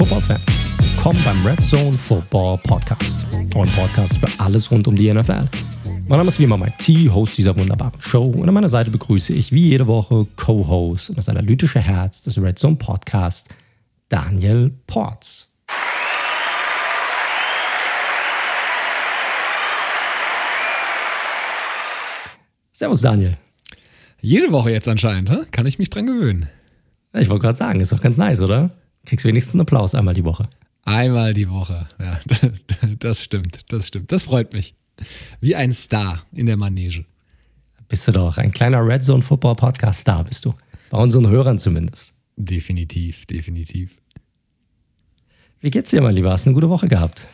Football-Fans. Willkommen beim Red Zone Football Podcast. Euren Podcast für alles rund um die NFL. Mein Name ist wie immer Mike T, Host dieser wunderbaren Show. Und an meiner Seite begrüße ich wie jede Woche Co-Host und das analytische Herz des Red Zone Podcast, Daniel Ports. Servus, Daniel. Jede Woche jetzt anscheinend, kann ich mich dran gewöhnen. Ich wollte gerade sagen, ist doch ganz nice, oder? Kriegst wenigstens einen Applaus einmal die Woche. Einmal die Woche, ja, das stimmt, das stimmt. Das freut mich. Wie ein Star in der Manege. Bist du doch, ein kleiner Red Zone Football Podcast Star bist du. Bei unseren Hörern zumindest. Definitiv, definitiv. Wie geht's dir, mein Lieber? Hast du eine gute Woche gehabt?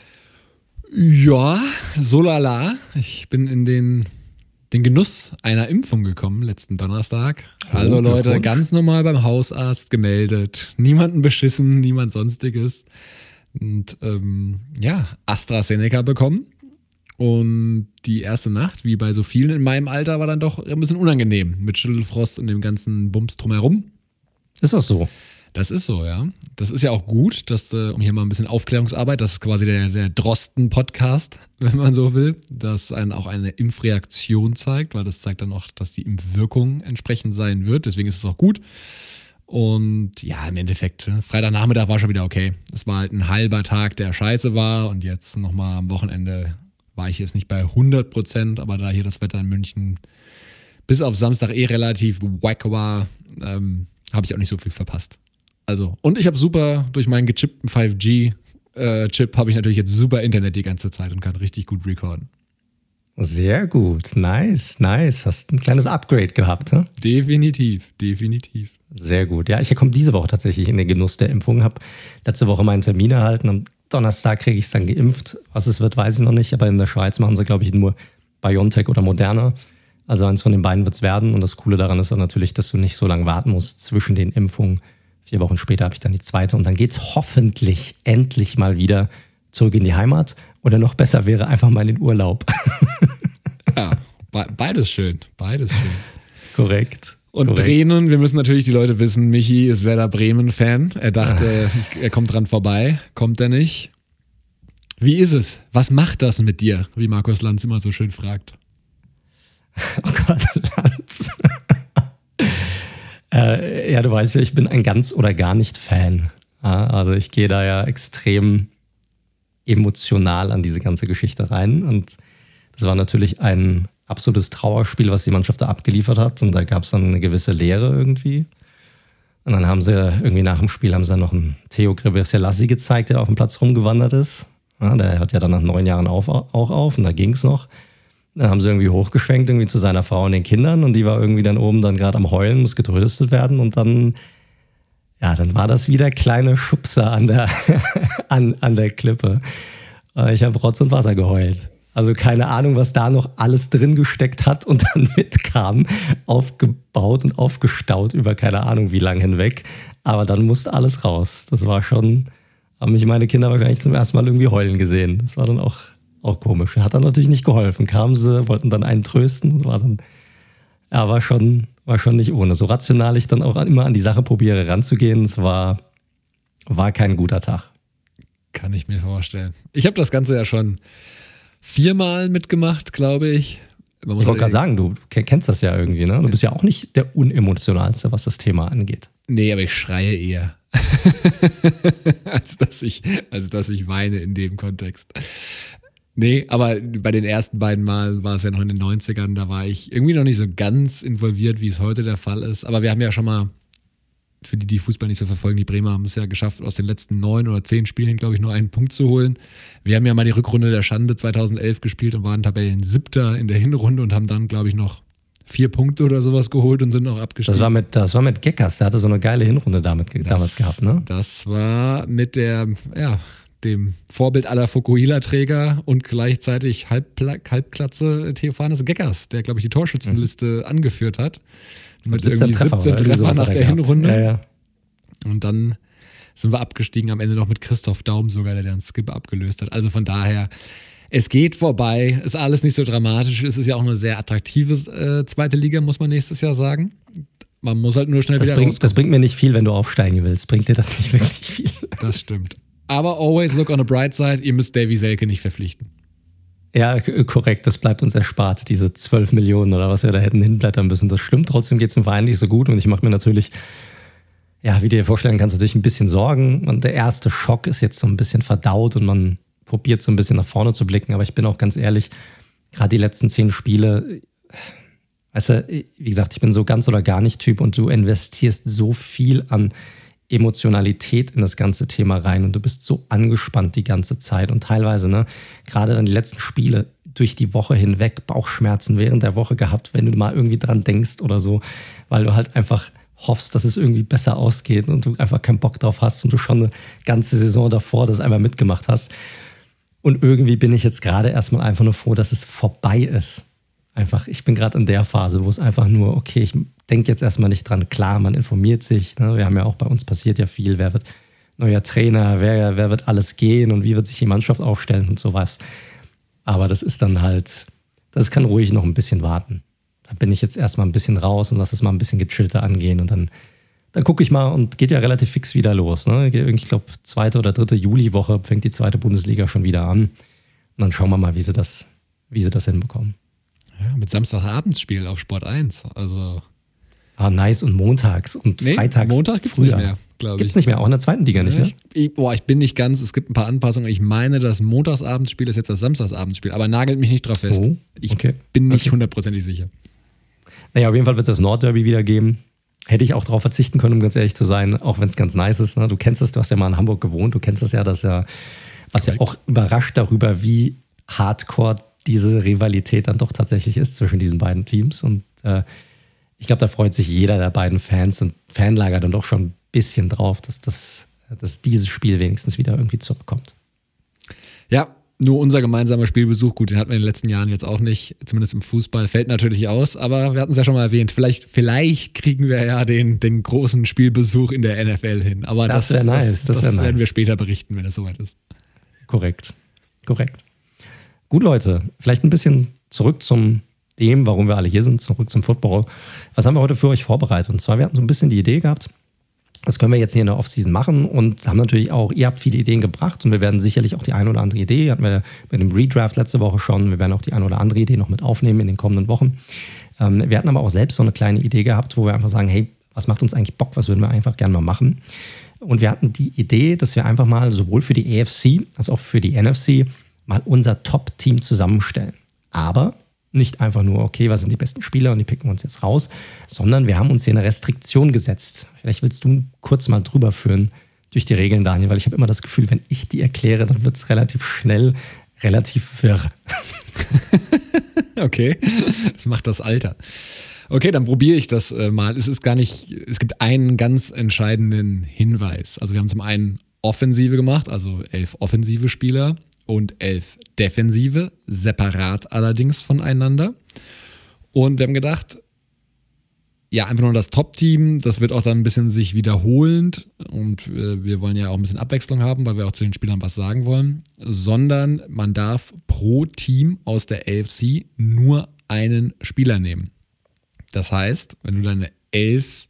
Ja, so lala. Ich bin in den den Genuss einer Impfung gekommen letzten Donnerstag. Also oh, Leute, ganz normal beim Hausarzt gemeldet. Niemanden beschissen, niemand sonstiges. Und ähm, ja, AstraZeneca bekommen. Und die erste Nacht, wie bei so vielen in meinem Alter, war dann doch ein bisschen unangenehm mit Schüttelfrost und dem ganzen Bums drumherum. Ist das so? Das ist so, ja. Das ist ja auch gut, dass, äh, um hier mal ein bisschen Aufklärungsarbeit, das ist quasi der, der Drosten-Podcast, wenn man so will, dass einen auch eine Impfreaktion zeigt, weil das zeigt dann auch, dass die Impfwirkung entsprechend sein wird. Deswegen ist es auch gut. Und ja, im Endeffekt, ne, Freitagnachmittag war schon wieder okay. Es war halt ein halber Tag, der scheiße war. Und jetzt nochmal am Wochenende war ich jetzt nicht bei 100 Prozent, aber da hier das Wetter in München bis auf Samstag eh relativ wack war, ähm, habe ich auch nicht so viel verpasst. Also, und ich habe super durch meinen gechippten 5G-Chip äh, habe ich natürlich jetzt super Internet die ganze Zeit und kann richtig gut recorden. Sehr gut, nice, nice. Hast ein kleines Upgrade gehabt, ne? Definitiv, definitiv. Sehr gut. Ja, ich komme diese Woche tatsächlich in den Genuss der Impfung. Habe letzte Woche meinen Termin erhalten. Am Donnerstag kriege ich es dann geimpft. Was es wird, weiß ich noch nicht. Aber in der Schweiz machen sie, glaube ich, nur BioNTech oder Moderna. Also eins von den beiden wird es werden. Und das Coole daran ist dann natürlich, dass du nicht so lange warten musst zwischen den Impfungen. Vier Wochen später habe ich dann die zweite und dann geht es hoffentlich endlich mal wieder zurück in die Heimat. Oder noch besser wäre einfach mal in den Urlaub. ja, beides schön. Beides schön. Korrekt. Und Korrekt. Bremen, wir müssen natürlich die Leute wissen, Michi ist Werder Bremen-Fan. Er dachte, ah. er kommt dran vorbei. Kommt er nicht? Wie ist es? Was macht das mit dir? Wie Markus Lanz immer so schön fragt. Oh Gott. Äh, ja, du weißt ja, ich bin ein ganz oder gar nicht Fan. Also ich gehe da ja extrem emotional an diese ganze Geschichte rein. Und das war natürlich ein absolutes Trauerspiel, was die Mannschaft da abgeliefert hat. Und da gab es dann eine gewisse Leere irgendwie. Und dann haben sie irgendwie nach dem Spiel haben sie dann noch einen Theo Greberselassie gezeigt, der auf dem Platz rumgewandert ist. Ja, der hört ja dann nach neun Jahren auf, auch auf und da ging es noch. Dann haben sie irgendwie hochgeschwenkt, irgendwie zu seiner Frau und den Kindern und die war irgendwie dann oben dann gerade am Heulen, muss getröstet werden und dann, ja, dann war das wieder kleine Schubser an der, an, an der Klippe. Äh, ich habe Rotz und Wasser geheult. Also keine Ahnung, was da noch alles drin gesteckt hat und dann mitkam, aufgebaut und aufgestaut über keine Ahnung wie lang hinweg. Aber dann musste alles raus. Das war schon, haben mich meine Kinder wahrscheinlich zum ersten Mal irgendwie heulen gesehen. Das war dann auch auch komisch. Hat dann natürlich nicht geholfen. Kamen sie, wollten dann einen trösten. War dann, ja, war schon, war schon nicht ohne. So rational ich dann auch immer an die Sache probiere ranzugehen, es war, war kein guter Tag. Kann ich mir vorstellen. Ich habe das Ganze ja schon viermal mitgemacht, glaube ich. ich wollte gerade sagen, du kennst das ja irgendwie, ne? Du bist ja auch nicht der unemotionalste, was das Thema angeht. Nee, aber ich schreie eher. als, dass ich, als dass ich weine in dem Kontext. Nee, aber bei den ersten beiden Mal war es ja noch in den 90ern, da war ich irgendwie noch nicht so ganz involviert, wie es heute der Fall ist. Aber wir haben ja schon mal, für die, die Fußball nicht so verfolgen, die Bremer haben es ja geschafft, aus den letzten neun oder zehn Spielen, glaube ich, nur einen Punkt zu holen. Wir haben ja mal die Rückrunde der Schande 2011 gespielt und waren Tabellen siebter in der Hinrunde und haben dann, glaube ich, noch vier Punkte oder sowas geholt und sind auch abgestiegen. Das war mit, das war mit Geckers, der hatte so eine geile Hinrunde damit, das, damals gehabt, ne? Das war mit der, ja, dem Vorbild aller Fukuhila-Träger und gleichzeitig Halbpla Halbklatze Theophanes Geckers, der, glaube ich, die Torschützenliste mhm. angeführt hat. Mit 17 irgendwie Treffer, 17 Treffer nach der Hinrunde. Ja, ja. Und dann sind wir abgestiegen, am Ende noch mit Christoph Daum sogar, der den Skip abgelöst hat. Also von daher, es geht vorbei, ist alles nicht so dramatisch. Es ist ja auch eine sehr attraktive äh, zweite Liga, muss man nächstes Jahr sagen. Man muss halt nur schnell das wieder bringt, Das bringt mir nicht viel, wenn du aufsteigen willst. Bringt dir das nicht wirklich viel? Das stimmt. Aber always look on the bright side, ihr müsst Davy Selke nicht verpflichten. Ja, korrekt, das bleibt uns erspart, diese 12 Millionen oder was wir da hätten hinblättern müssen. Das stimmt, trotzdem geht es dem Verein nicht so gut und ich mache mir natürlich, ja, wie du dir vorstellen kannst, natürlich ein bisschen Sorgen. Und der erste Schock ist jetzt so ein bisschen verdaut und man probiert so ein bisschen nach vorne zu blicken. Aber ich bin auch ganz ehrlich, gerade die letzten zehn Spiele, weißt du, wie gesagt, ich bin so ganz oder gar nicht Typ und du investierst so viel an Emotionalität in das ganze Thema rein und du bist so angespannt die ganze Zeit und teilweise, ne, gerade dann die letzten Spiele durch die Woche hinweg Bauchschmerzen während der Woche gehabt, wenn du mal irgendwie dran denkst oder so, weil du halt einfach hoffst, dass es irgendwie besser ausgeht und du einfach keinen Bock drauf hast und du schon eine ganze Saison davor das einmal mitgemacht hast. Und irgendwie bin ich jetzt gerade erstmal einfach nur froh, dass es vorbei ist. Einfach, ich bin gerade in der Phase, wo es einfach nur, okay, ich denke jetzt erstmal nicht dran. Klar, man informiert sich. Ne? Wir haben ja auch bei uns passiert ja viel. Wer wird neuer Trainer? Wer, wer wird alles gehen? Und wie wird sich die Mannschaft aufstellen und sowas? Aber das ist dann halt, das kann ruhig noch ein bisschen warten. Da bin ich jetzt erstmal ein bisschen raus und lass es mal ein bisschen gechillter angehen und dann, dann gucke ich mal und geht ja relativ fix wieder los. Ne? Ich glaube, zweite oder dritte Juliwoche fängt die zweite Bundesliga schon wieder an. Und dann schauen wir mal, wie sie das, wie sie das hinbekommen. Ja, mit Samstagabendsspiel auf Sport 1. Also. Ah, nice. Und montags und nee, freitags. Montag gibt es nicht mehr, glaube ich. Gibt es nicht mehr, auch in der zweiten Liga nicht, ne? Ich, boah, ich bin nicht ganz, es gibt ein paar Anpassungen. Ich meine, das Montagsabendsspiel ist jetzt das Samstagsabendspiel, aber nagelt mich nicht drauf fest. Oh, okay. Ich bin nicht hundertprozentig okay. sicher. Naja, auf jeden Fall wird es das Nordderby wieder geben. Hätte ich auch darauf verzichten können, um ganz ehrlich zu sein, auch wenn es ganz nice ist. Ne? Du kennst es, du hast ja mal in Hamburg gewohnt, du kennst es ja, dass ja, was ja auch überrascht darüber, wie hardcore diese Rivalität dann doch tatsächlich ist zwischen diesen beiden Teams. Und äh, ich glaube, da freut sich jeder der beiden Fans und Fanlager dann doch schon ein bisschen drauf, dass, das, dass dieses Spiel wenigstens wieder irgendwie zurückkommt. Ja, nur unser gemeinsamer Spielbesuch, gut, den hatten wir in den letzten Jahren jetzt auch nicht, zumindest im Fußball, fällt natürlich aus, aber wir hatten es ja schon mal erwähnt, vielleicht, vielleicht kriegen wir ja den, den großen Spielbesuch in der NFL hin. Aber das, das wäre nice. Das, das, das werden nice. wir später berichten, wenn es soweit ist. Korrekt. Korrekt. Gut, Leute, vielleicht ein bisschen zurück zum dem, warum wir alle hier sind, zurück zum Football. Was haben wir heute für euch vorbereitet? Und zwar, wir hatten so ein bisschen die Idee gehabt, das können wir jetzt hier in der Offseason machen und haben natürlich auch, ihr habt viele Ideen gebracht und wir werden sicherlich auch die eine oder andere Idee, hatten wir mit dem Redraft letzte Woche schon, wir werden auch die eine oder andere Idee noch mit aufnehmen in den kommenden Wochen. Ähm, wir hatten aber auch selbst so eine kleine Idee gehabt, wo wir einfach sagen, hey, was macht uns eigentlich Bock, was würden wir einfach gerne mal machen? Und wir hatten die Idee, dass wir einfach mal sowohl für die AFC als auch für die NFC mal unser Top-Team zusammenstellen. Aber nicht einfach nur, okay, was sind die besten Spieler und die picken wir uns jetzt raus, sondern wir haben uns hier eine Restriktion gesetzt. Vielleicht willst du kurz mal drüber führen durch die Regeln, Daniel, weil ich habe immer das Gefühl, wenn ich die erkläre, dann wird es relativ schnell relativ wirr. okay, das macht das Alter. Okay, dann probiere ich das äh, mal. Es ist gar nicht, es gibt einen ganz entscheidenden Hinweis. Also wir haben zum einen Offensive gemacht, also elf offensive Spieler und elf Defensive, separat allerdings voneinander. Und wir haben gedacht, ja, einfach nur das Top-Team, das wird auch dann ein bisschen sich wiederholend und äh, wir wollen ja auch ein bisschen Abwechslung haben, weil wir auch zu den Spielern was sagen wollen, sondern man darf pro Team aus der AFC nur einen Spieler nehmen. Das heißt, wenn du deine elf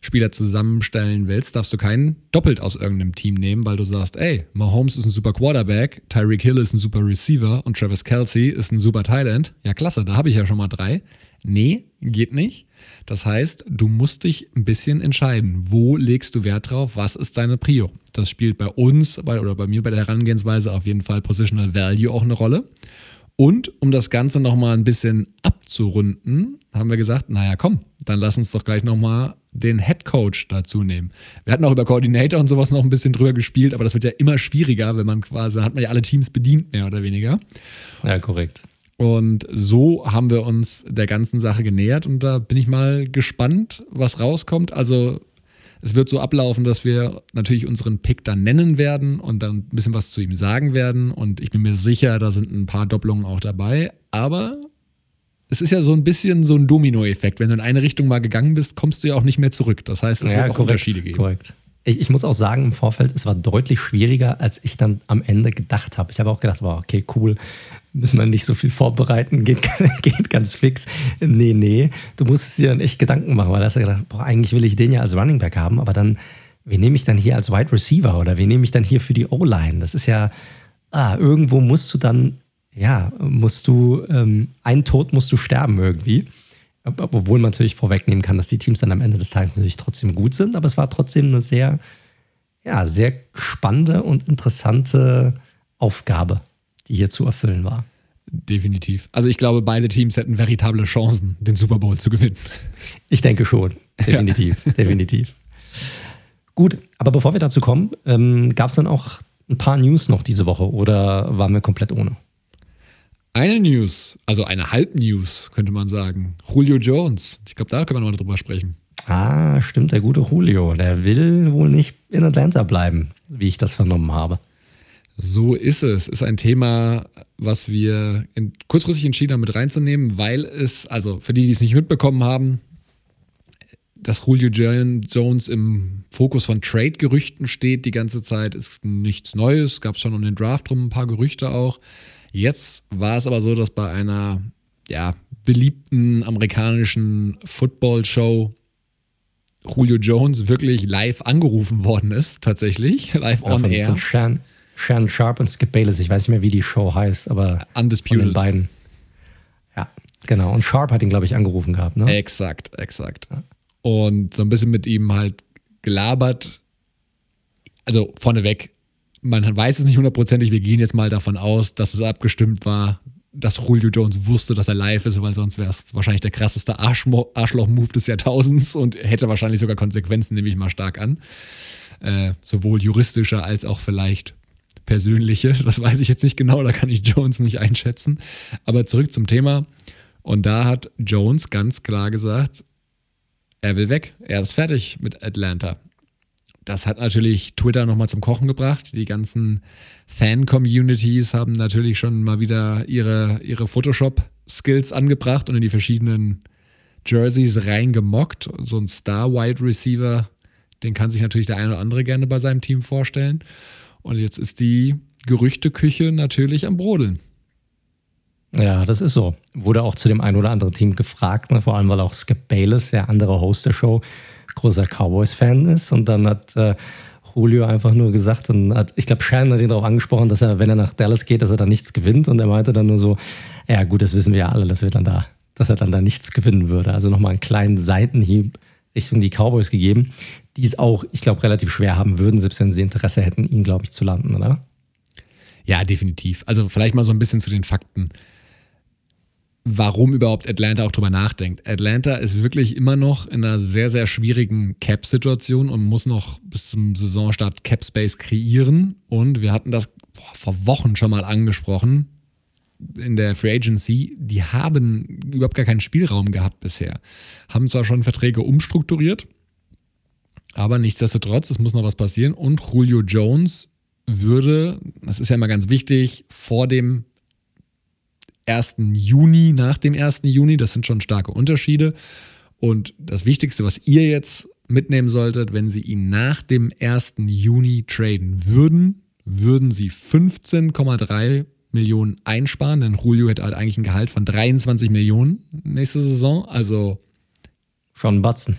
Spieler zusammenstellen willst, darfst du keinen doppelt aus irgendeinem Team nehmen, weil du sagst, ey, Mahomes ist ein super Quarterback, Tyreek Hill ist ein super Receiver und Travis Kelsey ist ein super Thailand. Ja, klasse, da habe ich ja schon mal drei. Nee, geht nicht. Das heißt, du musst dich ein bisschen entscheiden, wo legst du Wert drauf, was ist deine Prio. Das spielt bei uns bei, oder bei mir bei der Herangehensweise auf jeden Fall Positional Value auch eine Rolle. Und um das Ganze nochmal ein bisschen abzurunden, haben wir gesagt, naja, komm, dann lass uns doch gleich nochmal den Head Coach dazu nehmen. Wir hatten auch über Coordinator und sowas noch ein bisschen drüber gespielt, aber das wird ja immer schwieriger, wenn man quasi, hat man ja alle Teams bedient, mehr oder weniger. Ja, korrekt. Und so haben wir uns der ganzen Sache genähert und da bin ich mal gespannt, was rauskommt. Also es wird so ablaufen, dass wir natürlich unseren Pick dann nennen werden und dann ein bisschen was zu ihm sagen werden. Und ich bin mir sicher, da sind ein paar Doppelungen auch dabei. Aber es ist ja so ein bisschen so ein Domino-Effekt. Wenn du in eine Richtung mal gegangen bist, kommst du ja auch nicht mehr zurück. Das heißt, es ja, wird auch korrekt, Unterschiede geben. Korrekt. Ich, ich, muss auch sagen, im Vorfeld, es war deutlich schwieriger, als ich dann am Ende gedacht habe. Ich habe auch gedacht, wow, okay, cool, müssen wir nicht so viel vorbereiten, geht, geht ganz fix. Nee, nee, du musstest dir dann echt Gedanken machen, weil du hast ja gedacht, boah, eigentlich will ich den ja als Running Back haben, aber dann wen nehme ich dann hier als Wide Receiver oder wen nehme ich dann hier für die O-Line? Das ist ja, ah, irgendwo musst du dann, ja, musst du, ähm, ein Tod musst du sterben irgendwie. Obwohl man natürlich vorwegnehmen kann, dass die Teams dann am Ende des Tages natürlich trotzdem gut sind, aber es war trotzdem eine sehr, ja, sehr spannende und interessante Aufgabe, die hier zu erfüllen war. Definitiv. Also ich glaube, beide Teams hätten veritable Chancen, den Super Bowl zu gewinnen. Ich denke schon. Definitiv. Ja. Definitiv. Gut, aber bevor wir dazu kommen, ähm, gab es dann auch ein paar News noch diese Woche oder waren wir komplett ohne? Eine News, also eine Halb-News, könnte man sagen. Julio Jones. Ich glaube, da können wir noch drüber sprechen. Ah, stimmt, der gute Julio. Der will wohl nicht in Atlanta bleiben, wie ich das vernommen habe. So ist es. Ist ein Thema, was wir in, kurzfristig entschieden haben, mit reinzunehmen, weil es, also für die, die es nicht mitbekommen haben, dass Julio Jones im Fokus von Trade-Gerüchten steht die ganze Zeit, ist nichts Neues. Gab es schon um den Draft rum ein paar Gerüchte auch. Jetzt war es aber so, dass bei einer ja, beliebten amerikanischen Football-Show Julio Jones wirklich live angerufen worden ist, tatsächlich, live ja, on von, air. Von Shan, Shannon Sharp und Skip Bayless. Ich weiß nicht mehr, wie die Show heißt, aber Undisputed. von den beiden. Ja, genau. Und Sharp hat ihn, glaube ich, angerufen gehabt, ne? Exakt, exakt. Ja. Und so ein bisschen mit ihm halt gelabert. Also vorneweg, man weiß es nicht hundertprozentig. Wir gehen jetzt mal davon aus, dass es abgestimmt war, dass Julio Jones wusste, dass er live ist, weil sonst wäre es wahrscheinlich der krasseste Arschloch-Move des Jahrtausends und hätte wahrscheinlich sogar Konsequenzen, nehme ich mal stark an. Äh, sowohl juristische als auch vielleicht persönliche. Das weiß ich jetzt nicht genau, da kann ich Jones nicht einschätzen. Aber zurück zum Thema. Und da hat Jones ganz klar gesagt, er will weg. Er ist fertig mit Atlanta. Das hat natürlich Twitter nochmal zum Kochen gebracht. Die ganzen Fan-Communities haben natürlich schon mal wieder ihre, ihre Photoshop-Skills angebracht und in die verschiedenen Jerseys reingemockt. So ein Star-Wide Receiver, den kann sich natürlich der eine oder andere gerne bei seinem Team vorstellen. Und jetzt ist die Gerüchteküche natürlich am Brodeln. Ja, das ist so. Wurde auch zu dem einen oder anderen Team gefragt, ne? vor allem weil auch Skip Bayless, der andere Host der Show, großer Cowboys-Fan ist. Und dann hat äh, Julio einfach nur gesagt, und hat, ich glaube, Shannon hat ihn darauf angesprochen, dass er, wenn er nach Dallas geht, dass er da nichts gewinnt. Und er meinte dann nur so, ja gut, das wissen wir ja alle, dass wir dann da, dass er dann da nichts gewinnen würde. Also nochmal einen kleinen Seitenhieb Richtung die Cowboys gegeben, die es auch, ich glaube, relativ schwer haben würden, selbst wenn sie Interesse hätten, ihn, glaube ich, zu landen, oder? Ja, definitiv. Also vielleicht mal so ein bisschen zu den Fakten, warum überhaupt Atlanta auch drüber nachdenkt. Atlanta ist wirklich immer noch in einer sehr, sehr schwierigen Cap-Situation und muss noch bis zum Saisonstart Cap-Space kreieren. Und wir hatten das vor Wochen schon mal angesprochen in der Free Agency, die haben überhaupt gar keinen Spielraum gehabt bisher. Haben zwar schon Verträge umstrukturiert, aber nichtsdestotrotz, es muss noch was passieren. Und Julio Jones würde, das ist ja immer ganz wichtig, vor dem 1. Juni, nach dem 1. Juni, das sind schon starke Unterschiede. Und das Wichtigste, was ihr jetzt mitnehmen solltet, wenn sie ihn nach dem 1. Juni traden würden, würden sie 15,3 Millionen einsparen, denn Julio hätte halt eigentlich ein Gehalt von 23 Millionen nächste Saison. Also schon ein Batzen.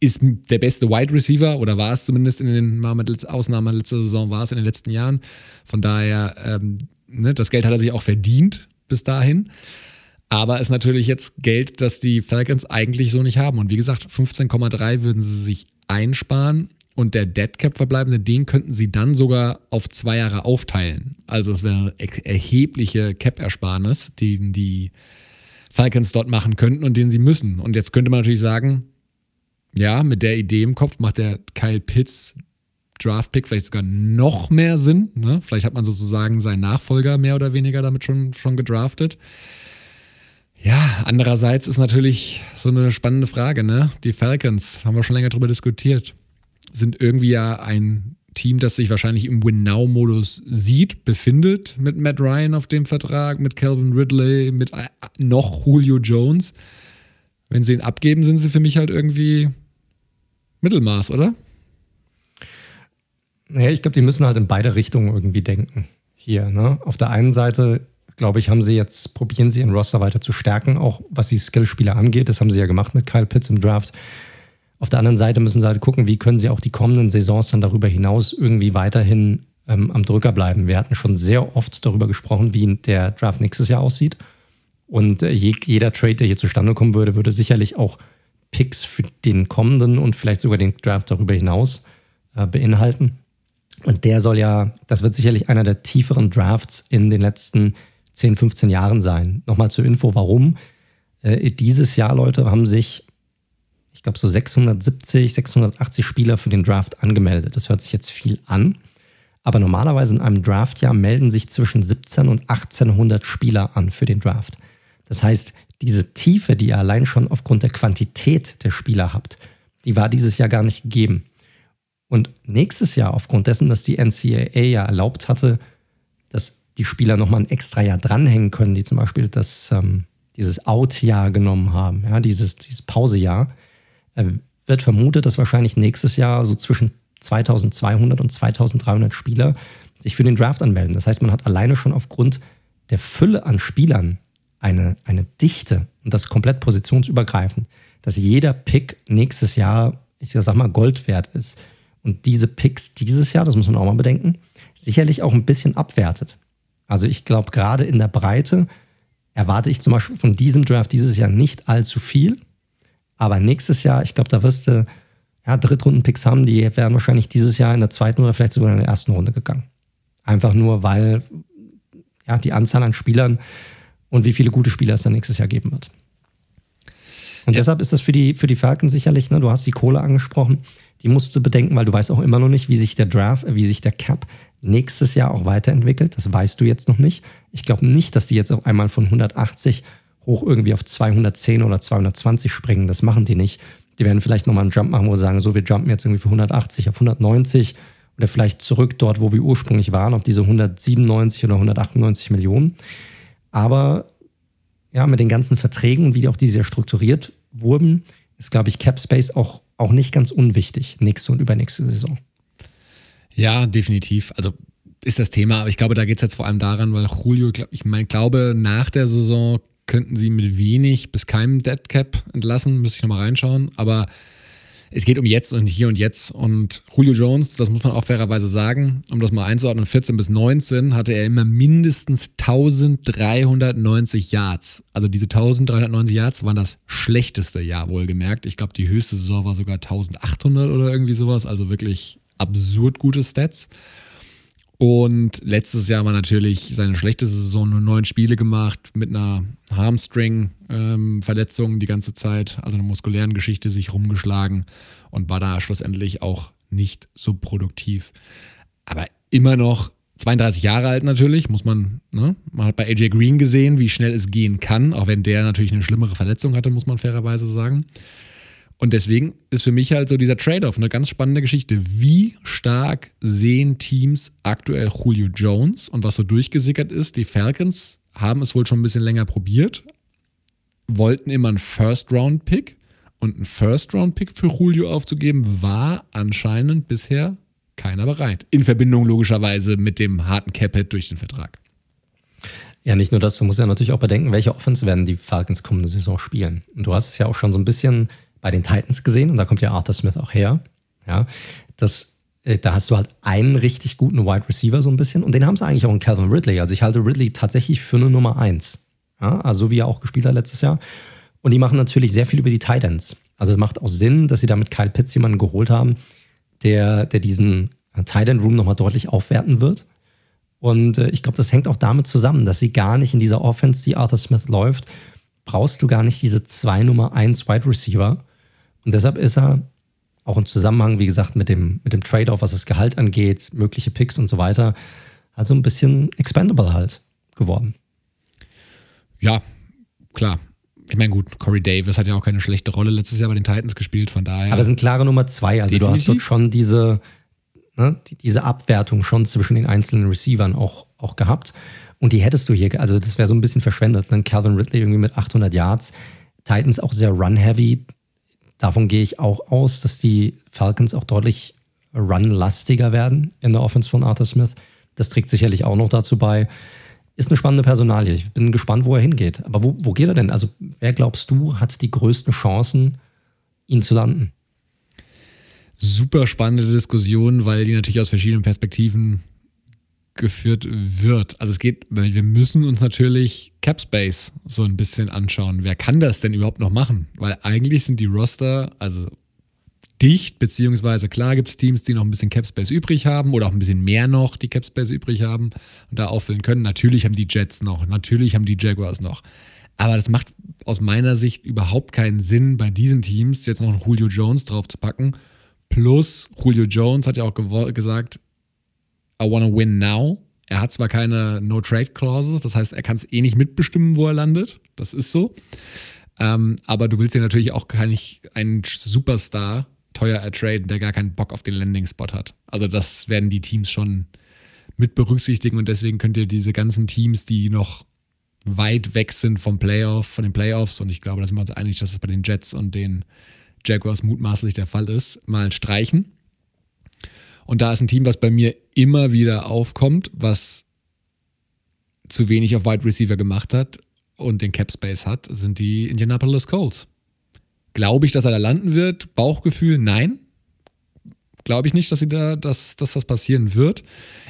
Ist der beste Wide Receiver oder war es zumindest in den mal mit Ausnahme letzter Saison, war es in den letzten Jahren. Von daher, ähm, ne, das Geld hat er sich auch verdient bis dahin. Aber ist natürlich jetzt Geld, das die Falcons eigentlich so nicht haben. Und wie gesagt, 15,3 würden sie sich einsparen und der Deadcap verbleibende, den könnten sie dann sogar auf zwei Jahre aufteilen. Also es wäre eine erhebliche Cap-Ersparnis, die die Falcons dort machen könnten und den sie müssen. Und jetzt könnte man natürlich sagen, ja, mit der Idee im Kopf macht der Kyle Pitts Draft-Pick vielleicht sogar noch mehr Sinn. Ne? Vielleicht hat man sozusagen seinen Nachfolger mehr oder weniger damit schon, schon gedraftet. Ja, andererseits ist natürlich so eine spannende Frage, ne? Die Falcons, haben wir schon länger drüber diskutiert sind irgendwie ja ein Team, das sich wahrscheinlich im Win-Now-Modus sieht, befindet mit Matt Ryan auf dem Vertrag, mit Calvin Ridley, mit äh, noch Julio Jones. Wenn sie ihn abgeben, sind sie für mich halt irgendwie Mittelmaß, oder? Naja, ich glaube, die müssen halt in beide Richtungen irgendwie denken. Hier, ne? Auf der einen Seite, glaube ich, haben sie jetzt, probieren sie ihren Roster weiter zu stärken, auch was die Skillspieler angeht. Das haben sie ja gemacht mit Kyle Pitts im Draft. Auf der anderen Seite müssen sie halt gucken, wie können sie auch die kommenden Saisons dann darüber hinaus irgendwie weiterhin ähm, am Drücker bleiben. Wir hatten schon sehr oft darüber gesprochen, wie der Draft nächstes Jahr aussieht. Und äh, jeder Trade, der hier zustande kommen würde, würde sicherlich auch Picks für den kommenden und vielleicht sogar den Draft darüber hinaus äh, beinhalten. Und der soll ja, das wird sicherlich einer der tieferen Drafts in den letzten 10, 15 Jahren sein. Nochmal zur Info, warum. Äh, dieses Jahr, Leute, haben sich, ich glaube, so 670, 680 Spieler für den Draft angemeldet. Das hört sich jetzt viel an. Aber normalerweise in einem Draftjahr melden sich zwischen 17 und 1800 Spieler an für den Draft. Das heißt, diese Tiefe, die ihr allein schon aufgrund der Quantität der Spieler habt, die war dieses Jahr gar nicht gegeben. Und nächstes Jahr, aufgrund dessen, dass die NCAA ja erlaubt hatte, dass die Spieler nochmal ein extra Jahr dranhängen können, die zum Beispiel das, ähm, dieses Out-Jahr genommen haben, ja, dieses, dieses Pausejahr, äh, wird vermutet, dass wahrscheinlich nächstes Jahr so zwischen 2200 und 2300 Spieler sich für den Draft anmelden. Das heißt, man hat alleine schon aufgrund der Fülle an Spielern eine, eine Dichte und das komplett positionsübergreifend, dass jeder Pick nächstes Jahr, ich sag mal, Gold wert ist und diese Picks dieses Jahr, das muss man auch mal bedenken, sicherlich auch ein bisschen abwertet. Also ich glaube, gerade in der Breite erwarte ich zum Beispiel von diesem Draft dieses Jahr nicht allzu viel. Aber nächstes Jahr, ich glaube, da wirst du ja, Drittrunden-Picks haben, die wären wahrscheinlich dieses Jahr in der zweiten oder vielleicht sogar in der ersten Runde gegangen. Einfach nur, weil ja, die Anzahl an Spielern und wie viele gute Spieler es dann nächstes Jahr geben wird. Und ja. deshalb ist das für die, für die Falcons sicherlich, ne, du hast die Kohle angesprochen, die musst du bedenken, weil du weißt auch immer noch nicht, wie sich der Draft, wie sich der Cap nächstes Jahr auch weiterentwickelt. Das weißt du jetzt noch nicht. Ich glaube nicht, dass die jetzt auf einmal von 180 hoch irgendwie auf 210 oder 220 springen. Das machen die nicht. Die werden vielleicht nochmal einen Jump machen, wo sie sagen, so, wir jumpen jetzt irgendwie von 180 auf 190 oder vielleicht zurück dort, wo wir ursprünglich waren, auf diese 197 oder 198 Millionen. Aber ja, mit den ganzen Verträgen und wie auch diese strukturiert wurden, ist, glaube ich, Cap Space auch auch nicht ganz unwichtig, nächste und übernächste Saison. Ja, definitiv. Also ist das Thema, aber ich glaube, da geht es jetzt vor allem daran, weil Julio, ich meine, glaube, nach der Saison könnten sie mit wenig bis keinem Dead Cap entlassen, müsste ich nochmal reinschauen, aber es geht um jetzt und hier und jetzt. Und Julio Jones, das muss man auch fairerweise sagen, um das mal einzuordnen, 14 bis 19 hatte er immer mindestens 1390 Yards. Also diese 1390 Yards waren das schlechteste Jahr wohlgemerkt. Ich glaube, die höchste Saison war sogar 1800 oder irgendwie sowas. Also wirklich absurd gute Stats. Und letztes Jahr war natürlich seine schlechteste Saison, nur neun Spiele gemacht, mit einer Hamstring-Verletzung ähm, die ganze Zeit, also einer muskulären Geschichte sich rumgeschlagen und war da schlussendlich auch nicht so produktiv. Aber immer noch 32 Jahre alt natürlich, muss man, ne? man hat bei AJ Green gesehen, wie schnell es gehen kann, auch wenn der natürlich eine schlimmere Verletzung hatte, muss man fairerweise sagen. Und deswegen ist für mich halt so dieser Trade-off eine ganz spannende Geschichte. Wie stark sehen Teams aktuell Julio Jones? Und was so durchgesickert ist, die Falcons haben es wohl schon ein bisschen länger probiert, wollten immer einen First-Round-Pick und einen First-Round-Pick für Julio aufzugeben, war anscheinend bisher keiner bereit. In Verbindung logischerweise mit dem harten Cap-Hit durch den Vertrag. Ja, nicht nur das, du musst ja natürlich auch bedenken, welche Offense werden die Falcons kommende Saison spielen. Und du hast es ja auch schon so ein bisschen bei den Titans gesehen und da kommt ja Arthur Smith auch her. Ja, das, äh, da hast du halt einen richtig guten Wide Receiver so ein bisschen und den haben sie eigentlich auch in Calvin Ridley. Also ich halte Ridley tatsächlich für eine Nummer eins. Ja, also wie er auch gespielt hat letztes Jahr. Und die machen natürlich sehr viel über die Titans. Also es macht auch Sinn, dass sie da mit Kyle Pitts jemanden geholt haben, der, der diesen Titan Room nochmal deutlich aufwerten wird. Und äh, ich glaube, das hängt auch damit zusammen, dass sie gar nicht in dieser Offense, die Arthur Smith läuft, brauchst du gar nicht diese zwei Nummer eins Wide Receiver, und deshalb ist er auch im Zusammenhang, wie gesagt, mit dem, mit dem Trade-off, was das Gehalt angeht, mögliche Picks und so weiter, also ein bisschen expendable halt geworden. Ja, klar. Ich meine, gut, Corey Davis hat ja auch keine schlechte Rolle letztes Jahr bei den Titans gespielt, von daher. Aber es sind klare Nummer zwei. Also Definitiv. du hast schon diese, ne, diese Abwertung schon zwischen den einzelnen Receivern auch, auch gehabt. Und die hättest du hier, also das wäre so ein bisschen verschwendet. Dann Calvin Ridley irgendwie mit 800 Yards. Titans auch sehr run-heavy davon gehe ich auch aus, dass die Falcons auch deutlich run-lastiger werden in der Offense von Arthur Smith. Das trägt sicherlich auch noch dazu bei. Ist eine spannende Personalie. Ich bin gespannt, wo er hingeht. Aber wo, wo geht er denn? Also, wer glaubst du, hat die größten Chancen, ihn zu landen? super spannende Diskussion, weil die natürlich aus verschiedenen Perspektiven geführt wird. Also es geht, wir müssen uns natürlich Capspace so ein bisschen anschauen. Wer kann das denn überhaupt noch machen? Weil eigentlich sind die Roster, also dicht, beziehungsweise klar gibt es Teams, die noch ein bisschen Capspace übrig haben oder auch ein bisschen mehr noch, die Capspace übrig haben und da auffüllen können. Natürlich haben die Jets noch, natürlich haben die Jaguars noch. Aber das macht aus meiner Sicht überhaupt keinen Sinn, bei diesen Teams jetzt noch einen Julio Jones drauf zu packen. Plus, Julio Jones hat ja auch gesagt, I wanna win now. Er hat zwar keine No-Trade-Clauses, das heißt, er kann es eh nicht mitbestimmen, wo er landet. Das ist so. Ähm, aber du willst ja natürlich auch keinen einen Superstar teuer ertraden, der gar keinen Bock auf den Landing-Spot hat. Also das werden die Teams schon mit berücksichtigen und deswegen könnt ihr diese ganzen Teams, die noch weit weg sind vom Playoff, von den Playoffs, und ich glaube, da sind wir uns einig, dass es bei den Jets und den Jaguars mutmaßlich der Fall ist, mal streichen. Und da ist ein Team, was bei mir immer wieder aufkommt, was zu wenig auf Wide Receiver gemacht hat und den Cap Space hat, sind die Indianapolis Colts. Glaube ich, dass er da landen wird? Bauchgefühl, nein. Glaube ich nicht, dass, sie da, dass, dass das passieren wird.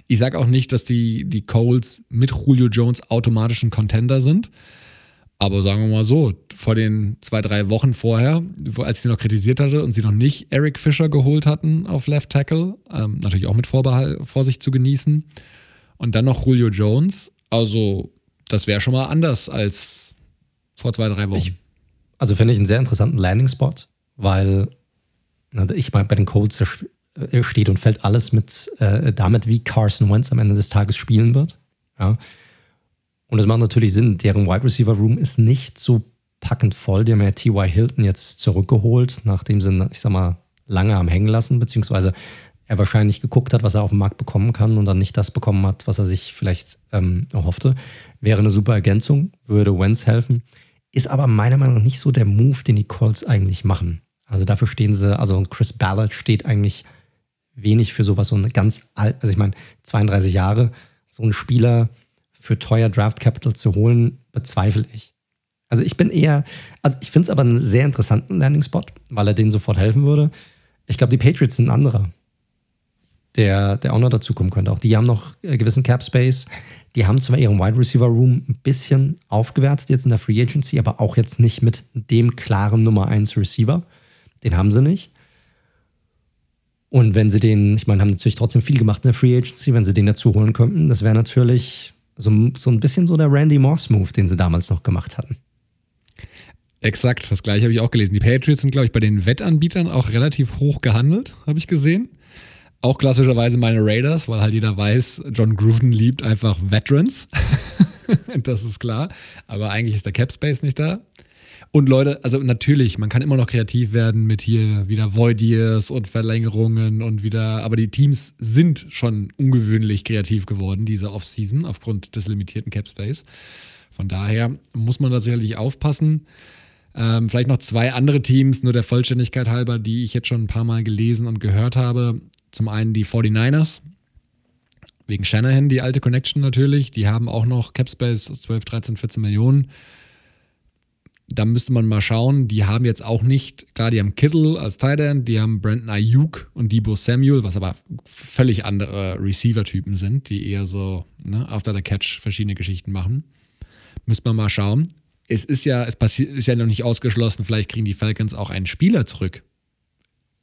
Ich sage auch nicht, dass die, die Colts mit Julio Jones automatisch ein Contender sind. Aber sagen wir mal so, vor den zwei, drei Wochen vorher, als ich sie noch kritisiert hatte und sie noch nicht Eric Fischer geholt hatten auf Left Tackle, ähm, natürlich auch mit Vorbehalt, Vorsicht zu genießen, und dann noch Julio Jones, also das wäre schon mal anders als vor zwei, drei Wochen. Ich, also finde ich einen sehr interessanten Landing-Spot, weil ich meine, bei den Colts äh, steht und fällt alles mit äh, damit, wie Carson Wentz am Ende des Tages spielen wird. Ja. Und es macht natürlich Sinn, deren Wide Receiver Room ist nicht so packend voll. Die haben ja T.Y. Hilton jetzt zurückgeholt, nachdem sie, ich sag mal, lange am Hängen lassen, beziehungsweise er wahrscheinlich geguckt hat, was er auf dem Markt bekommen kann und dann nicht das bekommen hat, was er sich vielleicht ähm, erhoffte. Wäre eine super Ergänzung, würde Wentz helfen. Ist aber meiner Meinung nach nicht so der Move, den die Colts eigentlich machen. Also dafür stehen sie, also Chris Ballard steht eigentlich wenig für sowas, so eine ganz alt, also ich meine, 32 Jahre, so ein Spieler, für teuer Draft Capital zu holen, bezweifle ich. Also ich bin eher, also ich finde es aber einen sehr interessanten Landing-Spot, weil er denen sofort helfen würde. Ich glaube, die Patriots sind ein anderer, der, der auch noch dazukommen könnte. Auch die haben noch äh, gewissen Cap Space. Die haben zwar ihren Wide Receiver Room ein bisschen aufgewertet jetzt in der Free Agency, aber auch jetzt nicht mit dem klaren Nummer 1 Receiver. Den haben sie nicht. Und wenn sie den, ich meine, haben natürlich trotzdem viel gemacht in der Free Agency, wenn sie den dazu holen könnten, das wäre natürlich so, so ein bisschen so der Randy Moss-Move, den sie damals noch gemacht hatten. Exakt, das gleiche habe ich auch gelesen. Die Patriots sind, glaube ich, bei den Wettanbietern auch relativ hoch gehandelt, habe ich gesehen. Auch klassischerweise meine Raiders, weil halt jeder weiß, John Gruden liebt einfach Veterans. das ist klar. Aber eigentlich ist der Cap Space nicht da. Und Leute, also natürlich, man kann immer noch kreativ werden mit hier wieder Void Years und Verlängerungen und wieder, aber die Teams sind schon ungewöhnlich kreativ geworden, diese Offseason, aufgrund des limitierten Cap Space. Von daher muss man da sicherlich aufpassen. Ähm, vielleicht noch zwei andere Teams, nur der Vollständigkeit halber, die ich jetzt schon ein paar Mal gelesen und gehört habe. Zum einen die 49ers, wegen Shanahan, die alte Connection natürlich. Die haben auch noch Cap Space 12, 13, 14 Millionen da müsste man mal schauen. Die haben jetzt auch nicht, klar, die haben Kittle als Tight End, die haben Brandon Ayuk und Debo Samuel, was aber völlig andere Receiver-Typen sind, die eher so ne, after the catch verschiedene Geschichten machen. Müsste man mal schauen. Es ist ja, es passiert, ist ja noch nicht ausgeschlossen, vielleicht kriegen die Falcons auch einen Spieler zurück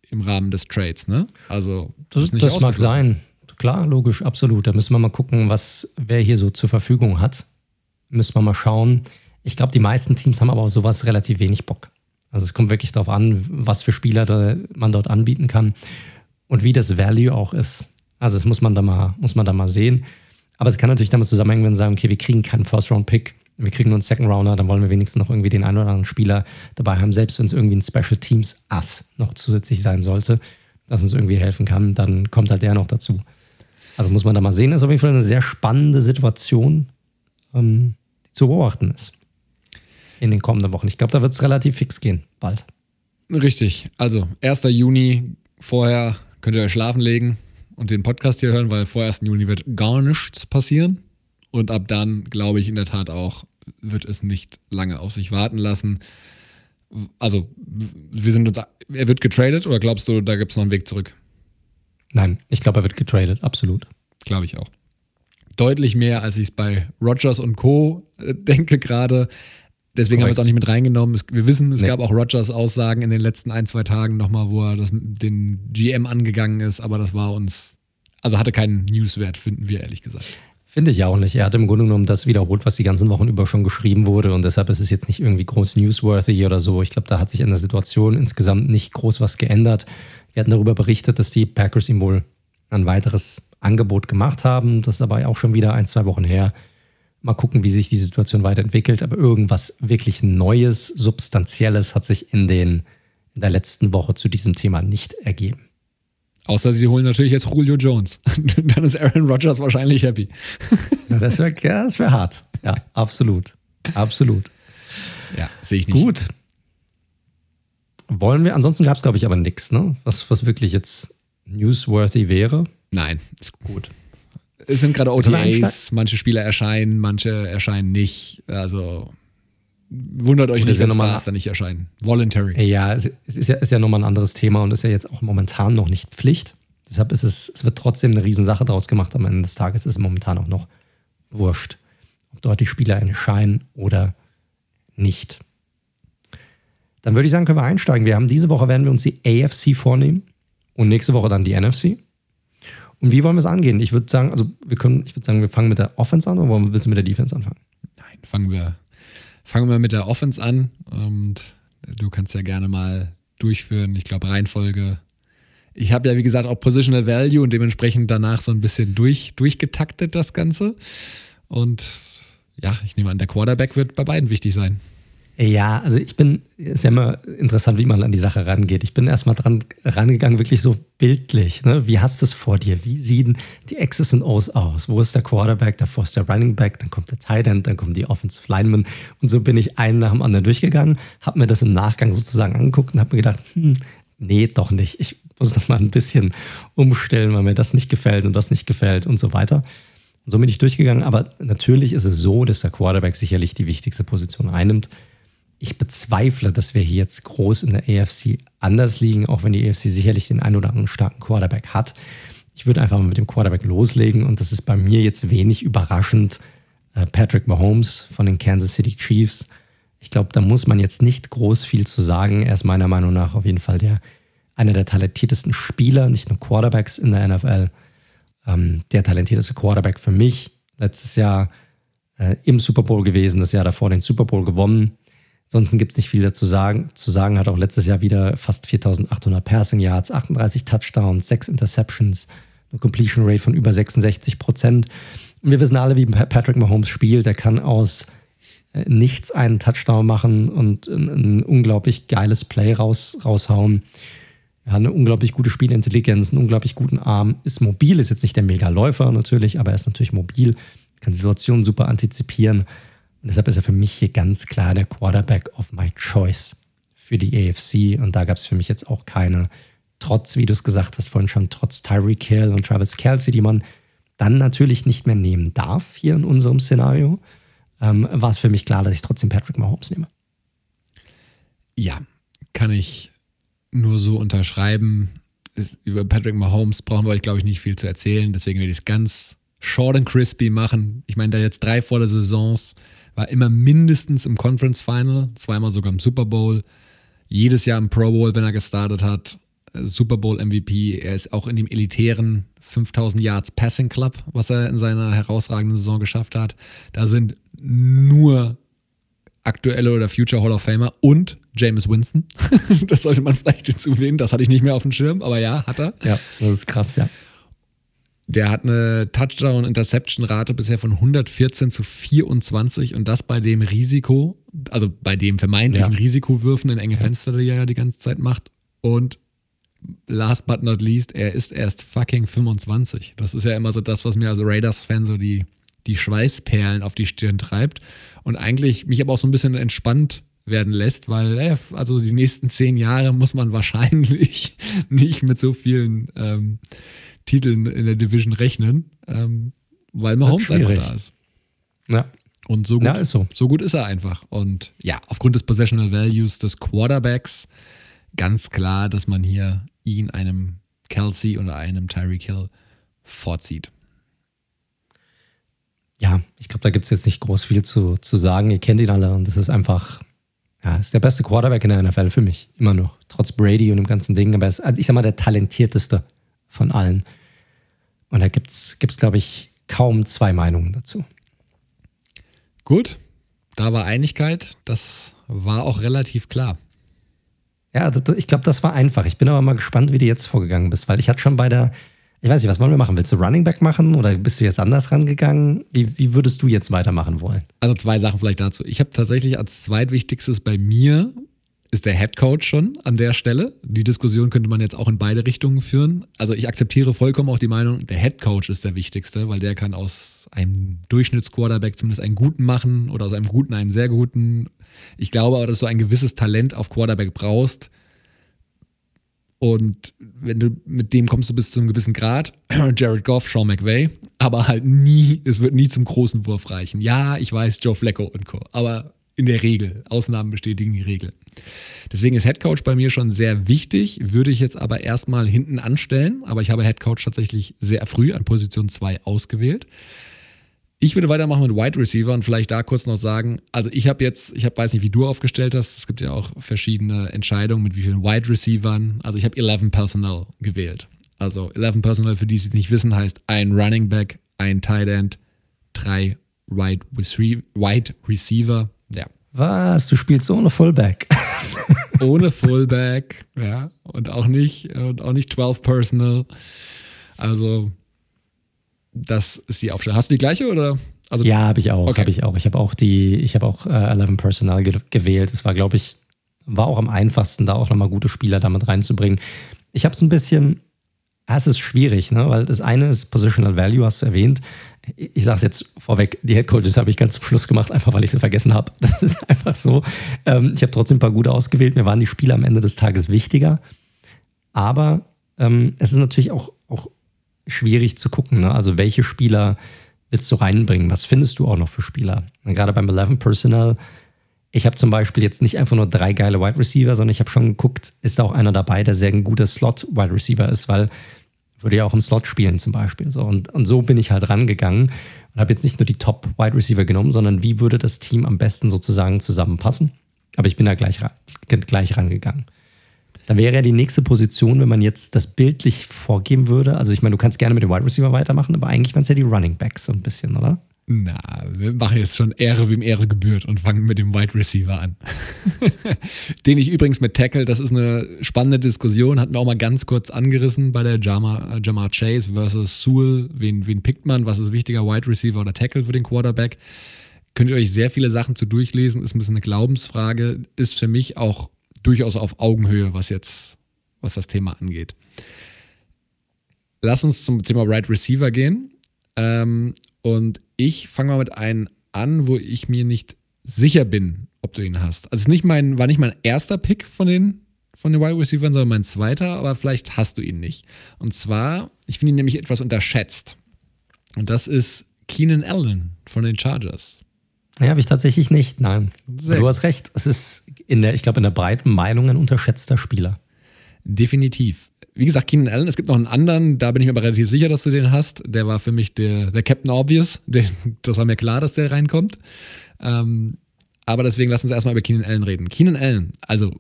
im Rahmen des Trades, ne? Also, das, nicht das mag sein. Klar, logisch, absolut. Da müssen wir mal gucken, was wer hier so zur Verfügung hat. Müssen wir mal schauen. Ich glaube, die meisten Teams haben aber auf sowas relativ wenig Bock. Also es kommt wirklich darauf an, was für Spieler man dort anbieten kann und wie das Value auch ist. Also das muss man da mal, muss man da mal sehen. Aber es kann natürlich damit zusammenhängen, wenn sie sagen, okay, wir kriegen keinen First-Round-Pick, wir kriegen nur einen Second-Rounder, dann wollen wir wenigstens noch irgendwie den einen oder anderen Spieler dabei haben, selbst wenn es irgendwie ein Special Teams-Ass noch zusätzlich sein sollte, das uns irgendwie helfen kann, dann kommt halt der noch dazu. Also muss man da mal sehen, das ist auf jeden Fall eine sehr spannende Situation, ähm, die zu beobachten ist in den kommenden Wochen. Ich glaube, da wird es relativ fix gehen, bald. Richtig. Also 1. Juni, vorher könnt ihr euch schlafen legen und den Podcast hier hören, weil vor 1. Juni wird gar nichts passieren. Und ab dann, glaube ich in der Tat auch, wird es nicht lange auf sich warten lassen. Also, wir sind uns, er wird getradet oder glaubst du, da gibt es noch einen Weg zurück? Nein, ich glaube, er wird getradet, absolut. Glaube ich auch. Deutlich mehr, als ich es bei Rogers und Co. Denke gerade. Deswegen Korrekt. haben wir es auch nicht mit reingenommen. Es, wir wissen, es nee. gab auch Rogers Aussagen in den letzten ein, zwei Tagen nochmal, wo er das, den GM angegangen ist, aber das war uns, also hatte keinen Newswert, finden wir ehrlich gesagt. Finde ich auch nicht. Er hat im Grunde genommen das wiederholt, was die ganzen Wochen über schon geschrieben wurde und deshalb ist es jetzt nicht irgendwie groß newsworthy oder so. Ich glaube, da hat sich an der Situation insgesamt nicht groß was geändert. Wir hatten darüber berichtet, dass die Packers ihm wohl ein weiteres Angebot gemacht haben. Das ist aber auch schon wieder ein, zwei Wochen her. Mal gucken, wie sich die Situation weiterentwickelt. Aber irgendwas wirklich Neues, Substanzielles hat sich in, den, in der letzten Woche zu diesem Thema nicht ergeben. Außer sie holen natürlich jetzt Julio Jones. Dann ist Aaron Rodgers wahrscheinlich happy. das wäre ja, wär hart. Ja, absolut. Absolut. Ja, sehe ich nicht. Gut. Wollen wir, ansonsten gab es, glaube ich, aber nichts, ne? Was, was wirklich jetzt newsworthy wäre. Nein, ist gut. Es sind gerade OTAs, manche Spieler erscheinen, manche erscheinen nicht. Also wundert euch nicht, wenn ja Stars da nicht erscheinen. Voluntary. Ja, es ist ja, ist ja nochmal ein anderes Thema und ist ja jetzt auch momentan noch nicht Pflicht. Deshalb ist es, es wird trotzdem eine Riesensache daraus gemacht. Am Ende des Tages ist es momentan auch noch wurscht, ob dort die Spieler erscheinen oder nicht. Dann würde ich sagen, können wir einsteigen. Wir haben diese Woche werden wir uns die AFC vornehmen und nächste Woche dann die NFC. Und wie wollen wir es angehen? Ich würde sagen, also wir können, ich würde sagen, wir fangen mit der Offense an oder wollen, willst du mit der Defense anfangen? Nein, fangen wir, fangen wir mit der Offense an und du kannst ja gerne mal durchführen. Ich glaube, Reihenfolge. Ich habe ja, wie gesagt, auch Positional Value und dementsprechend danach so ein bisschen durch, durchgetaktet, das Ganze. Und ja, ich nehme an, der Quarterback wird bei beiden wichtig sein. Ja, also ich bin, ist ja immer interessant, wie man an die Sache rangeht. Ich bin erstmal dran rangegangen, wirklich so bildlich. Ne? Wie hast du es vor dir? Wie sehen die X's und O's aus? Wo ist der Quarterback, davor ist der Running Back, dann kommt der Tight End, dann kommen die Offensive Linemen. Und so bin ich einen nach dem anderen durchgegangen, habe mir das im Nachgang sozusagen angeguckt und habe mir gedacht, hm, nee, doch nicht. Ich muss noch mal ein bisschen umstellen, weil mir das nicht gefällt und das nicht gefällt und so weiter. Und so bin ich durchgegangen. Aber natürlich ist es so, dass der Quarterback sicherlich die wichtigste Position einnimmt ich bezweifle, dass wir hier jetzt groß in der AFC anders liegen, auch wenn die AFC sicherlich den einen oder anderen starken Quarterback hat. Ich würde einfach mal mit dem Quarterback loslegen und das ist bei mir jetzt wenig überraschend. Äh, Patrick Mahomes von den Kansas City Chiefs. Ich glaube, da muss man jetzt nicht groß viel zu sagen. Er ist meiner Meinung nach auf jeden Fall der, einer der talentiertesten Spieler, nicht nur Quarterbacks in der NFL. Ähm, der talentierteste Quarterback für mich. Letztes Jahr äh, im Super Bowl gewesen, das Jahr davor den Super Bowl gewonnen. Ansonsten gibt es nicht viel dazu sagen. Zu sagen hat auch letztes Jahr wieder fast 4800 Passing Yards, 38 Touchdowns, 6 Interceptions, eine Completion Rate von über 66 Prozent. Wir wissen alle, wie Patrick Mahomes spielt. Er kann aus äh, nichts einen Touchdown machen und ein, ein unglaublich geiles Play raus, raushauen. Er hat eine unglaublich gute Spielintelligenz, einen unglaublich guten Arm, ist mobil, ist jetzt nicht der Mega-Läufer natürlich, aber er ist natürlich mobil, kann Situationen super antizipieren. Und deshalb ist er für mich hier ganz klar der Quarterback of my choice für die AFC. Und da gab es für mich jetzt auch keine, trotz, wie du es gesagt hast vorhin schon, trotz Tyreek Hill und Travis Kelsey, die man dann natürlich nicht mehr nehmen darf hier in unserem Szenario, ähm, war es für mich klar, dass ich trotzdem Patrick Mahomes nehme. Ja, kann ich nur so unterschreiben. über Patrick Mahomes brauchen wir euch, glaube ich, nicht viel zu erzählen. Deswegen werde ich es ganz short and crispy machen. Ich meine, da jetzt drei volle Saisons war immer mindestens im Conference Final, zweimal sogar im Super Bowl, jedes Jahr im Pro Bowl, wenn er gestartet hat. Äh, Super Bowl MVP. Er ist auch in dem elitären 5000 Yards Passing Club, was er in seiner herausragenden Saison geschafft hat. Da sind nur aktuelle oder Future Hall of Famer und James Winston. das sollte man vielleicht hinzuwählen. Das hatte ich nicht mehr auf dem Schirm, aber ja, hat er. Ja, das ist krass, ja. Der hat eine Touchdown-Interception-Rate bisher von 114 zu 24 und das bei dem Risiko, also bei dem vermeintlichen ja. Risikowürfen in enge Fenster, die er ja die ganze Zeit macht. Und last but not least, er ist erst fucking 25. Das ist ja immer so das, was mir als Raiders-Fan so die, die Schweißperlen auf die Stirn treibt und eigentlich mich aber auch so ein bisschen entspannt werden lässt, weil äh, also die nächsten zehn Jahre muss man wahrscheinlich nicht mit so vielen ähm, Titeln in der Division rechnen, ähm, weil Mahomes einfach da ist. Ja, Und so gut, Ja, ist so. so gut ist er einfach. Und ja, aufgrund des Possessional Values des Quarterbacks ganz klar, dass man hier ihn einem Kelsey oder einem Tyreek Hill vorzieht. Ja, ich glaube, da gibt es jetzt nicht groß viel zu, zu sagen. Ihr kennt ihn alle und das ist einfach, ja, ist der beste Quarterback in der NFL für mich. Immer noch. Trotz Brady und dem ganzen Ding. Aber er ist, also ich sag mal, der talentierteste von allen. Und da gibt es, glaube ich, kaum zwei Meinungen dazu. Gut, da war Einigkeit. Das war auch relativ klar. Ja, das, ich glaube, das war einfach. Ich bin aber mal gespannt, wie du jetzt vorgegangen bist, weil ich hatte schon bei der, ich weiß nicht, was wollen wir machen? Willst du Running Back machen oder bist du jetzt anders rangegangen? Wie, wie würdest du jetzt weitermachen wollen? Also zwei Sachen vielleicht dazu. Ich habe tatsächlich als zweitwichtigstes bei mir ist der Head Coach schon an der Stelle. Die Diskussion könnte man jetzt auch in beide Richtungen führen. Also ich akzeptiere vollkommen auch die Meinung, der Head Coach ist der wichtigste, weil der kann aus einem Durchschnittsquarterback zumindest einen guten machen oder aus einem guten einen sehr guten. Ich glaube aber, dass du ein gewisses Talent auf Quarterback brauchst. Und wenn du mit dem kommst du bis zu einem gewissen Grad, Jared Goff, Sean McVay, aber halt nie, es wird nie zum großen Wurf reichen. Ja, ich weiß, Joe Flacco und Co. Aber in der Regel. Ausnahmen bestätigen die Regel. Deswegen ist Headcoach bei mir schon sehr wichtig, würde ich jetzt aber erstmal hinten anstellen. Aber ich habe Headcoach tatsächlich sehr früh an Position 2 ausgewählt. Ich würde weitermachen mit Wide Receiver und vielleicht da kurz noch sagen, also ich habe jetzt, ich hab, weiß nicht, wie du aufgestellt hast, es gibt ja auch verschiedene Entscheidungen mit wie vielen Wide Receivern. Also ich habe 11 Personnel gewählt. Also 11 Personnel, für die es nicht wissen, heißt ein Running Back, ein Tight End, drei Wide Receiver, ja. Was? Du spielst ohne Fullback? ohne Fullback, ja. Und auch nicht, und auch nicht 12 Personal. Also, das ist die Aufstellung. Hast du die gleiche oder? Also, ja, habe ich auch. Okay. Habe ich auch. Ich habe auch die, ich habe auch äh, 11 Personal ge gewählt. Es war, glaube ich, war auch am einfachsten, da auch nochmal gute Spieler damit reinzubringen. Ich habe es ein bisschen, ja, es ist schwierig, ne? weil das eine ist Positional Value, hast du erwähnt ich sage es jetzt vorweg, die Headcoaches habe ich ganz zum Schluss gemacht, einfach weil ich sie vergessen habe. Das ist einfach so. Ähm, ich habe trotzdem ein paar gute ausgewählt. Mir waren die Spiele am Ende des Tages wichtiger. Aber ähm, es ist natürlich auch, auch schwierig zu gucken. Ne? Also, welche Spieler willst du reinbringen? Was findest du auch noch für Spieler? Und gerade beim 11 Personal, ich habe zum Beispiel jetzt nicht einfach nur drei geile Wide Receiver, sondern ich habe schon geguckt, ist da auch einer dabei, der sehr ein guter Slot-Wide Receiver ist, weil würde ja auch im Slot spielen zum Beispiel. So. Und, und so bin ich halt rangegangen und habe jetzt nicht nur die Top-Wide Receiver genommen, sondern wie würde das Team am besten sozusagen zusammenpassen. Aber ich bin da gleich, gleich rangegangen. Da wäre ja die nächste Position, wenn man jetzt das bildlich vorgeben würde. Also ich meine, du kannst gerne mit dem Wide Receiver weitermachen, aber eigentlich waren es ja die Running Backs so ein bisschen, oder? Na, wir machen jetzt schon Ehre, wem Ehre gebührt und fangen mit dem Wide Receiver an. Den ich übrigens mit Tackle, das ist eine spannende Diskussion, hatten wir auch mal ganz kurz angerissen bei der Jama, äh, Jamar Chase versus Sewell. Wen, wen pickt man? Was ist wichtiger, Wide Receiver oder Tackle für den Quarterback? Könnt ihr euch sehr viele Sachen zu durchlesen, ist ein bisschen eine Glaubensfrage, ist für mich auch durchaus auf Augenhöhe, was jetzt, was das Thema angeht. Lass uns zum Thema Wide Receiver gehen. Ähm, und ich fange mal mit einem an, wo ich mir nicht sicher bin, ob du ihn hast. Also nicht mein, war nicht mein erster Pick von den, von den Wide Receivers, sondern mein zweiter, aber vielleicht hast du ihn nicht. Und zwar, ich finde ihn nämlich etwas unterschätzt. Und das ist Keenan Allen von den Chargers. Ja, habe ich tatsächlich nicht, nein. Sehr du hast recht. Es ist in der, ich glaube, in der breiten Meinung ein unterschätzter Spieler. Definitiv wie gesagt, Keenan Allen, es gibt noch einen anderen, da bin ich mir aber relativ sicher, dass du den hast. Der war für mich der, der Captain Obvious. Den, das war mir klar, dass der reinkommt. Ähm, aber deswegen lass uns erstmal über Keenan Allen reden. Keenan Allen, also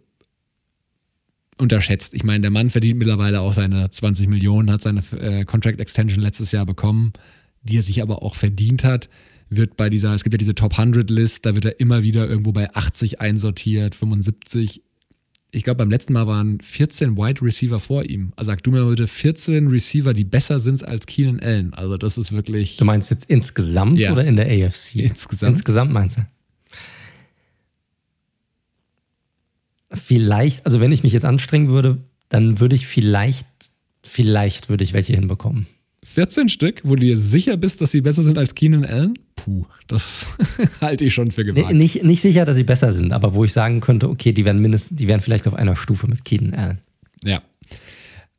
unterschätzt. Ich meine, der Mann verdient mittlerweile auch seine 20 Millionen, hat seine äh, Contract Extension letztes Jahr bekommen, die er sich aber auch verdient hat. Wird bei dieser, es gibt ja diese Top 100 List, da wird er immer wieder irgendwo bei 80 einsortiert, 75 ich glaube, beim letzten Mal waren 14 Wide Receiver vor ihm. Also sag du mir bitte 14 Receiver, die besser sind als Keenan Allen. Also das ist wirklich. Du meinst jetzt insgesamt ja. oder in der AFC? Insgesamt. Insgesamt meinst du? Vielleicht, also wenn ich mich jetzt anstrengen würde, dann würde ich vielleicht, vielleicht würde ich welche hinbekommen. 14 Stück, wo du dir sicher bist, dass sie besser sind als Keenan Allen? Puh, das halte ich schon für gewagt. Nicht, nicht sicher, dass sie besser sind, aber wo ich sagen könnte, okay, die werden mindestens, die werden vielleicht auf einer Stufe mit Keenan Allen. Ja.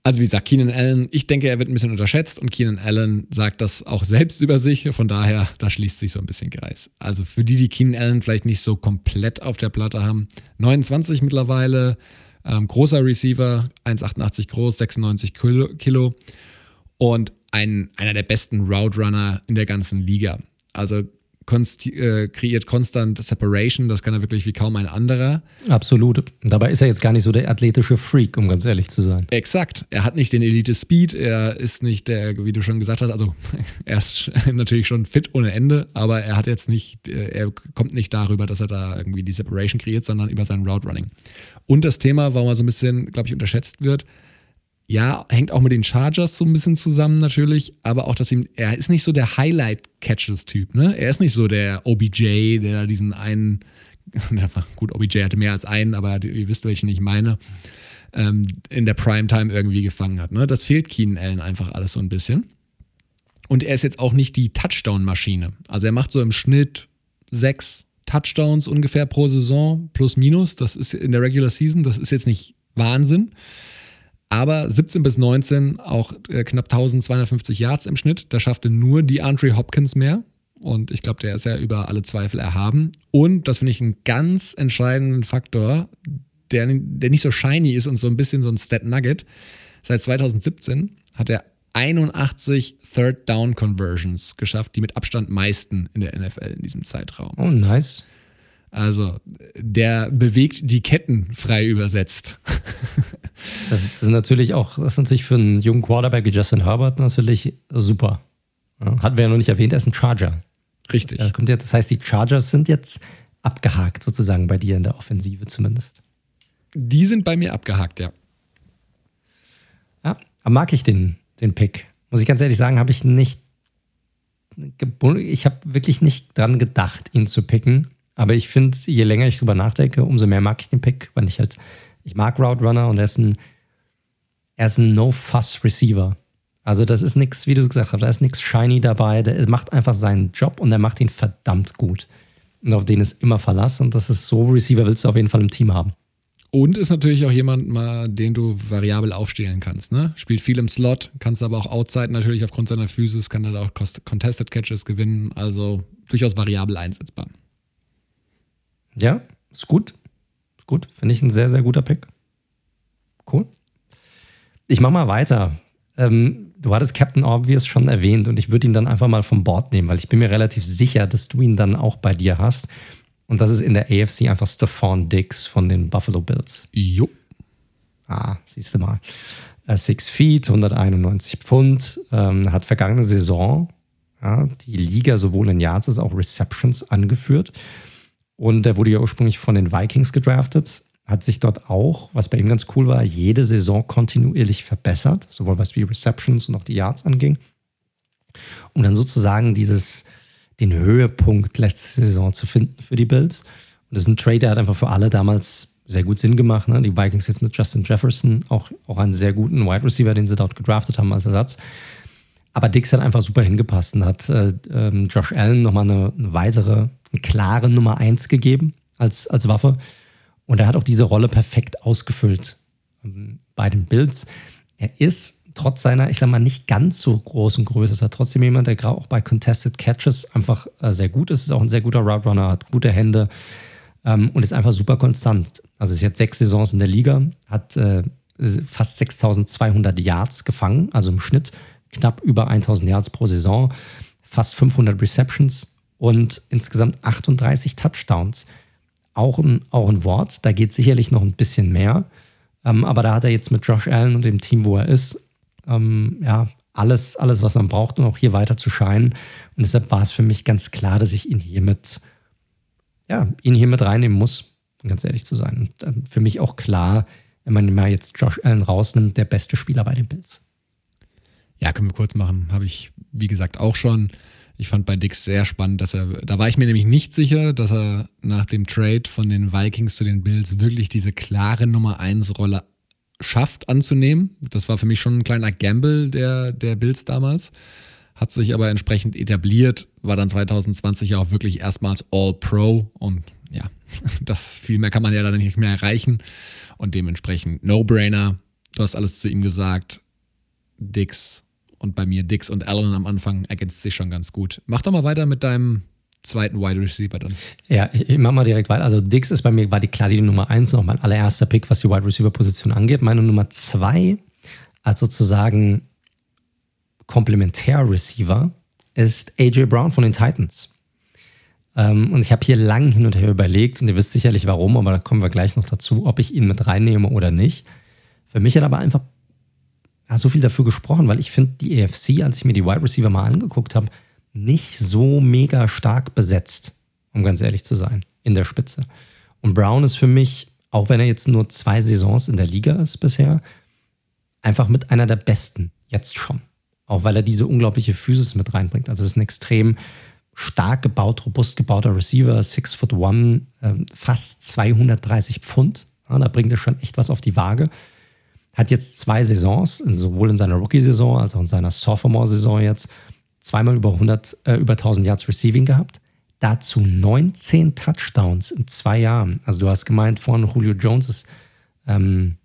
Also wie gesagt, Keenan Allen, ich denke, er wird ein bisschen unterschätzt und Keenan Allen sagt das auch selbst über sich. Von daher, da schließt sich so ein bisschen Kreis. Also für die, die Keenan Allen vielleicht nicht so komplett auf der Platte haben, 29 mittlerweile, ähm, großer Receiver, 1,88 groß, 96 Kilo und ein, einer der besten Route Runner in der ganzen Liga. Also konst äh, kreiert konstant Separation, das kann er wirklich wie kaum ein anderer. Absolut. Dabei ist er jetzt gar nicht so der athletische Freak, um ganz ehrlich zu sein. Exakt. Er hat nicht den Elite-Speed, er ist nicht der, wie du schon gesagt hast, also er ist natürlich schon fit ohne Ende, aber er hat jetzt nicht, äh, er kommt nicht darüber, dass er da irgendwie die Separation kreiert, sondern über sein Route Running. Und das Thema, warum er so ein bisschen, glaube ich, unterschätzt wird, ja, hängt auch mit den Chargers so ein bisschen zusammen natürlich, aber auch, dass ihm, er ist nicht so der Highlight-Catches-Typ, ne? Er ist nicht so der OBJ, der diesen einen, gut, OBJ hatte mehr als einen, aber ihr wisst, welchen ich meine, ähm, in der Primetime irgendwie gefangen hat, ne? Das fehlt Keenan Allen einfach alles so ein bisschen. Und er ist jetzt auch nicht die Touchdown-Maschine. Also er macht so im Schnitt sechs Touchdowns ungefähr pro Saison, plus minus. Das ist in der Regular Season, das ist jetzt nicht Wahnsinn. Aber 17 bis 19 auch äh, knapp 1250 Yards im Schnitt. Da schaffte nur die Andre Hopkins mehr. Und ich glaube, der ist ja über alle Zweifel erhaben. Und das finde ich einen ganz entscheidenden Faktor, der, der nicht so shiny ist und so ein bisschen so ein Stat Nugget. Seit 2017 hat er 81 Third Down Conversions geschafft, die mit Abstand meisten in der NFL in diesem Zeitraum. Oh, nice. Also, der bewegt die Ketten frei übersetzt. das, ist natürlich auch, das ist natürlich für einen jungen Quarterback wie Justin Herbert natürlich super. Hatten wir ja noch nicht erwähnt, er ist ein Charger. Richtig. Das, kommt jetzt, das heißt, die Chargers sind jetzt abgehakt, sozusagen bei dir in der Offensive zumindest. Die sind bei mir abgehakt, ja. Ja, mag ich den, den Pick. Muss ich ganz ehrlich sagen, habe ich nicht. Ich habe wirklich nicht dran gedacht, ihn zu picken. Aber ich finde, je länger ich drüber nachdenke, umso mehr mag ich den Pick, weil ich halt, ich mag Route Runner und er ist ein, er ist ein No-Fuss-Receiver. Also das ist nichts, wie du gesagt hast, da ist nichts shiny dabei. Der macht einfach seinen Job und er macht ihn verdammt gut. Und auf den ist immer Verlass und das ist so Receiver willst du auf jeden Fall im Team haben. Und ist natürlich auch jemand, mal, den du variabel aufstellen kannst. Ne? Spielt viel im Slot, kannst aber auch outside natürlich aufgrund seiner Physis, kann er auch Contested Catches gewinnen. Also durchaus variabel einsetzbar. Ja, ist gut. Ist gut. Finde ich ein sehr, sehr guter Pick. Cool. Ich mache mal weiter. Ähm, du hattest Captain Obvious schon erwähnt und ich würde ihn dann einfach mal vom Board nehmen, weil ich bin mir relativ sicher, dass du ihn dann auch bei dir hast. Und das ist in der AFC einfach Stephon Diggs von den Buffalo Bills. Jo. Ah, siehst du mal. Uh, six Feet, 191 Pfund, ähm, hat vergangene Saison ja, die Liga sowohl in Yards als auch Receptions angeführt. Und er wurde ja ursprünglich von den Vikings gedraftet, hat sich dort auch, was bei ihm ganz cool war, jede Saison kontinuierlich verbessert, sowohl was die Receptions und auch die Yards anging. Um dann sozusagen dieses, den Höhepunkt letzte Saison zu finden für die Bills. Und das ist ein Trade, der hat einfach für alle damals sehr gut Sinn gemacht. Ne? Die Vikings jetzt mit Justin Jefferson, auch, auch einen sehr guten Wide Receiver, den sie dort gedraftet haben als Ersatz. Aber Dix hat einfach super hingepasst und hat äh, ähm, Josh Allen nochmal eine, eine weitere eine klare Nummer 1 gegeben als, als Waffe. Und er hat auch diese Rolle perfekt ausgefüllt ähm, bei den Bills. Er ist trotz seiner, ich sag mal, nicht ganz so großen Größe, ist er trotzdem jemand, der gerade auch bei Contested Catches einfach äh, sehr gut ist, ist auch ein sehr guter Route Runner, hat gute Hände ähm, und ist einfach super konstant. Also ist jetzt sechs Saisons in der Liga, hat äh, fast 6200 Yards gefangen, also im Schnitt knapp über 1000 Yards pro Saison, fast 500 Receptions, und insgesamt 38 Touchdowns. Auch ein, auch ein Wort, da geht sicherlich noch ein bisschen mehr. Ähm, aber da hat er jetzt mit Josh Allen und dem Team, wo er ist, ähm, ja, alles, alles, was man braucht, um auch hier weiter zu scheinen. Und deshalb war es für mich ganz klar, dass ich ihn hier mit, ja, ihn hier mit reinnehmen muss, um ganz ehrlich zu sein. Und ähm, für mich auch klar, wenn man mal jetzt Josh Allen rausnimmt, der beste Spieler bei den Bills. Ja, können wir kurz machen. Habe ich, wie gesagt, auch schon. Ich fand bei Dix sehr spannend, dass er, da war ich mir nämlich nicht sicher, dass er nach dem Trade von den Vikings zu den Bills wirklich diese klare Nummer 1 Rolle schafft anzunehmen. Das war für mich schon ein kleiner Gamble der, der Bills damals. Hat sich aber entsprechend etabliert, war dann 2020 auch wirklich erstmals All-Pro und ja, das viel mehr kann man ja dann nicht mehr erreichen und dementsprechend No-Brainer. du hast alles zu ihm gesagt. Dix und bei mir Dix und Allen am Anfang ergänzt sich schon ganz gut. Mach doch mal weiter mit deinem zweiten Wide Receiver dann. Ja, ich, ich mach mal direkt weiter. Also Dix ist bei mir, war die klar die Nummer eins, noch mein allererster Pick, was die Wide Receiver Position angeht. Meine Nummer zwei, als sozusagen Komplementär-Receiver, ist AJ Brown von den Titans. Ähm, und ich habe hier lang hin und her überlegt, und ihr wisst sicherlich warum, aber da kommen wir gleich noch dazu, ob ich ihn mit reinnehme oder nicht. Für mich hat aber einfach ja, so viel dafür gesprochen, weil ich finde, die AFC, als ich mir die Wide Receiver mal angeguckt habe, nicht so mega stark besetzt, um ganz ehrlich zu sein, in der Spitze. Und Brown ist für mich, auch wenn er jetzt nur zwei Saisons in der Liga ist bisher, einfach mit einer der besten, jetzt schon. Auch weil er diese unglaubliche Physis mit reinbringt. Also es ist ein extrem stark gebaut, robust gebauter Receiver, 6 foot one, ähm, fast 230 Pfund. Da bringt er schon echt was auf die Waage. Hat jetzt zwei Saisons, sowohl in seiner Rookie-Saison als auch in seiner Sophomore-Saison jetzt, zweimal über 100, äh, über 1000 Yards Receiving gehabt. Dazu 19 Touchdowns in zwei Jahren. Also du hast gemeint, vorhin Julio Jones ist, ähm,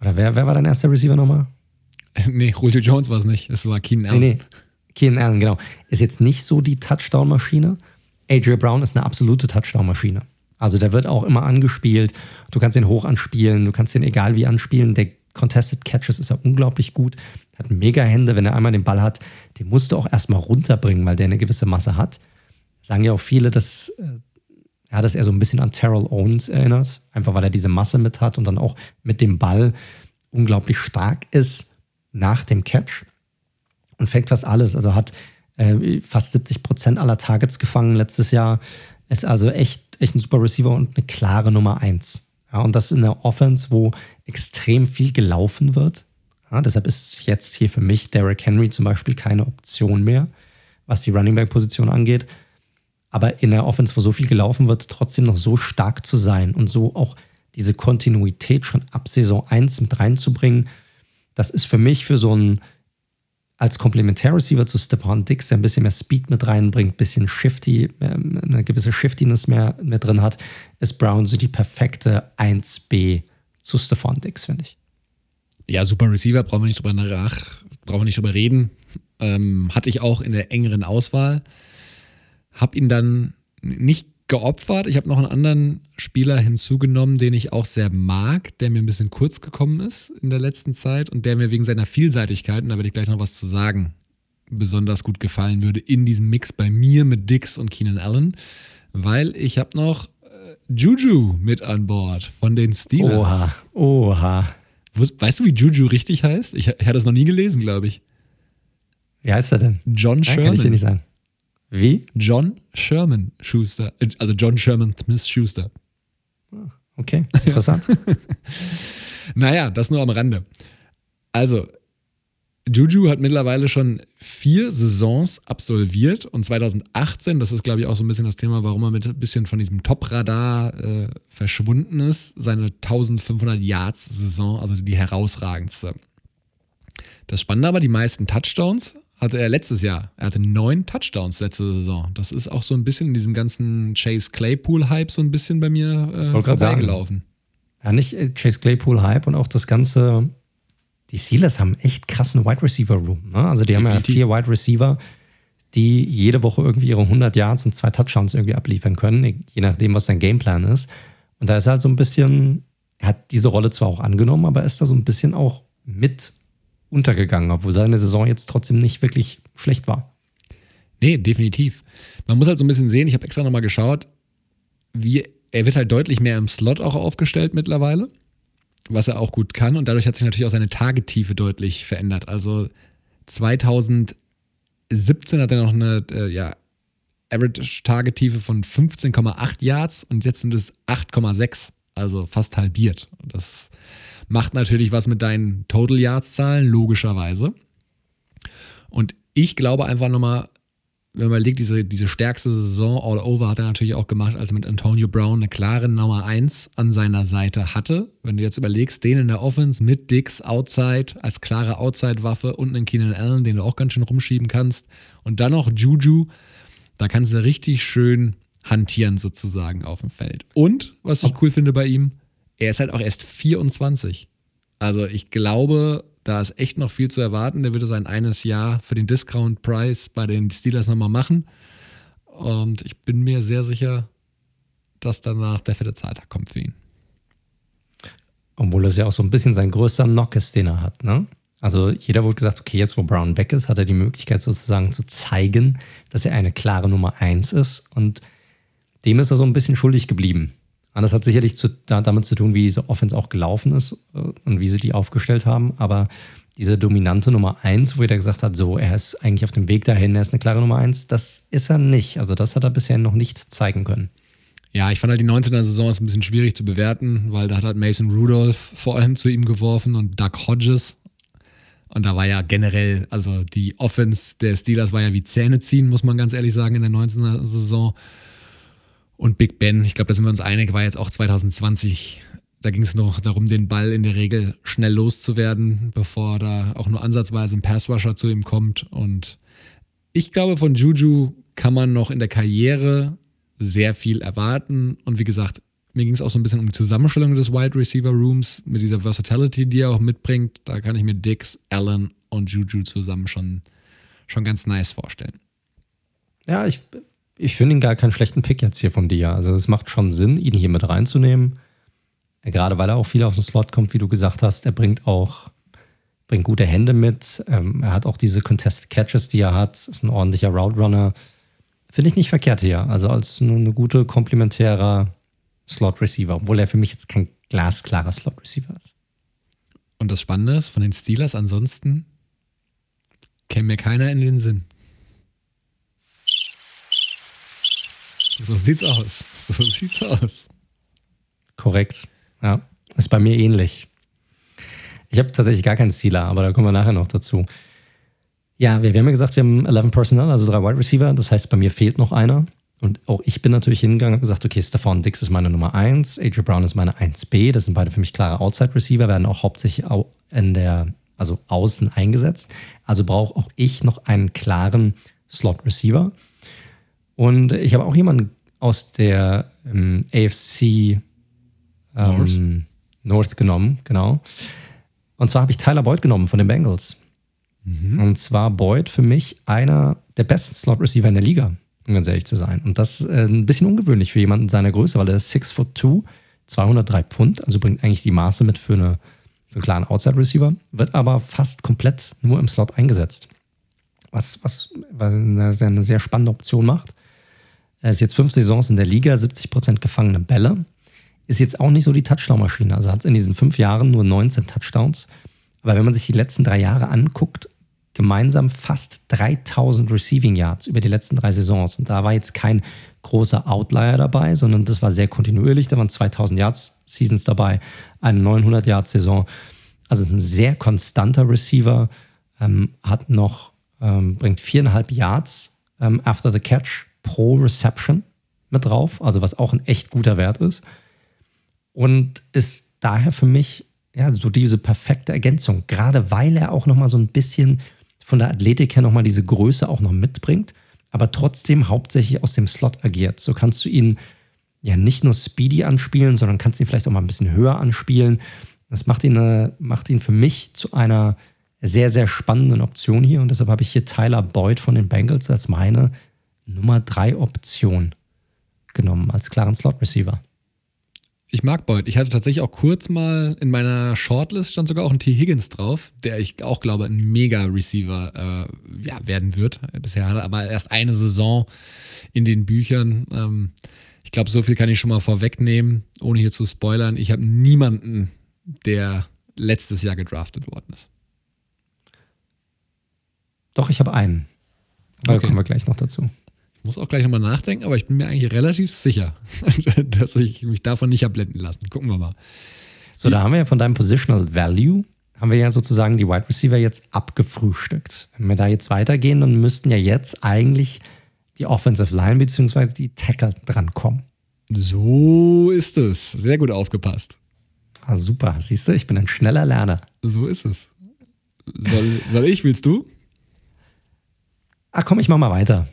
oder wer, wer war dein erster Receiver nochmal? Nee, Julio Jones war es nicht. Es war Keenan Allen. Nee, nee. Keenan Allen, genau. Ist jetzt nicht so die Touchdown-Maschine. AJ Brown ist eine absolute Touchdown-Maschine. Also der wird auch immer angespielt. Du kannst ihn hoch anspielen, du kannst ihn egal wie anspielen. Der Contested Catches ist ja unglaublich gut. Hat mega Hände, wenn er einmal den Ball hat. Den musst du auch erstmal runterbringen, weil der eine gewisse Masse hat. Sagen ja auch viele, dass, äh, ja, dass er so ein bisschen an Terrell Owens erinnert. Einfach weil er diese Masse mit hat und dann auch mit dem Ball unglaublich stark ist nach dem Catch und fängt fast alles. Also hat äh, fast 70 Prozent aller Targets gefangen letztes Jahr. Ist also echt, echt ein super Receiver und eine klare Nummer eins. Ja, und das in der Offense, wo extrem viel gelaufen wird. Ja, deshalb ist jetzt hier für mich Derrick Henry zum Beispiel keine Option mehr, was die Running Back Position angeht. Aber in der Offense, wo so viel gelaufen wird, trotzdem noch so stark zu sein und so auch diese Kontinuität schon ab Saison 1 mit reinzubringen, das ist für mich für so einen als Komplementär-Receiver zu Stefan Dix, der ein bisschen mehr Speed mit reinbringt, ein bisschen Shifty, ähm, eine gewisse Shiftiness mehr, mehr drin hat, ist Brown so die perfekte 1B zu Stefan Dix, finde ich. Ja, super Receiver, brauchen wir nicht drüber nach, brauchen wir nicht drüber reden. Ähm, hatte ich auch in der engeren Auswahl. Hab ihn dann nicht geopfert. Ich habe noch einen anderen Spieler hinzugenommen, den ich auch sehr mag, der mir ein bisschen kurz gekommen ist in der letzten Zeit und der mir wegen seiner Vielseitigkeit, und da werde ich gleich noch was zu sagen, besonders gut gefallen würde in diesem Mix bei mir mit Dix und Keenan Allen, weil ich habe noch Juju mit an Bord von den Steelers. Oha, oha. Weißt du, wie Juju richtig heißt? Ich, ich hatte es noch nie gelesen, glaube ich. Wie heißt er denn? John Sherman. Ja, kann ich dir nicht sagen. Wie? John Sherman Schuster. Äh, also John Sherman Smith Schuster. Okay, interessant. naja, das nur am Rande. Also, Juju hat mittlerweile schon vier Saisons absolviert und 2018, das ist glaube ich auch so ein bisschen das Thema, warum er mit ein bisschen von diesem Top-Radar äh, verschwunden ist, seine 1500 Yards-Saison, also die herausragendste. Das Spannende aber, die meisten Touchdowns hatte er letztes Jahr. Er hatte neun Touchdowns letzte Saison. Das ist auch so ein bisschen in diesem ganzen Chase Claypool-Hype so ein bisschen bei mir äh, vorbeigelaufen. Ja, nicht Chase Claypool-Hype und auch das ganze. Die Steelers haben echt krassen Wide Receiver Room. Ne? Also, die Definitiv. haben ja vier Wide Receiver, die jede Woche irgendwie ihre 100 Yards und zwei Touchdowns irgendwie abliefern können, je nachdem, was sein Gameplan ist. Und da ist halt so ein bisschen. Er hat diese Rolle zwar auch angenommen, aber ist da so ein bisschen auch mit untergegangen, obwohl seine Saison jetzt trotzdem nicht wirklich schlecht war. Nee, definitiv. Man muss halt so ein bisschen sehen, ich habe extra nochmal geschaut, wie, er wird halt deutlich mehr im Slot auch aufgestellt mittlerweile, was er auch gut kann und dadurch hat sich natürlich auch seine Tagetiefe deutlich verändert. Also 2017 hat er noch eine äh, ja, Average-Tagetiefe von 15,8 Yards und jetzt sind es 8,6, also fast halbiert. Das macht natürlich was mit deinen Total Yards Zahlen, logischerweise. Und ich glaube einfach nochmal, wenn man überlegt, diese, diese stärkste Saison all over hat er natürlich auch gemacht, als er mit Antonio Brown eine klare Nummer 1 an seiner Seite hatte. Wenn du jetzt überlegst, den in der Offense mit Dix Outside als klare Outside-Waffe und einen Keenan Allen, den du auch ganz schön rumschieben kannst. Und dann noch Juju, da kannst du richtig schön hantieren sozusagen auf dem Feld. Und, was ich cool finde bei ihm, er ist halt auch erst 24. Also ich glaube, da ist echt noch viel zu erwarten. Der würde sein eines Jahr für den Discount-Price bei den Steelers nochmal machen. Und ich bin mir sehr sicher, dass danach der fette Zahltag kommt für ihn. Obwohl das ja auch so ein bisschen sein größter Knock ist, den er hat. Ne? Also jeder wurde gesagt, okay, jetzt wo Brown weg ist, hat er die Möglichkeit sozusagen zu zeigen, dass er eine klare Nummer 1 ist. Und dem ist er so ein bisschen schuldig geblieben. Und das hat sicherlich zu, da, damit zu tun, wie diese Offense auch gelaufen ist äh, und wie sie die aufgestellt haben. Aber diese dominante Nummer 1, wo jeder gesagt hat, so, er ist eigentlich auf dem Weg dahin, er ist eine klare Nummer 1, das ist er nicht. Also das hat er bisher noch nicht zeigen können. Ja, ich fand halt die 19er Saison ist ein bisschen schwierig zu bewerten, weil da hat halt Mason Rudolph vor allem zu ihm geworfen und Doug Hodges. Und da war ja generell, also die Offense der Steelers war ja wie Zähne ziehen, muss man ganz ehrlich sagen, in der 19er Saison. Und Big Ben, ich glaube, da sind wir uns einig, war jetzt auch 2020. Da ging es noch darum, den Ball in der Regel schnell loszuwerden, bevor da auch nur ansatzweise ein Passwasher zu ihm kommt. Und ich glaube, von Juju kann man noch in der Karriere sehr viel erwarten. Und wie gesagt, mir ging es auch so ein bisschen um die Zusammenstellung des Wide Receiver Rooms mit dieser Versatility, die er auch mitbringt. Da kann ich mir Dix, Allen und Juju zusammen schon, schon ganz nice vorstellen. Ja, ich ich finde ihn gar keinen schlechten Pick jetzt hier von dir. Also es macht schon Sinn, ihn hier mit reinzunehmen. Gerade weil er auch viel auf den Slot kommt, wie du gesagt hast. Er bringt auch bringt gute Hände mit. Ähm, er hat auch diese Contested Catches, die er hat. Ist ein ordentlicher Route Runner. Finde ich nicht verkehrt hier. Also als eine gute komplementärer Slot Receiver, obwohl er für mich jetzt kein glasklarer Slot Receiver ist. Und das Spannende ist, von den Steelers ansonsten käme mir keiner in den Sinn. So sieht's aus. So sieht's aus. Korrekt. Ja, ist bei mir ähnlich. Ich habe tatsächlich gar keinen Stealer, aber da kommen wir nachher noch dazu. Ja, wir, wir haben ja gesagt, wir haben 11 Personal, also drei Wide Receiver. Das heißt, bei mir fehlt noch einer. Und auch ich bin natürlich hingegangen und gesagt, okay, Stefan Dix ist meine Nummer 1, AJ Brown ist meine 1B. Das sind beide für mich klare Outside Receiver, werden auch hauptsächlich in der, also außen eingesetzt. Also brauche auch ich noch einen klaren Slot Receiver. Und ich habe auch jemanden aus der ähm, AFC ähm, North. North. genommen, genau. Und zwar habe ich Tyler Boyd genommen von den Bengals. Mhm. Und zwar Boyd für mich einer der besten Slot-Receiver in der Liga, um ganz ehrlich zu sein. Und das ist äh, ein bisschen ungewöhnlich für jemanden seiner Größe, weil er ist 6 foot 2, 203 Pfund, also bringt eigentlich die Maße mit für, eine, für einen klaren Outside-Receiver, wird aber fast komplett nur im Slot eingesetzt. Was, was, was eine sehr spannende Option macht. Er ist jetzt fünf Saisons in der Liga, 70 Prozent gefangene Bälle. Ist jetzt auch nicht so die Touchdown-Maschine. Also hat in diesen fünf Jahren nur 19 Touchdowns. Aber wenn man sich die letzten drei Jahre anguckt, gemeinsam fast 3000 Receiving Yards über die letzten drei Saisons. Und da war jetzt kein großer Outlier dabei, sondern das war sehr kontinuierlich. Da waren 2000 Yards Seasons dabei, eine 900 Yards Saison. Also ist ein sehr konstanter Receiver, ähm, hat noch, ähm, bringt viereinhalb Yards ähm, after the catch pro Reception mit drauf, also was auch ein echt guter Wert ist. Und ist daher für mich ja so diese perfekte Ergänzung, gerade weil er auch nochmal so ein bisschen von der Athletik her nochmal diese Größe auch noch mitbringt, aber trotzdem hauptsächlich aus dem Slot agiert. So kannst du ihn ja nicht nur speedy anspielen, sondern kannst ihn vielleicht auch mal ein bisschen höher anspielen. Das macht ihn, äh, macht ihn für mich zu einer sehr, sehr spannenden Option hier. Und deshalb habe ich hier Tyler Boyd von den Bengals als meine Nummer 3 Option genommen als klaren Slot-Receiver. Ich mag Boyd. Ich hatte tatsächlich auch kurz mal in meiner Shortlist stand sogar auch ein T. Higgins drauf, der ich auch glaube ein Mega-Receiver äh, ja, werden wird. Bisher hat er aber erst eine Saison in den Büchern. Ähm, ich glaube, so viel kann ich schon mal vorwegnehmen, ohne hier zu spoilern. Ich habe niemanden, der letztes Jahr gedraftet worden ist. Doch, ich habe einen. Da okay. kommen wir gleich noch dazu muss auch gleich nochmal nachdenken, aber ich bin mir eigentlich relativ sicher, dass ich mich davon nicht abblenden lassen. Gucken wir mal. So, da haben wir ja von deinem Positional Value, haben wir ja sozusagen die Wide Receiver jetzt abgefrühstückt. Wenn wir da jetzt weitergehen, dann müssten ja jetzt eigentlich die Offensive Line bzw. die Tackle drankommen. So ist es. Sehr gut aufgepasst. Ah, super. Siehst du, ich bin ein schneller Lerner. So ist es. Soll, soll ich, willst du? Ach komm, ich mach mal weiter.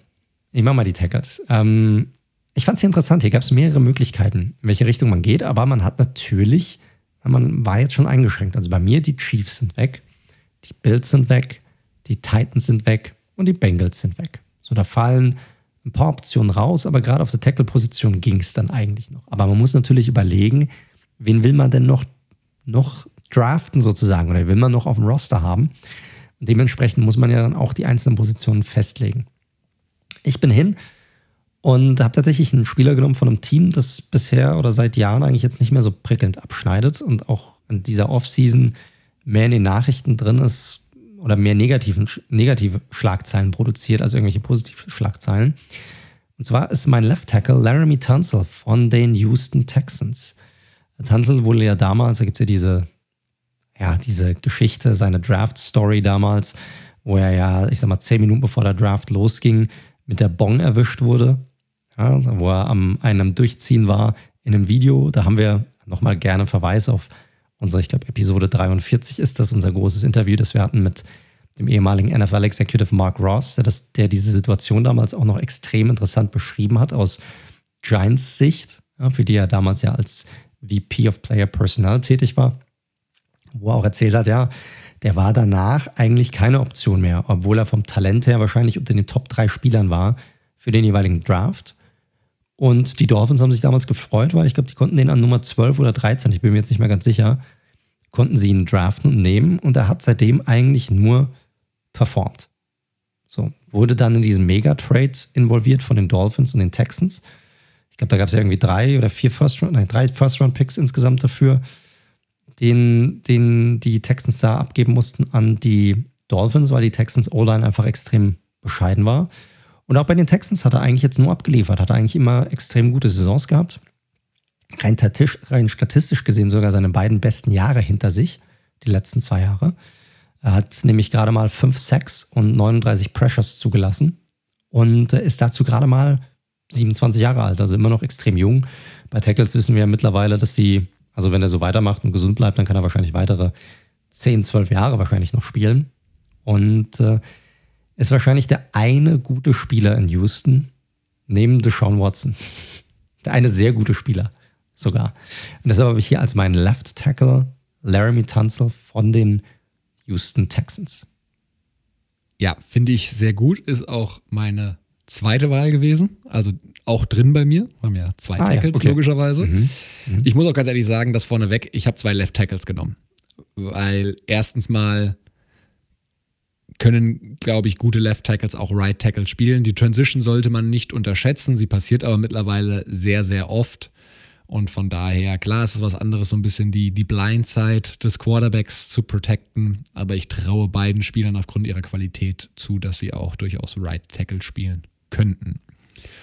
Ich mache mal die Tackles. Ähm, ich fand es interessant. Hier gab es mehrere Möglichkeiten, in welche Richtung man geht, aber man hat natürlich Man war jetzt schon eingeschränkt. Also bei mir, die Chiefs sind weg, die Bills sind weg, die Titans sind weg und die Bengals sind weg. So, da fallen ein paar Optionen raus, aber gerade auf der Tackle-Position ging es dann eigentlich noch. Aber man muss natürlich überlegen, wen will man denn noch, noch draften sozusagen oder will man noch auf dem Roster haben? Und dementsprechend muss man ja dann auch die einzelnen Positionen festlegen. Ich bin hin und habe tatsächlich einen Spieler genommen von einem Team, das bisher oder seit Jahren eigentlich jetzt nicht mehr so prickelnd abschneidet und auch in dieser Offseason mehr in den Nachrichten drin ist oder mehr negativen, negative Schlagzeilen produziert als irgendwelche positive Schlagzeilen. Und zwar ist mein Left Tackle Laramie Tunsil von den Houston Texans. Tunsil wurde ja damals, da gibt es ja diese, ja, diese Geschichte, seine Draft-Story damals, wo er ja, ich sag mal, zehn Minuten bevor der Draft losging, mit der Bong erwischt wurde, ja, wo er am einem Durchziehen war in einem Video. Da haben wir nochmal gerne Verweis auf unsere, ich glaube, Episode 43 ist das, unser großes Interview, das wir hatten mit dem ehemaligen NFL Executive Mark Ross, der, das, der diese Situation damals auch noch extrem interessant beschrieben hat aus Giants Sicht, ja, für die er damals ja als VP of Player Personnel tätig war, wo er auch erzählt hat, ja, der war danach eigentlich keine Option mehr, obwohl er vom Talent her wahrscheinlich unter den Top drei Spielern war für den jeweiligen Draft. Und die Dolphins haben sich damals gefreut, weil ich glaube, die konnten den an Nummer 12 oder 13, ich bin mir jetzt nicht mehr ganz sicher, konnten sie ihn draften und nehmen. Und er hat seitdem eigentlich nur performt. So, wurde dann in diesem Mega-Trade involviert von den Dolphins und den Texans. Ich glaube, da gab es ja irgendwie drei oder vier First-Round, nein, drei First-Round-Picks insgesamt dafür, den, den die Texans da abgeben mussten an die Dolphins, weil die Texans O-Line einfach extrem bescheiden war. Und auch bei den Texans hat er eigentlich jetzt nur abgeliefert, hat er eigentlich immer extrem gute Saisons gehabt. Rein, rein statistisch gesehen sogar seine beiden besten Jahre hinter sich, die letzten zwei Jahre. Er hat nämlich gerade mal 5 Sacks und 39 Pressures zugelassen und ist dazu gerade mal 27 Jahre alt, also immer noch extrem jung. Bei Tackles wissen wir ja mittlerweile, dass die, also wenn er so weitermacht und gesund bleibt, dann kann er wahrscheinlich weitere 10, 12 Jahre wahrscheinlich noch spielen. Und äh, ist wahrscheinlich der eine gute Spieler in Houston, neben Deshaun Watson. Der eine sehr gute Spieler sogar. Und deshalb habe ich hier als meinen Left Tackle Laramie Tunsil von den Houston Texans. Ja, finde ich sehr gut. Ist auch meine zweite Wahl gewesen. Also auch drin bei mir. Wir haben ja zwei ah, Tackles, ja, okay. logischerweise. Mhm. Mhm. Ich muss auch ganz ehrlich sagen, dass vorneweg, ich habe zwei Left Tackles genommen. Weil erstens mal können, glaube ich, gute Left Tackles auch Right Tackles spielen. Die Transition sollte man nicht unterschätzen. Sie passiert aber mittlerweile sehr, sehr oft. Und von daher, klar, es ist was anderes, so ein bisschen die, die Blindside des Quarterbacks zu protecten. Aber ich traue beiden Spielern aufgrund ihrer Qualität zu, dass sie auch durchaus Right Tackle spielen könnten.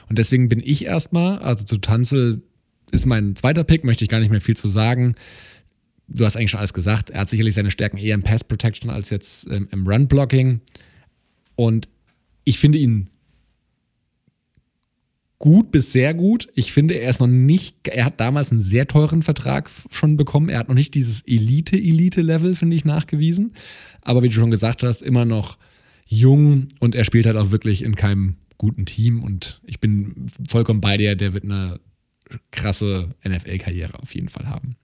Und deswegen bin ich erstmal, also zu Tanzel ist mein zweiter Pick, möchte ich gar nicht mehr viel zu sagen du hast eigentlich schon alles gesagt. Er hat sicherlich seine Stärken eher im Pass Protection als jetzt ähm, im Run Blocking. Und ich finde ihn gut bis sehr gut. Ich finde, er ist noch nicht, er hat damals einen sehr teuren Vertrag schon bekommen. Er hat noch nicht dieses Elite-Elite-Level, finde ich, nachgewiesen. Aber wie du schon gesagt hast, immer noch jung und er spielt halt auch wirklich in keinem guten Team. Und ich bin vollkommen bei dir, der wird eine krasse NFL-Karriere auf jeden Fall haben.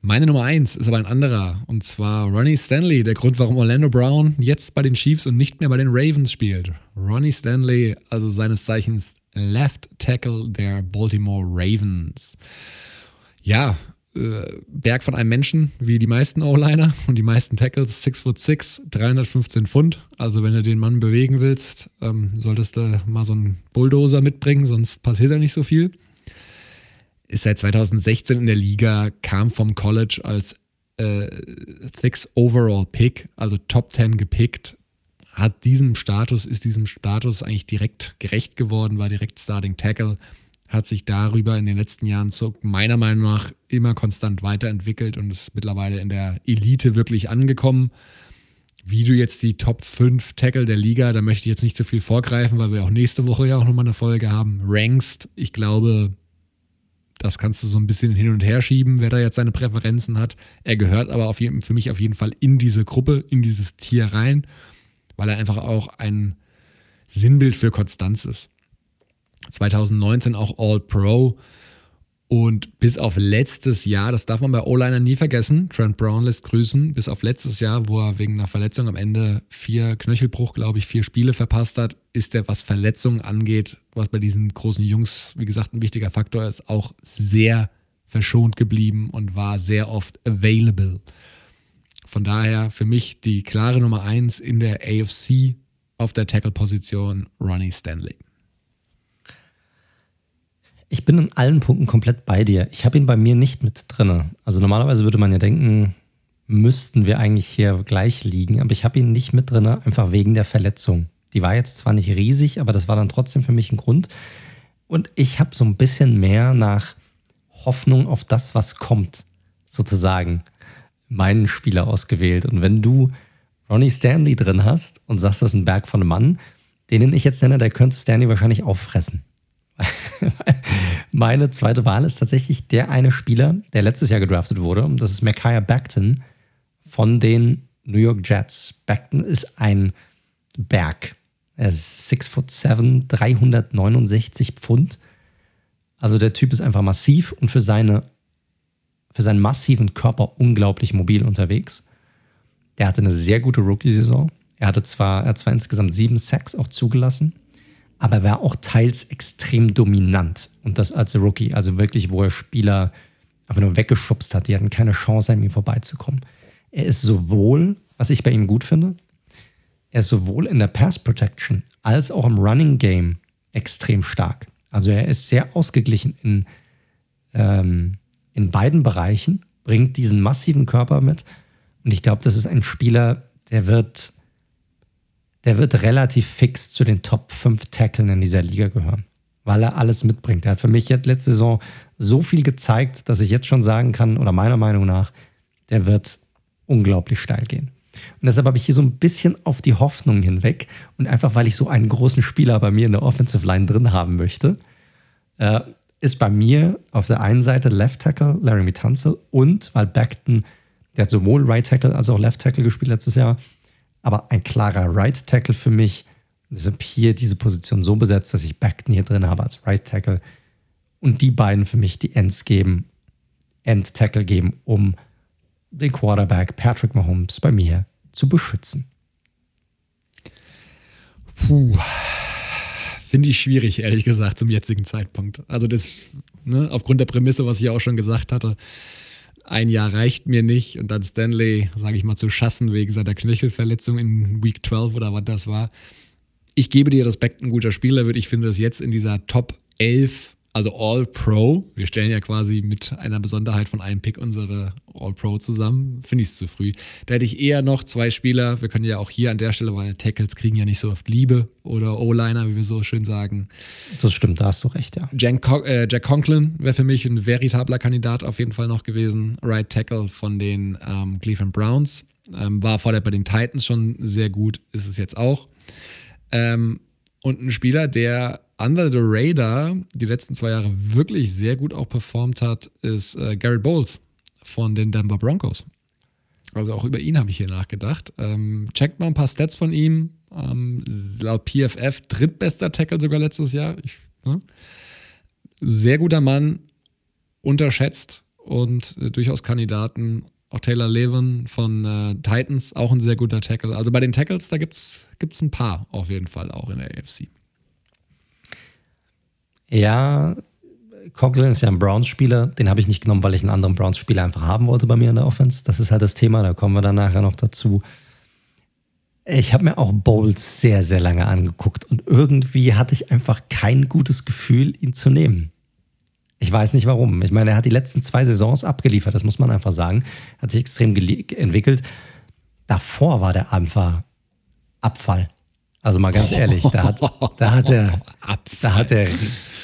Meine Nummer eins ist aber ein anderer, und zwar Ronnie Stanley, der Grund, warum Orlando Brown jetzt bei den Chiefs und nicht mehr bei den Ravens spielt. Ronnie Stanley, also seines Zeichens Left Tackle der Baltimore Ravens. Ja, Berg von einem Menschen, wie die meisten O-Liner und die meisten Tackles, 6 foot 6, 315 Pfund. Also wenn du den Mann bewegen willst, ähm, solltest du mal so einen Bulldozer mitbringen, sonst passiert ja nicht so viel. Ist seit 2016 in der Liga, kam vom College als äh, Six Overall Pick, also Top 10 gepickt, hat diesem Status, ist diesem Status eigentlich direkt gerecht geworden, war direkt Starting Tackle, hat sich darüber in den letzten Jahren so meiner Meinung nach immer konstant weiterentwickelt und ist mittlerweile in der Elite wirklich angekommen. Wie du jetzt die Top 5 Tackle der Liga, da möchte ich jetzt nicht zu so viel vorgreifen, weil wir auch nächste Woche ja auch nochmal eine Folge haben, rankst. Ich glaube, das kannst du so ein bisschen hin und her schieben, wer da jetzt seine Präferenzen hat. Er gehört aber auf jeden, für mich auf jeden Fall in diese Gruppe, in dieses Tier rein, weil er einfach auch ein Sinnbild für Konstanz ist. 2019 auch All-Pro Und bis auf letztes Jahr, das darf man bei O-Liner nie vergessen, Trent Brown lässt grüßen, bis auf letztes Jahr, wo er wegen einer Verletzung am Ende vier Knöchelbruch, glaube ich, vier Spiele verpasst hat, ist er, was Verletzungen angeht, was bei diesen großen Jungs, wie gesagt, ein wichtiger Faktor ist, auch sehr verschont geblieben und war sehr oft available. Von daher für mich die klare Nummer eins in der AFC auf der Tackle-Position, Ronnie Stanley. Ich bin in allen Punkten komplett bei dir. Ich habe ihn bei mir nicht mit drin. Also normalerweise würde man ja denken, müssten wir eigentlich hier gleich liegen, aber ich habe ihn nicht mit drin, einfach wegen der Verletzung. Die war jetzt zwar nicht riesig, aber das war dann trotzdem für mich ein Grund. Und ich habe so ein bisschen mehr nach Hoffnung auf das, was kommt, sozusagen, meinen Spieler ausgewählt. Und wenn du Ronnie Stanley drin hast und sagst, das ist ein Berg von einem Mann, den ich jetzt nenne, der könnte Stanley wahrscheinlich auffressen. Meine zweite Wahl ist tatsächlich der eine Spieler, der letztes Jahr gedraftet wurde. Und das ist Micaiah Beckton von den New York Jets. Beckton ist ein Berg. Er ist 6 foot 7, 369 Pfund. Also der Typ ist einfach massiv und für, seine, für seinen massiven Körper unglaublich mobil unterwegs. Der hatte eine sehr gute Rookie-Saison. Er hatte zwar, er hat zwar insgesamt sieben Sacks auch zugelassen, aber er war auch teils extrem dominant. Und das als Rookie, also wirklich, wo er Spieler einfach nur weggeschubst hat. Die hatten keine Chance, an ihm vorbeizukommen. Er ist sowohl, was ich bei ihm gut finde, er ist sowohl in der Pass Protection als auch im Running Game extrem stark. Also er ist sehr ausgeglichen in, ähm, in beiden Bereichen, bringt diesen massiven Körper mit. Und ich glaube, das ist ein Spieler, der wird der wird relativ fix zu den Top 5 Tackeln in dieser Liga gehören, weil er alles mitbringt. Er hat für mich jetzt letzte Saison so viel gezeigt, dass ich jetzt schon sagen kann, oder meiner Meinung nach, der wird unglaublich steil gehen. Und deshalb habe ich hier so ein bisschen auf die Hoffnung hinweg und einfach, weil ich so einen großen Spieler bei mir in der Offensive Line drin haben möchte, äh, ist bei mir auf der einen Seite Left Tackle Larry Tunsil und weil Beckton, der hat sowohl Right Tackle als auch Left Tackle gespielt letztes Jahr, aber ein klarer Right Tackle für mich. Deshalb hier diese Position so besetzt, dass ich Beckton hier drin habe als Right Tackle und die beiden für mich die Ends geben, End Tackle geben, um den Quarterback Patrick Mahomes bei mir zu beschützen. Puh. Finde ich schwierig, ehrlich gesagt, zum jetzigen Zeitpunkt. Also das, ne, aufgrund der Prämisse, was ich auch schon gesagt hatte, ein Jahr reicht mir nicht und dann Stanley, sage ich mal, zu schassen wegen seiner Knöchelverletzung in Week 12 oder was das war. Ich gebe dir Respekt, ein guter Spieler wird. Ich finde das jetzt in dieser Top 11 also All-Pro. Wir stellen ja quasi mit einer Besonderheit von einem Pick unsere All-Pro zusammen. Finde ich es zu früh. Da hätte ich eher noch zwei Spieler. Wir können ja auch hier an der Stelle, weil Tackles kriegen ja nicht so oft Liebe oder O-Liner, wie wir so schön sagen. Das stimmt, da hast du recht, ja. Jack, äh, Jack Conklin wäre für mich ein veritabler Kandidat auf jeden Fall noch gewesen. Right Tackle von den ähm, Cleveland Browns. Ähm, war vorher bei den Titans schon sehr gut, ist es jetzt auch. Ähm, und ein Spieler, der under the radar die letzten zwei Jahre wirklich sehr gut auch performt hat, ist äh, Garrett Bowles von den Denver Broncos. Also auch über ihn habe ich hier nachgedacht. Ähm, checkt mal ein paar Stats von ihm. Ähm, laut PFF drittbester Tackle sogar letztes Jahr. Ich, ne? Sehr guter Mann, unterschätzt und äh, durchaus Kandidaten. Auch Taylor Levin von äh, Titans, auch ein sehr guter Tackle. Also bei den Tackles, da gibt es ein paar auf jeden Fall auch in der AFC. Ja, Conklin ist ja ein Browns-Spieler. Den habe ich nicht genommen, weil ich einen anderen Browns-Spieler einfach haben wollte bei mir in der Offense. Das ist halt das Thema, da kommen wir dann nachher noch dazu. Ich habe mir auch Bowles sehr, sehr lange angeguckt und irgendwie hatte ich einfach kein gutes Gefühl, ihn zu nehmen. Ich weiß nicht warum. Ich meine, er hat die letzten zwei Saisons abgeliefert, das muss man einfach sagen. Hat sich extrem entwickelt. Davor war der einfach Abfall. Also mal ganz ehrlich, da hat, da hat er, da hat er,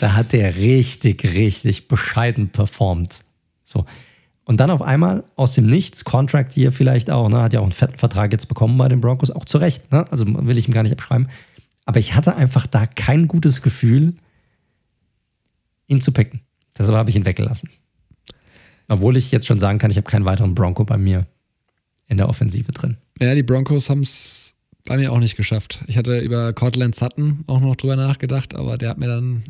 da hat er richtig, richtig bescheiden performt. So. Und dann auf einmal aus dem Nichts, Contract hier vielleicht auch, ne, hat ja auch einen fetten Vertrag jetzt bekommen bei den Broncos, auch zu Recht, ne? Also will ich ihm gar nicht abschreiben. Aber ich hatte einfach da kein gutes Gefühl, ihn zu picken. Deshalb habe ich ihn weggelassen. Obwohl ich jetzt schon sagen kann, ich habe keinen weiteren Bronco bei mir in der Offensive drin. Ja, die Broncos haben es bei mir auch nicht geschafft. Ich hatte über Cortland Sutton auch noch drüber nachgedacht, aber der hat mir dann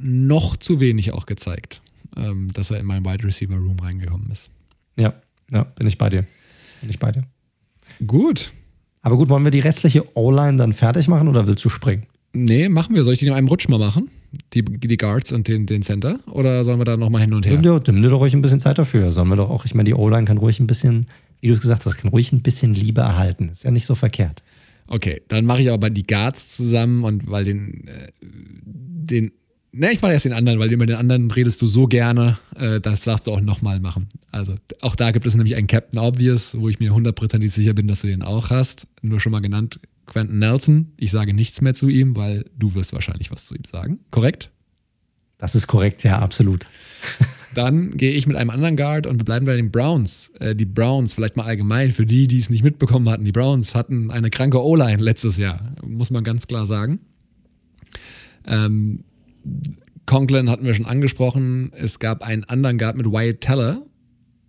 noch zu wenig auch gezeigt. ähm, dass er in mein Wide Receiver Room reingekommen ist. Ja, ja, bin ich bei dir. Bin ich bei dir. Gut. Aber gut, wollen wir die restliche O-Line dann fertig machen oder willst du springen? Nee, machen wir. Soll ich die in einem Rutsch mal machen? Die, die Guards und den, den Center? Oder sollen wir da nochmal hin und her? Ja, nimm dir doch ruhig ein bisschen Zeit dafür. Sollen wir doch auch, ich meine, die O-Line kann ruhig ein bisschen, wie du es gesagt hast, kann ruhig ein bisschen Liebe erhalten. Ist ja nicht so verkehrt. Okay, dann mache ich aber die Guards zusammen und weil den, äh, den Ne, ich mache erst den anderen, weil über den anderen redest du so gerne, äh, das darfst du auch nochmal machen. Also auch da gibt es nämlich einen Captain Obvious, wo ich mir hundertprozentig sicher bin, dass du den auch hast. Nur schon mal genannt, Quentin Nelson. Ich sage nichts mehr zu ihm, weil du wirst wahrscheinlich was zu ihm sagen. Korrekt? Das ist korrekt, ja, absolut. Dann gehe ich mit einem anderen Guard und wir bleiben bei den Browns. Äh, die Browns, vielleicht mal allgemein, für die, die es nicht mitbekommen hatten, die Browns hatten eine kranke O-Line letztes Jahr, muss man ganz klar sagen. Ähm, Conklin hatten wir schon angesprochen. Es gab einen anderen Guard mit Wyatt Teller,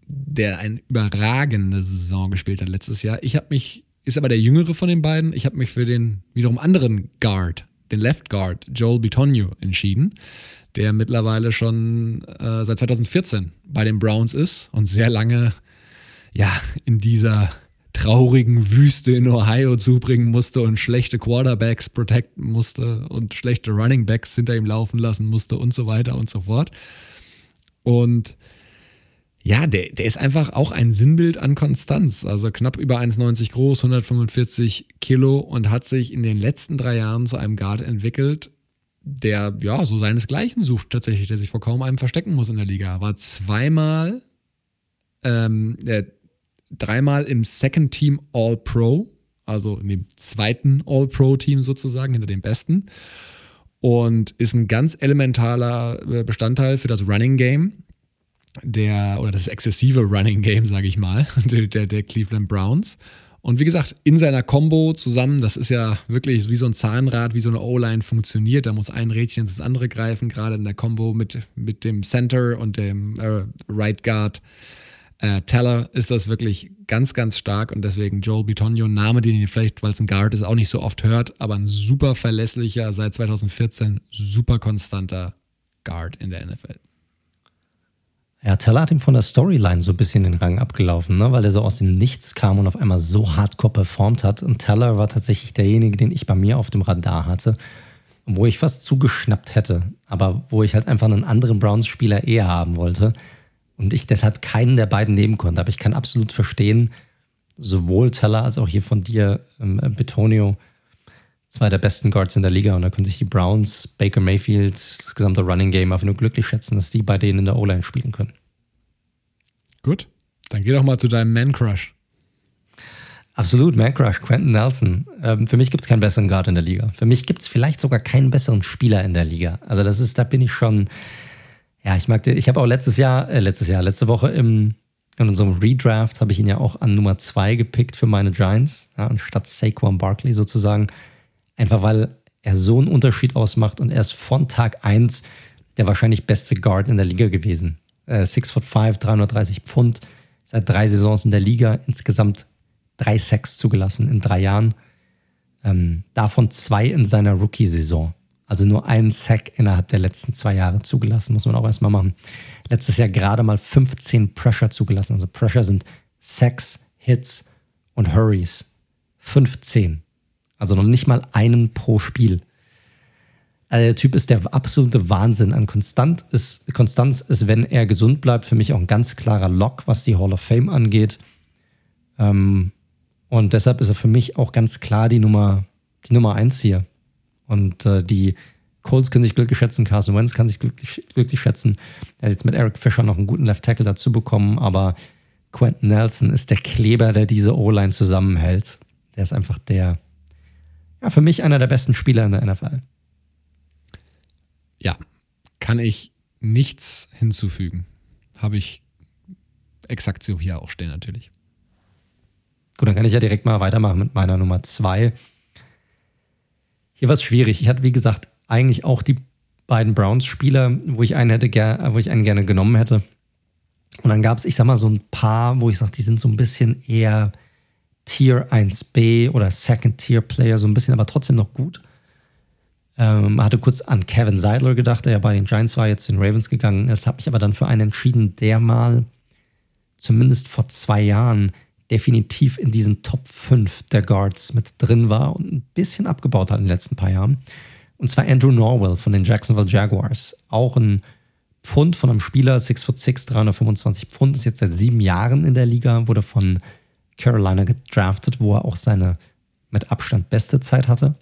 der eine überragende Saison gespielt hat letztes Jahr. Ich habe mich, ist aber der jüngere von den beiden, ich habe mich für den wiederum anderen Guard, den Left Guard, Joel Bitonio, entschieden, der mittlerweile schon äh, seit 2014 bei den Browns ist und sehr lange ja in dieser traurigen Wüste in Ohio zubringen musste und schlechte Quarterbacks protecten musste und schlechte Running Backs hinter ihm laufen lassen musste und so weiter und so fort. Und ja, der, der ist einfach auch ein Sinnbild an Konstanz. Also knapp über 1,90 groß, 145 Kilo und hat sich in den letzten drei Jahren zu einem Guard entwickelt, der ja so seinesgleichen sucht tatsächlich, der sich vor kaum einem verstecken muss in der Liga. War zweimal ähm, der dreimal im Second Team All-Pro, also in dem zweiten All-Pro-Team sozusagen, hinter dem besten. Und ist ein ganz elementaler äh, Bestandteil für das Running Game, der, oder das exzessive Running Game, sage ich mal, der, der Cleveland Browns. Und wie gesagt, in seiner Combo zusammen, das ist ja wirklich wie so ein Zahnrad, wie so eine O-Line funktioniert. Da muss ein Rädchen ins andere greifen, gerade in der Combo mit, mit dem Center und dem äh, Right Guard äh, Teller ist das wirklich ganz, ganz stark und deswegen Joel Bitonio, ein Name, den ihr vielleicht, weil es ein Guard ist, auch nicht so oft hört, aber ein super verlässlicher, seit 2014 super konstanter Guard in der NFL. Ja, Teller hat ihm von der Storyline so ein bisschen den Rang abgelaufen, ne? weil er so aus dem Nichts kam und auf einmal so hardcore performt hat. Und Teller war tatsächlich derjenige, den ich bei mir auf dem Radar hatte, wo ich fast zugeschnappt hätte, aber wo ich halt einfach einen anderen Browns-Spieler eher haben wollte und ich deshalb keinen der beiden nehmen konnte. Aber ich kann absolut verstehen, sowohl Teller als auch hier von dir, ähm, Betonio, zwei der besten Guards in der Liga. Und da können sich die Browns, Baker Mayfield, das gesamte Running Game einfach nur glücklich schätzen, dass die bei denen in der O-Line spielen können. Gut, dann geh doch mal zu deinem Man-Crush. Absolut, Man Crush, Quentin Nelson. Ähm, für mich gibt es keinen besseren Guard in der Liga. Für mich gibt es vielleicht sogar keinen besseren Spieler in der Liga. Also das ist, da bin ich schon, ja, ich mag den. Ich habe auch letztes Jahr, äh, letztes Jahr, letzte Woche im, in unserem Redraft habe ich ihn ja auch an Nummer 2 gepickt für meine Giants, ja, anstatt Saquon Barkley sozusagen. Einfach weil er so einen Unterschied ausmacht und er ist von Tag 1 der wahrscheinlich beste Guard in der Liga gewesen. Äh, 6 foot 5, 330 Pfund, seit drei Saisons in der Liga, insgesamt drei Sacks zugelassen in drei Jahren. Ähm, davon zwei in seiner Rookie-Saison. Also nur einen Sack innerhalb der letzten zwei Jahre zugelassen, muss man auch erstmal machen. Letztes Jahr gerade mal 15 Pressure zugelassen. Also Pressure sind Sacks, Hits und Hurries. 15. Also noch nicht mal einen pro Spiel. Also der Typ ist der absolute Wahnsinn an Konstant ist, Konstanz ist, wenn er gesund bleibt, für mich auch ein ganz klarer Lock, was die Hall of Fame angeht. Ähm, und deshalb ist er für mich auch ganz klar die Nummer, die Nummer eins hier. Und äh, die Colts können sich glücklich schätzen, Carson Wentz kann sich glücklich, glücklich schätzen. Er hat jetzt mit Eric Fischer noch einen guten Left Tackle dazu bekommen, aber Quentin Nelson ist der Kleber, der diese O-Line zusammenhält. Der ist einfach der, ja, für mich einer der besten Spieler in der NFL. Ja, kann ich nichts hinzufügen. Habe ich exakt so hier auch stehen, natürlich. Gut, dann kann ich ja direkt mal weitermachen mit meiner Nummer zwei. Hier war es schwierig. Ich hatte, wie gesagt, eigentlich auch die beiden Browns-Spieler, wo ich einen hätte, wo ich einen gerne genommen hätte. Und dann gab es, ich sag mal, so ein paar, wo ich sage, die sind so ein bisschen eher Tier 1b oder Second Tier Player, so ein bisschen, aber trotzdem noch gut. Ähm, hatte kurz an Kevin Seidler gedacht, der ja bei den Giants war, jetzt zu den Ravens gegangen ist, habe mich aber dann für einen entschieden, der mal zumindest vor zwei Jahren definitiv in diesen Top 5 der Guards mit drin war und ein bisschen abgebaut hat in den letzten paar Jahren. Und zwar Andrew Norwell von den Jacksonville Jaguars. Auch ein Pfund von einem Spieler, 6 foot 6, 325 Pfund, ist jetzt seit sieben Jahren in der Liga, wurde von Carolina gedraftet, wo er auch seine mit Abstand beste Zeit hatte.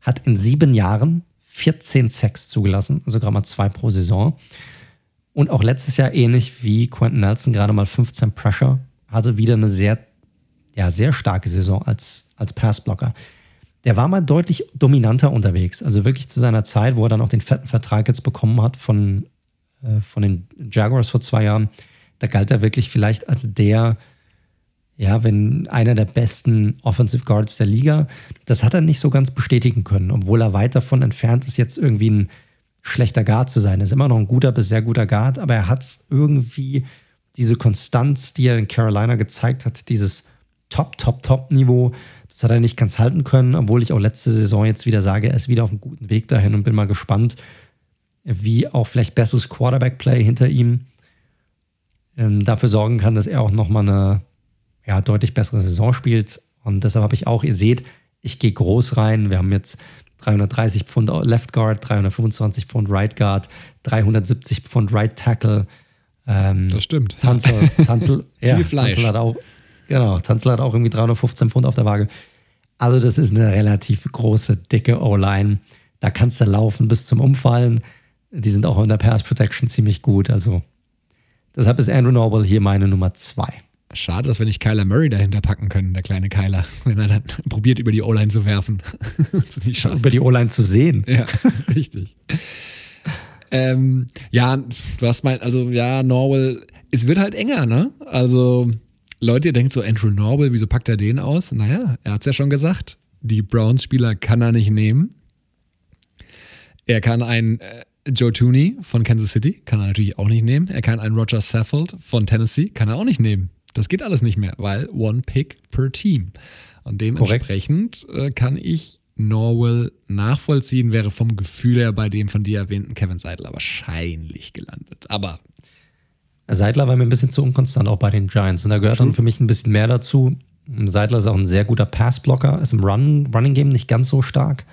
Hat in sieben Jahren 14 Sacks zugelassen, also gerade mal zwei pro Saison. Und auch letztes Jahr ähnlich wie Quentin Nelson gerade mal 15 Pressure, hatte wieder eine sehr, ja, sehr starke Saison als, als Passblocker. Der war mal deutlich dominanter unterwegs, also wirklich zu seiner Zeit, wo er dann auch den fetten Vertrag jetzt bekommen hat von, äh, von den Jaguars vor zwei Jahren. Da galt er wirklich vielleicht als der, ja, wenn einer der besten Offensive Guards der Liga. Das hat er nicht so ganz bestätigen können, obwohl er weit davon entfernt ist, jetzt irgendwie ein schlechter Guard zu sein. Er ist immer noch ein guter bis sehr guter Guard, aber er hat irgendwie diese Konstanz, die er in Carolina gezeigt hat, dieses Top, Top, Top-Niveau, das hat er nicht ganz halten können, obwohl ich auch letzte Saison jetzt wieder sage, er ist wieder auf einem guten Weg dahin und bin mal gespannt, wie auch vielleicht besseres Quarterback-Play hinter ihm ähm, dafür sorgen kann, dass er auch nochmal eine ja, deutlich bessere Saison spielt. Und deshalb habe ich auch, ihr seht, ich gehe groß rein. Wir haben jetzt 330 Pfund Left Guard, 325 Pfund Right Guard, 370 Pfund Right Tackle. Ähm, das stimmt. Tanzel, Tanzel, ja, Viel Fleisch. Tanzel hat auch, genau, Tanzel hat auch irgendwie 315 Pfund auf der Waage. Also das ist eine relativ große, dicke O-Line. Da kannst du laufen bis zum Umfallen. Die sind auch in der Pass Protection ziemlich gut. Also deshalb ist Andrew Noble hier meine Nummer zwei. Schade, dass wir nicht Kyler Murray dahinter packen können, der kleine Kyler, wenn er dann probiert, über die O-Line zu werfen. über die O-Line zu sehen. Ja, richtig. ähm, ja, du hast mein, also ja, Norwell, es wird halt enger, ne? Also, Leute, ihr denkt so, Andrew Norwell, wieso packt er den aus? Naja, er hat es ja schon gesagt. Die Browns-Spieler kann er nicht nehmen. Er kann einen äh, Joe Tooney von Kansas City, kann er natürlich auch nicht nehmen. Er kann einen Roger Saffold von Tennessee, kann er auch nicht nehmen. Das geht alles nicht mehr, weil One Pick per Team. Und dementsprechend äh, kann ich Norwell nachvollziehen, wäre vom Gefühl her bei dem von dir erwähnten Kevin Seidler wahrscheinlich gelandet. Aber. Seidler war mir ein bisschen zu unkonstant, auch bei den Giants. Und da gehört dann für mich ein bisschen mehr dazu. Seidler ist auch ein sehr guter Passblocker, ist im Run, Running Game nicht ganz so stark.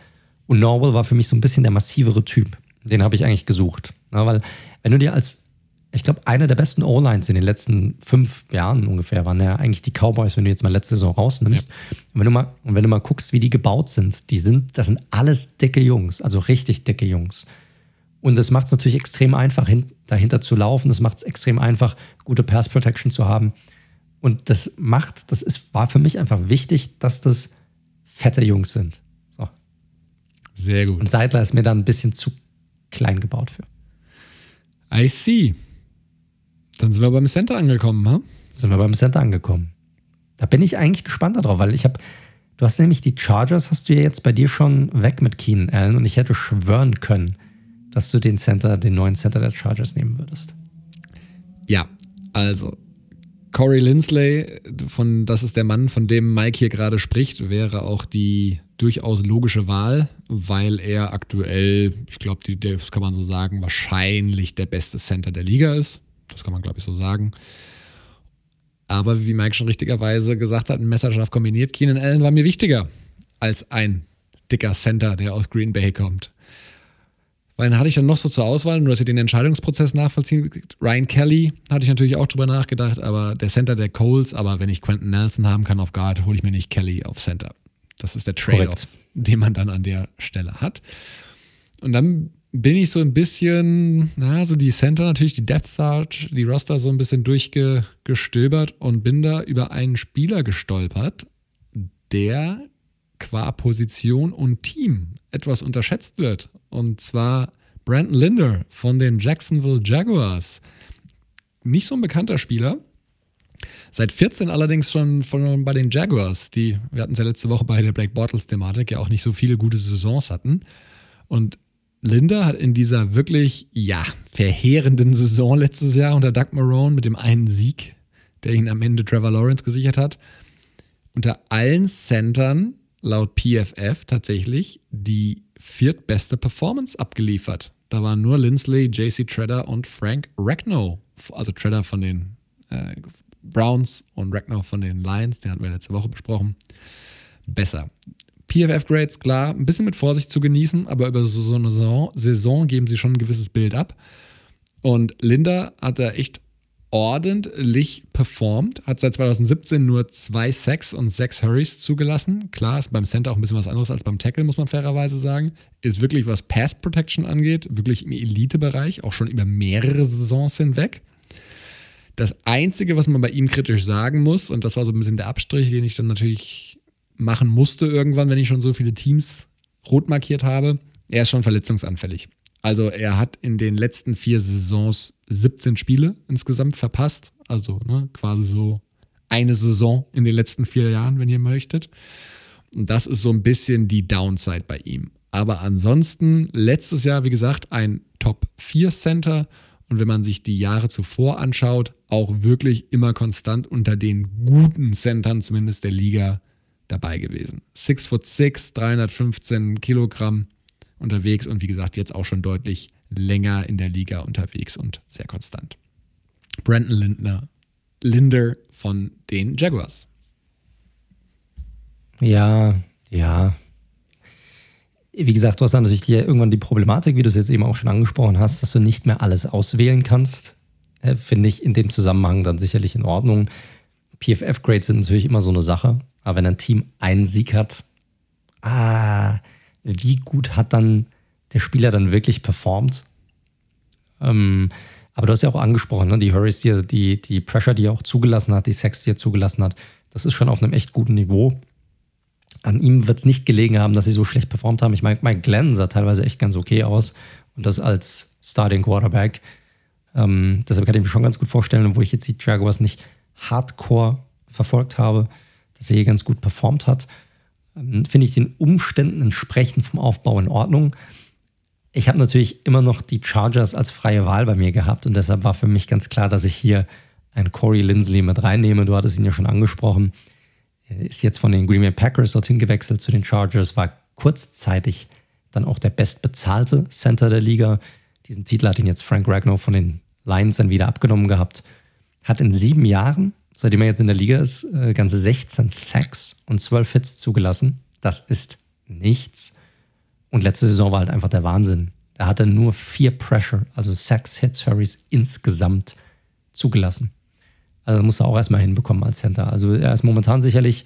Und Norwell war für mich so ein bisschen der massivere Typ. Den habe ich eigentlich gesucht. Ja, weil, wenn du dir als ich glaube, einer der besten O-Lines in den letzten fünf Jahren ungefähr waren ja eigentlich die Cowboys, wenn du jetzt mal letzte Saison rausnimmst. Ja. Und wenn du mal, und wenn du mal guckst, wie die gebaut sind, die sind, das sind alles dicke Jungs, also richtig dicke Jungs. Und das macht es natürlich extrem einfach, hin, dahinter zu laufen. Das macht es extrem einfach, gute Pass Protection zu haben. Und das macht, das ist, war für mich einfach wichtig, dass das fette Jungs sind. So. Sehr gut. Und Seidler ist mir dann ein bisschen zu klein gebaut für. I see. Dann sind wir beim Center angekommen, ha? Sind wir beim Center angekommen. Da bin ich eigentlich gespannt darauf, weil ich habe, du hast nämlich die Chargers, hast du ja jetzt bei dir schon weg mit Keenan Allen und ich hätte schwören können, dass du den Center, den neuen Center der Chargers nehmen würdest. Ja, also Corey Lindsley, von, das ist der Mann, von dem Mike hier gerade spricht, wäre auch die durchaus logische Wahl, weil er aktuell, ich glaube, das kann man so sagen, wahrscheinlich der beste Center der Liga ist. Das kann man, glaube ich, so sagen. Aber wie Mike schon richtigerweise gesagt hat, ein Messerschaft kombiniert, Keenan Allen war mir wichtiger als ein dicker Center, der aus Green Bay kommt. Weil dann hatte ich dann noch so zur Auswahl, nur dass ihr den Entscheidungsprozess nachvollziehen. Ryan Kelly hatte ich natürlich auch drüber nachgedacht, aber der Center der Coles, aber wenn ich Quentin Nelson haben kann auf Guard, hole ich mir nicht Kelly auf Center. Das ist der Trade-off, den man dann an der Stelle hat. Und dann bin ich so ein bisschen, na, so die Center natürlich, die Depth Chart, die Roster so ein bisschen durchgestöbert und bin da über einen Spieler gestolpert, der qua Position und Team etwas unterschätzt wird. Und zwar Brandon Linder von den Jacksonville Jaguars. Nicht so ein bekannter Spieler. Seit 14 allerdings schon von, bei den Jaguars, die, wir hatten es ja letzte Woche bei der Black Bottles-Thematik, ja auch nicht so viele gute Saisons hatten. Und Linda hat in dieser wirklich, ja, verheerenden Saison letztes Jahr unter Doug Marone mit dem einen Sieg, der ihn am Ende Trevor Lawrence gesichert hat, unter allen Centern laut PFF tatsächlich die viertbeste Performance abgeliefert. Da waren nur Lindsley, JC Treader und Frank Ragnow, also Treader von den äh, Browns und Ragnow von den Lions, den hatten wir letzte Woche besprochen, besser. PFF-Grades, klar, ein bisschen mit Vorsicht zu genießen, aber über so eine Saison, geben sie schon ein gewisses Bild ab. Und Linda hat da echt ordentlich performt, hat seit 2017 nur zwei Sacks und sechs Hurries zugelassen. Klar, ist beim Center auch ein bisschen was anderes als beim Tackle, muss man fairerweise sagen. Ist wirklich, was Pass Protection angeht, wirklich im Elitebereich, auch schon über mehrere Saisons hinweg. Das Einzige, was man bei ihm kritisch sagen muss, und das war so ein bisschen der Abstrich, den ich dann natürlich machen musste irgendwann, wenn ich schon so viele Teams rot markiert habe, er ist schon verletzungsanfällig. Also er hat in den letzten vier Saisons 17 Spiele insgesamt verpasst. Also ne, quasi so eine Saison in den letzten vier Jahren, wenn ihr möchtet. Und das ist so ein bisschen die Downside bei ihm. Aber ansonsten, letztes Jahr, wie gesagt, ein Top 4 Center. Und wenn man sich die Jahre zuvor anschaut, auch wirklich immer konstant unter den guten Centern zumindest der Liga dabei gewesen. 6 foot 6, 315 Kilogramm unterwegs und wie gesagt, jetzt auch schon deutlich länger in der Liga unterwegs und sehr konstant. Brandon Lindner, Linder von den Jaguars. Ja, ja. Wie gesagt, du hast dann natürlich hier irgendwann die Problematik, wie du es jetzt eben auch schon angesprochen hast, dass du nicht mehr alles auswählen kannst. Äh, Finde ich in dem Zusammenhang dann sicherlich in Ordnung. PFF-Grades sind natürlich immer so eine Sache. Aber wenn ein Team einen Sieg hat, ah, wie gut hat dann der Spieler dann wirklich performt? Ähm, aber du hast ja auch angesprochen, ne? die Hurries, die, die, die Pressure, die er auch zugelassen hat, die Sex, die er zugelassen hat, das ist schon auf einem echt guten Niveau. An ihm wird es nicht gelegen haben, dass sie so schlecht performt haben. Ich meine, Mike Glenn sah teilweise echt ganz okay aus und das als Starting Quarterback. Ähm, deshalb kann ich mir schon ganz gut vorstellen, wo ich jetzt die Jaguars nicht hardcore verfolgt habe, dass er hier ganz gut performt hat. Ähm, Finde ich den Umständen entsprechend vom Aufbau in Ordnung. Ich habe natürlich immer noch die Chargers als freie Wahl bei mir gehabt und deshalb war für mich ganz klar, dass ich hier einen Corey Lindsley mit reinnehme. Du hattest ihn ja schon angesprochen. Er ist jetzt von den Green Bay Packers dorthin gewechselt zu den Chargers, war kurzzeitig dann auch der bestbezahlte Center der Liga. Diesen Titel hat ihn jetzt Frank Ragnow von den Lions dann wieder abgenommen gehabt. Hat in sieben Jahren seitdem er jetzt in der Liga ist, äh, ganze 16 Sacks und 12 Hits zugelassen. Das ist nichts. Und letzte Saison war halt einfach der Wahnsinn. Da hat er nur vier Pressure, also Sacks, Hits, Hurries insgesamt zugelassen. Also das muss er auch erstmal hinbekommen als Center. Also er ist momentan sicherlich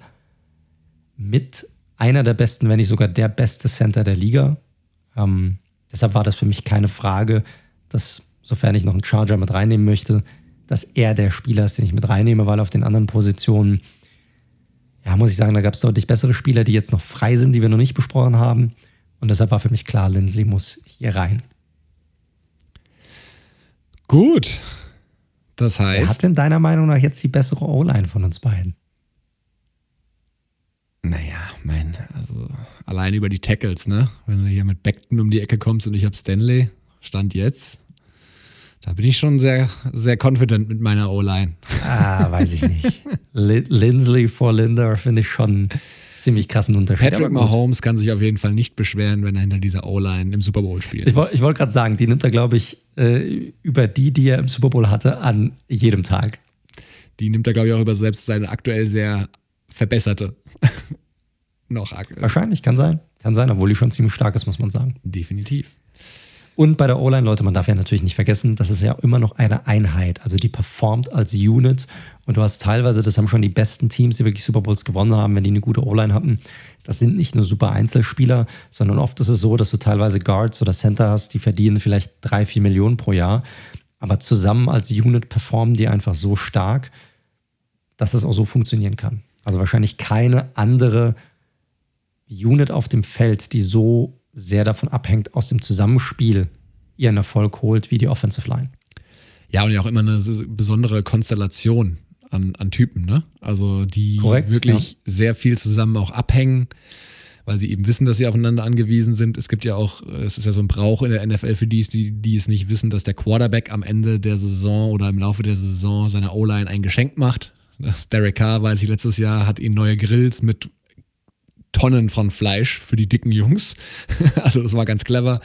mit einer der besten, wenn nicht sogar der beste Center der Liga. Ähm, deshalb war das für mich keine Frage, dass, sofern ich noch einen Charger mit reinnehmen möchte, dass er der Spieler ist, den ich mit reinnehme, weil auf den anderen Positionen, ja, muss ich sagen, da gab es deutlich bessere Spieler, die jetzt noch frei sind, die wir noch nicht besprochen haben. Und deshalb war für mich klar, Lindsay muss hier rein. Gut. Das heißt. Wer hat denn deiner Meinung nach jetzt die bessere O-Line von uns beiden? Naja, mein, also allein über die Tackles, ne? Wenn du hier mit Beckton um die Ecke kommst und ich habe Stanley, Stand jetzt, da bin ich schon sehr, sehr confident mit meiner O-Line. Ah, weiß ich nicht. Lindsley vor Linder finde ich schon ziemlich krassen Unterschied. Patrick Mahomes kann sich auf jeden Fall nicht beschweren, wenn er hinter dieser O-Line im Super Bowl spielt. Ich, wollte gerade sagen, die nimmt er, glaube ich, äh, über die, die er im Super Bowl hatte, an jedem Tag. Die nimmt er, glaube ich, auch über selbst seine aktuell sehr verbesserte. Noch aktuell. Wahrscheinlich, kann sein. Kann sein, obwohl die schon ziemlich stark ist, muss man sagen. Definitiv. Und bei der O-Line, Leute, man darf ja natürlich nicht vergessen, das ist ja immer noch eine Einheit. Also die performt als Unit. Und du hast teilweise, das haben schon die besten Teams, die wirklich Super Bowls gewonnen haben, wenn die eine gute O-Line hatten. Das sind nicht nur super Einzelspieler, sondern oft ist es so, dass du teilweise Guards oder Center hast, die verdienen vielleicht drei, vier Millionen pro Jahr. Aber zusammen als Unit performen die einfach so stark, dass es auch so funktionieren kann. Also wahrscheinlich keine andere Unit auf dem Feld, die so sehr davon abhängt, aus dem Zusammenspiel ihren Erfolg holt, wie die Offensive Line. Ja, und ja auch immer eine besondere Konstellation an, an Typen, ne? Also die Korrekt, wirklich ja. sehr viel zusammen auch abhängen, weil sie eben wissen, dass sie aufeinander angewiesen sind. Es gibt ja auch, es ist ja so ein Brauch in der NFL für die, die, die es nicht wissen, dass der Quarterback am Ende der Saison oder im Laufe der Saison seiner O-Line ein Geschenk macht. Das Derek Carr, weiß ich, letztes Jahr hat ihn neue Grills mit Tonnen von Fleisch für die dicken Jungs. also das war ganz clever.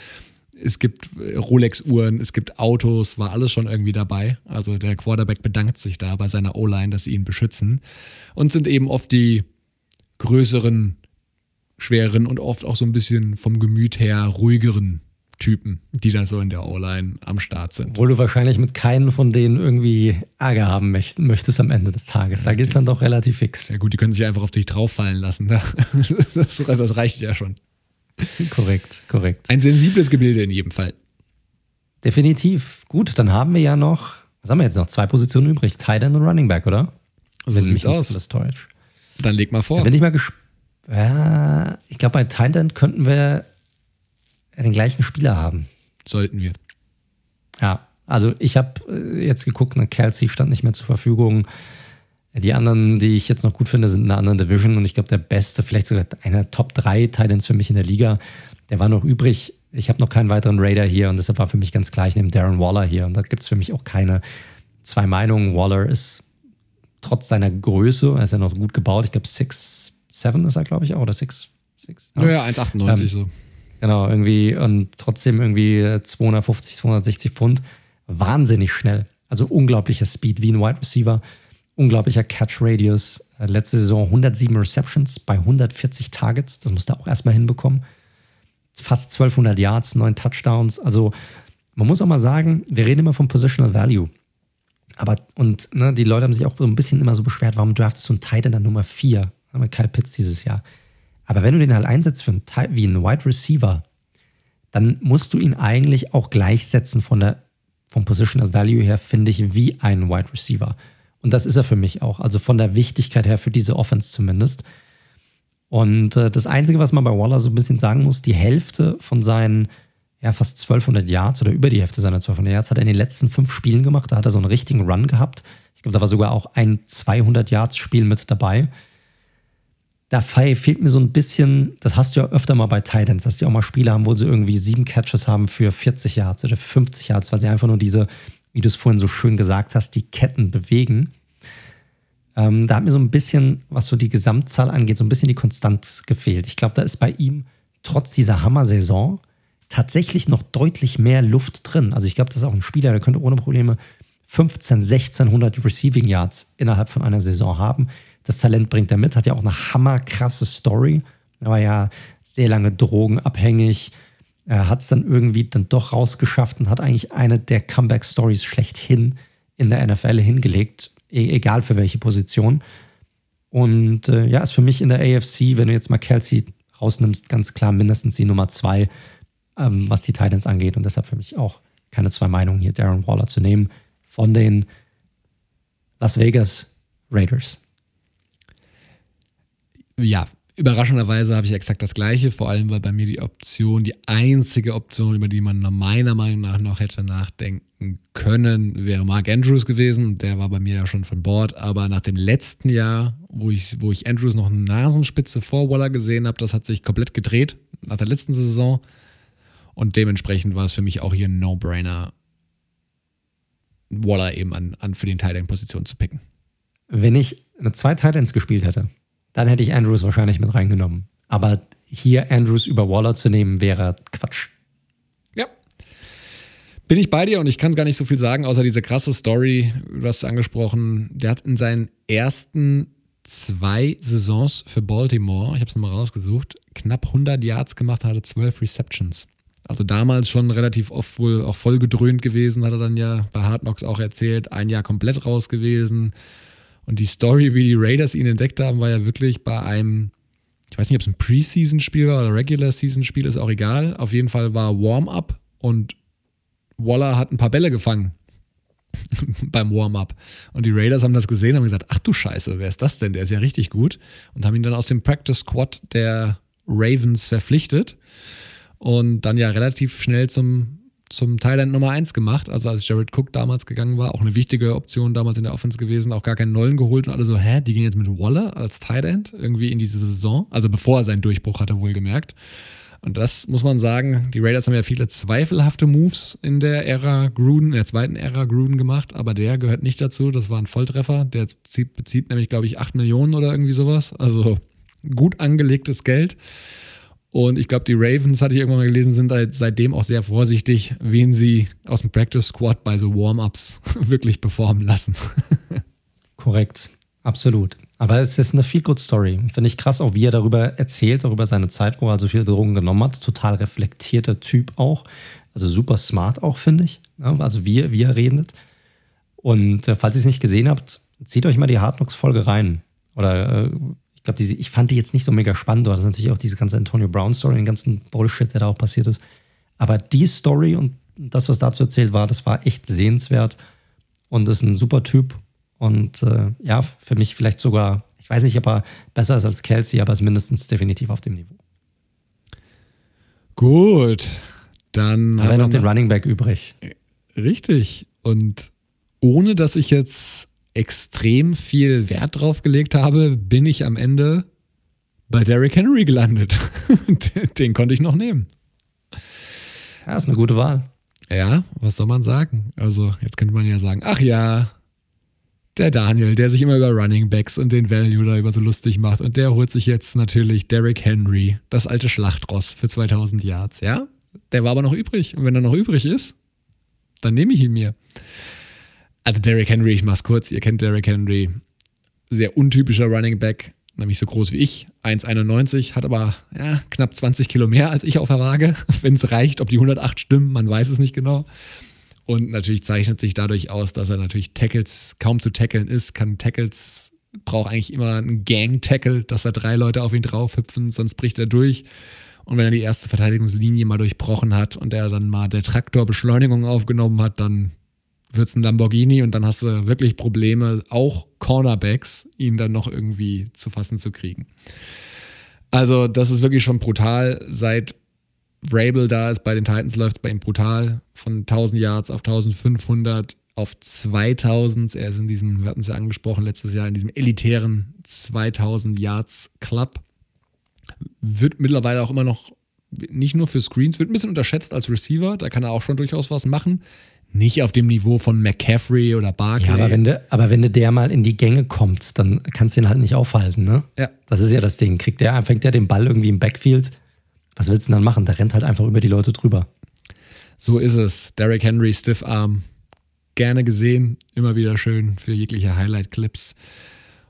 Es gibt Rolex-Uhren, es gibt Autos, war alles schon irgendwie dabei. Also der Quarterback bedankt sich da bei seiner O-Line, dass sie ihn beschützen. Und sind eben oft die größeren, schwereren und oft auch so ein bisschen vom Gemüt her ruhigeren Typen, die da so in der O-Line am Start sind. Obwohl du wahrscheinlich mit keinen von denen irgendwie Ärger haben möchtest am Ende des Tages. Da geht es dann doch relativ fix. Ja gut, die können sich einfach auf dich drauffallen lassen. Das, das reicht ja schon. Korrekt, korrekt. Ein sensibles Gebilde in jedem Fall. Definitiv. Gut, dann haben wir ja noch, was haben wir jetzt noch? Zwei Positionen übrig. Tight End und Running Back, oder? So Wenn sieht's aus. Alles täuscht. Dann leg mal vor. Da bin ich mal gespannt. Ja, ich glaube, bei Tight End könnten wir den gleichen Spieler haben. Sollten wir. Ja, also ich habe äh, jetzt geguckt, eine Kelsey stand nicht mehr zur Verfügung. Die anderen, die ich jetzt noch gut finde, sind in einer anderen Division und ich glaube, der beste, vielleicht sogar einer Top 3 Titans für mich in der Liga, der war noch übrig. Ich habe noch keinen weiteren Raider hier und deshalb war für mich ganz gleich neben Darren Waller hier und da gibt es für mich auch keine zwei Meinungen. Waller ist trotz seiner Größe, er ist ja noch gut gebaut, ich glaube 6, 7 ist er, glaube ich, auch, oder 6, 6. Ja, ja 1,98 ähm, so. Genau, irgendwie und trotzdem irgendwie 250, 260 Pfund. Wahnsinnig schnell. Also unglaublicher Speed wie ein Wide Receiver, unglaublicher Catch Radius. Äh, letzte Saison 107 Receptions bei 140 Targets. Das musste er auch erstmal hinbekommen. Fast 1200 Yards, 9 Touchdowns. Also man muss auch mal sagen, wir reden immer vom Positional Value. Aber, und ne, die Leute haben sich auch so ein bisschen immer so beschwert, warum draftest du einen Tight in der Nummer 4? Mit Kyle Pitts dieses Jahr. Aber wenn du den halt einsetzt für einen, wie einen Wide Receiver, dann musst du ihn eigentlich auch gleichsetzen von der, vom Positional Value her, finde ich, wie ein Wide Receiver. Und das ist er für mich auch. Also von der Wichtigkeit her für diese Offense zumindest. Und äh, das Einzige, was man bei Waller so ein bisschen sagen muss, die Hälfte von seinen ja, fast 1200 Yards oder über die Hälfte seiner 1200 Yards hat er in den letzten fünf Spielen gemacht. Da hat er so einen richtigen Run gehabt. Ich glaube, da war sogar auch ein 200 Yards Spiel mit dabei da fehlt mir so ein bisschen, das hast du ja öfter mal bei Titans, dass die auch mal Spiele haben, wo sie irgendwie sieben Catches haben für 40 Yards oder für 50 Yards, weil sie einfach nur diese, wie du es vorhin so schön gesagt hast, die Ketten bewegen. Ähm, da hat mir so ein bisschen, was so die Gesamtzahl angeht, so ein bisschen die Konstanz gefehlt. Ich glaube, da ist bei ihm trotz dieser Hammer-Saison tatsächlich noch deutlich mehr Luft drin. Also ich glaube, das ist auch ein Spieler, der könnte ohne Probleme 15, 1600 Receiving Yards innerhalb von einer Saison haben. Das Talent bringt er mit, hat ja auch eine hammerkrasse Story. Er war ja sehr lange drogenabhängig. Hat es dann irgendwie dann doch rausgeschafft und hat eigentlich eine der Comeback-Stories schlechthin in der NFL hingelegt, e egal für welche Position. Und äh, ja, ist für mich in der AFC, wenn du jetzt mal Kelsey rausnimmst, ganz klar mindestens die Nummer zwei, ähm, was die Titans angeht. Und deshalb für mich auch keine zwei Meinungen hier, Darren Waller zu nehmen von den Las Vegas Raiders ja, überraschenderweise habe ich exakt das Gleiche, vor allem weil bei mir die Option, die einzige Option, über die man meiner Meinung nach noch hätte nachdenken können, wäre Mark Andrews gewesen. Der war bei mir ja schon von Bord, aber nach dem letzten Jahr, wo ich, wo ich Andrews noch eine Nasenspitze vor Waller gesehen habe, das hat sich komplett gedreht nach der letzten Saison. Und dementsprechend war es für mich auch hier ein No-Brainer, Waller eben an, an für den Teil der Position zu picken. Wenn ich eine zwei Titans gespielt hätte, dann hätte ich Andrews wahrscheinlich mit reingenommen. Aber hier Andrews über Waller zu nehmen, wäre Quatsch. Ja. Bin ich bei dir und ich kann gar nicht so viel sagen, außer diese krasse Story, du hast angesprochen. Der hat in seinen ersten zwei Saisons für Baltimore, ich habe es nochmal rausgesucht, knapp 100 Yards gemacht, hatte 12 Receptions. Also damals schon relativ oft wohl auch voll gedröhnt gewesen, hat er dann ja bei Hard Knocks auch erzählt, ein Jahr komplett raus gewesen. Und die Story, wie die Raiders ihn entdeckt haben, war ja wirklich bei einem, ich weiß nicht, ob es ein Preseason-Spiel war oder Regular-Season-Spiel, ist auch egal. Auf jeden Fall war Warm-up und Waller hat ein paar Bälle gefangen beim Warm-up. Und die Raiders haben das gesehen und haben gesagt, ach du Scheiße, wer ist das denn? Der ist ja richtig gut. Und haben ihn dann aus dem Practice Squad der Ravens verpflichtet und dann ja relativ schnell zum zum Thailand Nummer 1 gemacht. Also als Jared Cook damals gegangen war, auch eine wichtige Option damals in der Offense gewesen, auch gar keinen Nollen geholt und alle so, hä, die gehen jetzt mit Waller als Thailand irgendwie in diese Saison. Also bevor er seinen Durchbruch hatte, wohlgemerkt. Und das muss man sagen, die Raiders haben ja viele zweifelhafte Moves in der Ära Gruden, in der zweiten Ära Gruden gemacht, aber der gehört nicht dazu. Das war ein Volltreffer. Der bezieht, bezieht nämlich, glaube ich, 8 Millionen oder irgendwie sowas. Also gut angelegtes Geld. Und ich glaube, die Ravens, hatte ich irgendwann mal gelesen, sind halt seitdem auch sehr vorsichtig, wen sie aus dem Practice Squad bei so Warm-ups wirklich performen lassen. Korrekt, absolut. Aber es ist eine viel good Story. Finde ich krass, auch wie er darüber erzählt, darüber seine Zeit, wo er so viele Drogen genommen hat. Total reflektierter Typ auch. Also super smart auch, finde ich. Also wie, wie er redet. Und äh, falls ihr es nicht gesehen habt, zieht euch mal die Hard Folge rein. Oder äh, ich glaube, ich fand die jetzt nicht so mega spannend. Das ist natürlich auch diese ganze Antonio Brown-Story, den ganzen Bullshit, der da auch passiert ist. Aber die Story und das, was dazu erzählt war, das war echt sehenswert und ist ein super Typ. Und äh, ja, für mich vielleicht sogar, ich weiß nicht, ob er besser ist als Kelsey, aber ist mindestens definitiv auf dem Niveau. Gut, dann haben wir noch den Running Back übrig. Richtig. Und ohne dass ich jetzt extrem viel Wert drauf gelegt habe, bin ich am Ende bei Derrick Henry gelandet. Den konnte ich noch nehmen. Ja, ist eine gute Wahl. Ja, was soll man sagen? Also, jetzt könnte man ja sagen, ach ja, der Daniel, der sich immer über Running Backs und den Value da über so lustig macht und der holt sich jetzt natürlich Derrick Henry, das alte Schlachtross für 2000 Yards, ja? Der war aber noch übrig und wenn er noch übrig ist, dann nehme ich ihn mir. Also Derrick Henry, ich mach's kurz, ihr kennt Derrick Henry, sehr untypischer Running Back, nämlich so groß wie ich, 1,91, hat aber ja, knapp 20 Kilo mehr als ich auf der Waage, wenn es reicht, ob die 108 stimmen, man weiß es nicht genau. Und natürlich zeichnet sich dadurch aus, dass er natürlich Tackles kaum zu tackeln ist, kann Tackles, braucht eigentlich immer einen Gang-Tackle, dass da drei Leute auf ihn draufhüpfen, sonst bricht er durch. Und wenn er die erste Verteidigungslinie mal durchbrochen hat und er dann mal der Traktor Beschleunigung aufgenommen hat, dann wird es ein Lamborghini und dann hast du wirklich Probleme, auch Cornerbacks, ihn dann noch irgendwie zu fassen zu kriegen. Also, das ist wirklich schon brutal. Seit Vrabel da ist bei den Titans, läuft es bei ihm brutal. Von 1000 Yards auf 1500 auf 2000. Er ist in diesem, wir hatten es ja angesprochen letztes Jahr, in diesem elitären 2000 Yards Club. Wird mittlerweile auch immer noch nicht nur für Screens, wird ein bisschen unterschätzt als Receiver. Da kann er auch schon durchaus was machen nicht auf dem Niveau von McCaffrey oder Barkley. Ja, aber wenn, de, aber wenn der mal in die Gänge kommt, dann kannst du ihn halt nicht aufhalten, ne? Ja. Das ist ja das Ding. Kriegt der, fängt der den Ball irgendwie im Backfield, was willst du denn dann machen? Der rennt halt einfach über die Leute drüber. So ist es. Derrick Henry, Stiff Arm. Gerne gesehen, immer wieder schön für jegliche Highlight-Clips.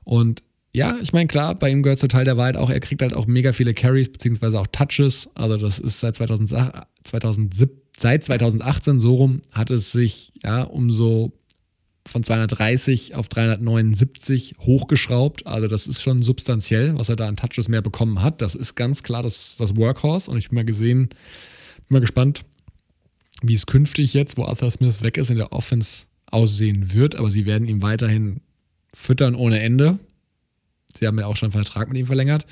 Und ja, ich meine, klar, bei ihm gehört zu Teil der Wahrheit auch, er kriegt halt auch mega viele Carries, beziehungsweise auch Touches. Also, das ist seit 2017 seit 2018 so rum hat es sich ja um so von 230 auf 379 hochgeschraubt. Also das ist schon substanziell, was er da an Touches mehr bekommen hat. Das ist ganz klar das, das Workhorse und ich bin mal gesehen, bin mal gespannt, wie es künftig jetzt, wo Arthur Smith weg ist, in der Offense aussehen wird. Aber sie werden ihn weiterhin füttern ohne Ende. Sie haben ja auch schon einen Vertrag mit ihm verlängert.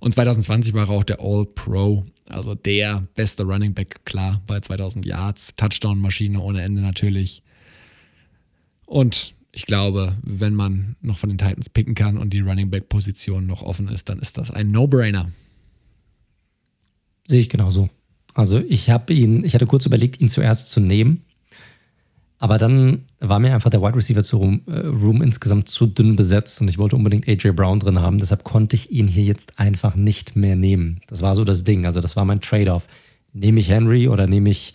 Und 2020 war er auch der All-Pro, also der beste Running Back, klar, bei 2000 Yards, Touchdown-Maschine ohne Ende natürlich. Und ich glaube, wenn man noch von den Titans picken kann und die Running Back-Position noch offen ist, dann ist das ein No-Brainer. Sehe ich genauso. Also ich habe ihn, ich hatte kurz überlegt, ihn zuerst zu nehmen, aber dann war mir einfach der Wide Receiver Room, äh, Room insgesamt zu dünn besetzt und ich wollte unbedingt AJ Brown drin haben. Deshalb konnte ich ihn hier jetzt einfach nicht mehr nehmen. Das war so das Ding. Also das war mein Trade-off. Nehme ich Henry oder nehme ich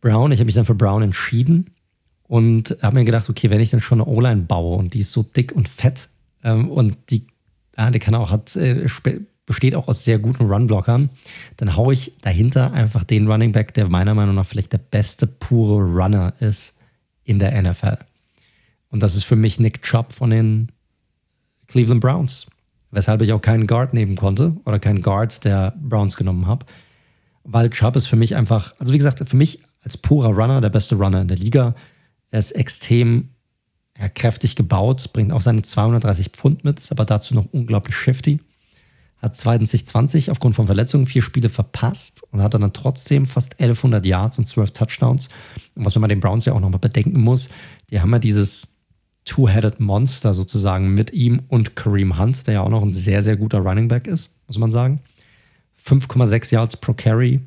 Brown? Ich habe mich dann für Brown entschieden und habe mir gedacht, okay, wenn ich dann schon eine O-Line baue und die ist so dick und fett ähm, und die, ja, die kann auch, hat äh, besteht auch aus sehr guten Runblockern, dann haue ich dahinter einfach den Running Back, der meiner Meinung nach vielleicht der beste pure Runner ist in der NFL. Und das ist für mich Nick Chubb von den Cleveland Browns. Weshalb ich auch keinen Guard nehmen konnte oder keinen Guard der Browns genommen habe. Weil Chubb ist für mich einfach, also wie gesagt, für mich als purer Runner der beste Runner in der Liga. Er ist extrem ja, kräftig gebaut, bringt auch seine 230 Pfund mit, ist aber dazu noch unglaublich shifty hat 2020 aufgrund von Verletzungen vier Spiele verpasst und hat dann trotzdem fast 1100 Yards und 12 Touchdowns. Und was man bei den Browns ja auch nochmal bedenken muss, die haben ja dieses Two-Headed Monster sozusagen mit ihm und Kareem Hunt, der ja auch noch ein sehr, sehr guter Running Back ist, muss man sagen. 5,6 Yards pro Carry.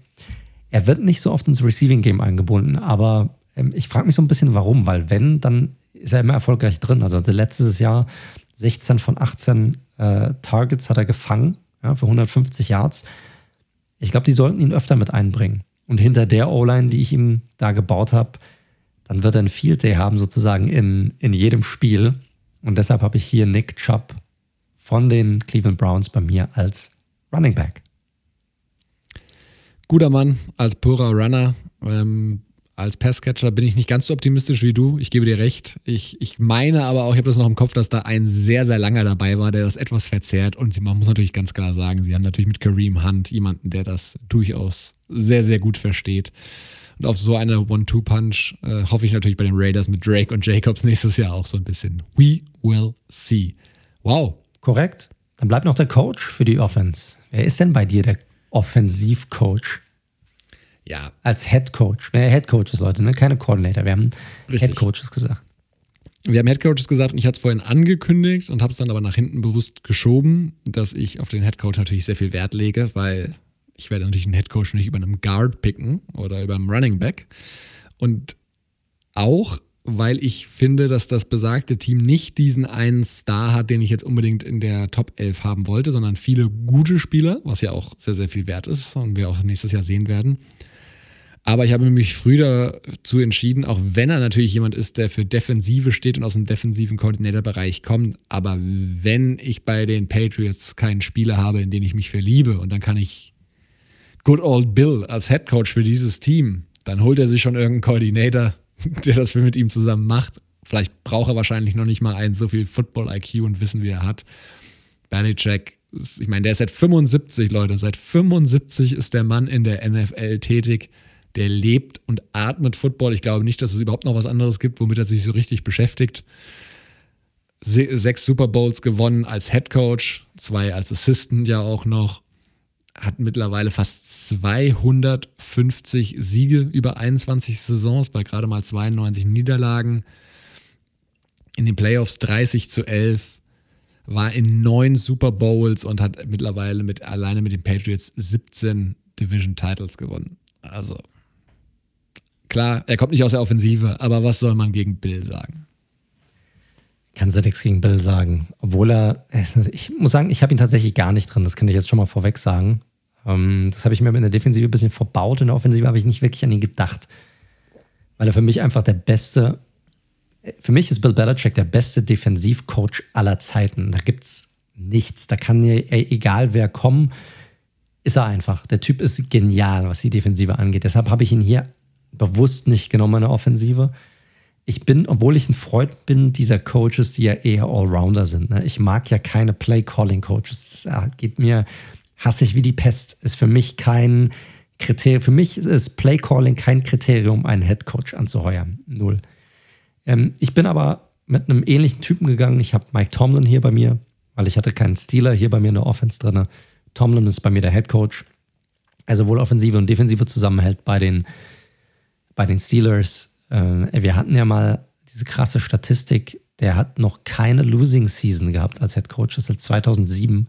Er wird nicht so oft ins Receiving Game eingebunden, aber ähm, ich frage mich so ein bisschen, warum, weil wenn, dann ist er immer erfolgreich drin. Also, also letztes Jahr 16 von 18 äh, Targets hat er gefangen ja, für 150 Yards. Ich glaube, die sollten ihn öfter mit einbringen. Und hinter der O-Line, die ich ihm da gebaut habe, dann wird er ein Field Day haben, sozusagen in, in jedem Spiel. Und deshalb habe ich hier Nick Chubb von den Cleveland Browns bei mir als Running Back. Guter Mann, als purer Runner. Ähm, als Passcatcher bin ich nicht ganz so optimistisch wie du. Ich gebe dir recht. Ich, ich meine aber auch, ich habe das noch im Kopf, dass da ein sehr, sehr langer dabei war, der das etwas verzerrt. Und man muss natürlich ganz klar sagen, sie haben natürlich mit Kareem Hunt jemanden, der das durchaus sehr, sehr gut versteht. Und auf so eine One-Two-Punch äh, hoffe ich natürlich bei den Raiders mit Drake und Jacobs nächstes Jahr auch so ein bisschen. We will see. Wow. Korrekt. Dann bleibt noch der Coach für die Offense. Wer ist denn bei dir der Offensivcoach? Ja. Als Head Coach. Äh, Head Coaches, Leute, ne? keine Coordinator. Wir haben Richtig. Head Coaches gesagt. Wir haben Head Coaches gesagt und ich hatte es vorhin angekündigt und habe es dann aber nach hinten bewusst geschoben, dass ich auf den Head Coach natürlich sehr viel Wert lege, weil ich werde natürlich einen Head Coach nicht über einem Guard picken oder über einem Running Back. Und auch, weil ich finde, dass das besagte Team nicht diesen einen Star hat, den ich jetzt unbedingt in der Top 11 haben wollte, sondern viele gute Spieler, was ja auch sehr, sehr viel wert ist und wir auch nächstes Jahr sehen werden. Aber ich habe mich früh dazu entschieden, auch wenn er natürlich jemand ist, der für Defensive steht und aus dem defensiven Koordinatorbereich kommt, aber wenn ich bei den Patriots keinen Spieler habe, in den ich mich verliebe und dann kann ich Good Old Bill als Head Coach für dieses Team, dann holt er sich schon irgendeinen Koordinator, der das mit ihm zusammen macht. Vielleicht braucht er wahrscheinlich noch nicht mal einen so viel Football-IQ und Wissen, wie er hat. Belichick, ich meine, der ist seit 75, Leute, seit 75 ist der Mann in der NFL tätig der lebt und atmet Football. Ich glaube nicht, dass es überhaupt noch was anderes gibt, womit er sich so richtig beschäftigt. Sechs Super Bowls gewonnen als Head Coach, zwei als Assistant ja auch noch. Hat mittlerweile fast 250 Siege über 21 Saisons bei gerade mal 92 Niederlagen. In den Playoffs 30 zu 11 war in neun Super Bowls und hat mittlerweile mit alleine mit den Patriots 17 Division Titles gewonnen. Also Klar, er kommt nicht aus der Offensive, aber was soll man gegen Bill sagen? Kannst du nichts gegen Bill sagen. Obwohl er, ich muss sagen, ich habe ihn tatsächlich gar nicht drin. Das kann ich jetzt schon mal vorweg sagen. Ähm, das habe ich mir in der Defensive ein bisschen verbaut. In der Offensive habe ich nicht wirklich an ihn gedacht. Weil er für mich einfach der beste, für mich ist Bill Belichick der beste Defensivcoach aller Zeiten. Da gibt es nichts. Da kann egal wer kommen, ist er einfach. Der Typ ist genial, was die Defensive angeht. Deshalb habe ich ihn hier bewusst nicht genommen in der Offensive. Ich bin, obwohl ich ein Freund bin dieser Coaches, die ja eher Allrounder sind. Ne? Ich mag ja keine Play-Calling-Coaches. Das geht mir, hasse ich wie die Pest. Ist für mich kein Kriterium. Für mich ist Play-Calling kein Kriterium, einen Head-Coach anzuheuern. Null. Ähm, ich bin aber mit einem ähnlichen Typen gegangen. Ich habe Mike Tomlin hier bei mir, weil ich hatte keinen Stealer hier bei mir in der Offense drin. Tomlin ist bei mir der Head Coach. Also wohl Offensive und Defensive zusammenhält bei den bei den Steelers, äh, wir hatten ja mal diese krasse Statistik, der hat noch keine Losing Season gehabt als Head Coach, das ist 2007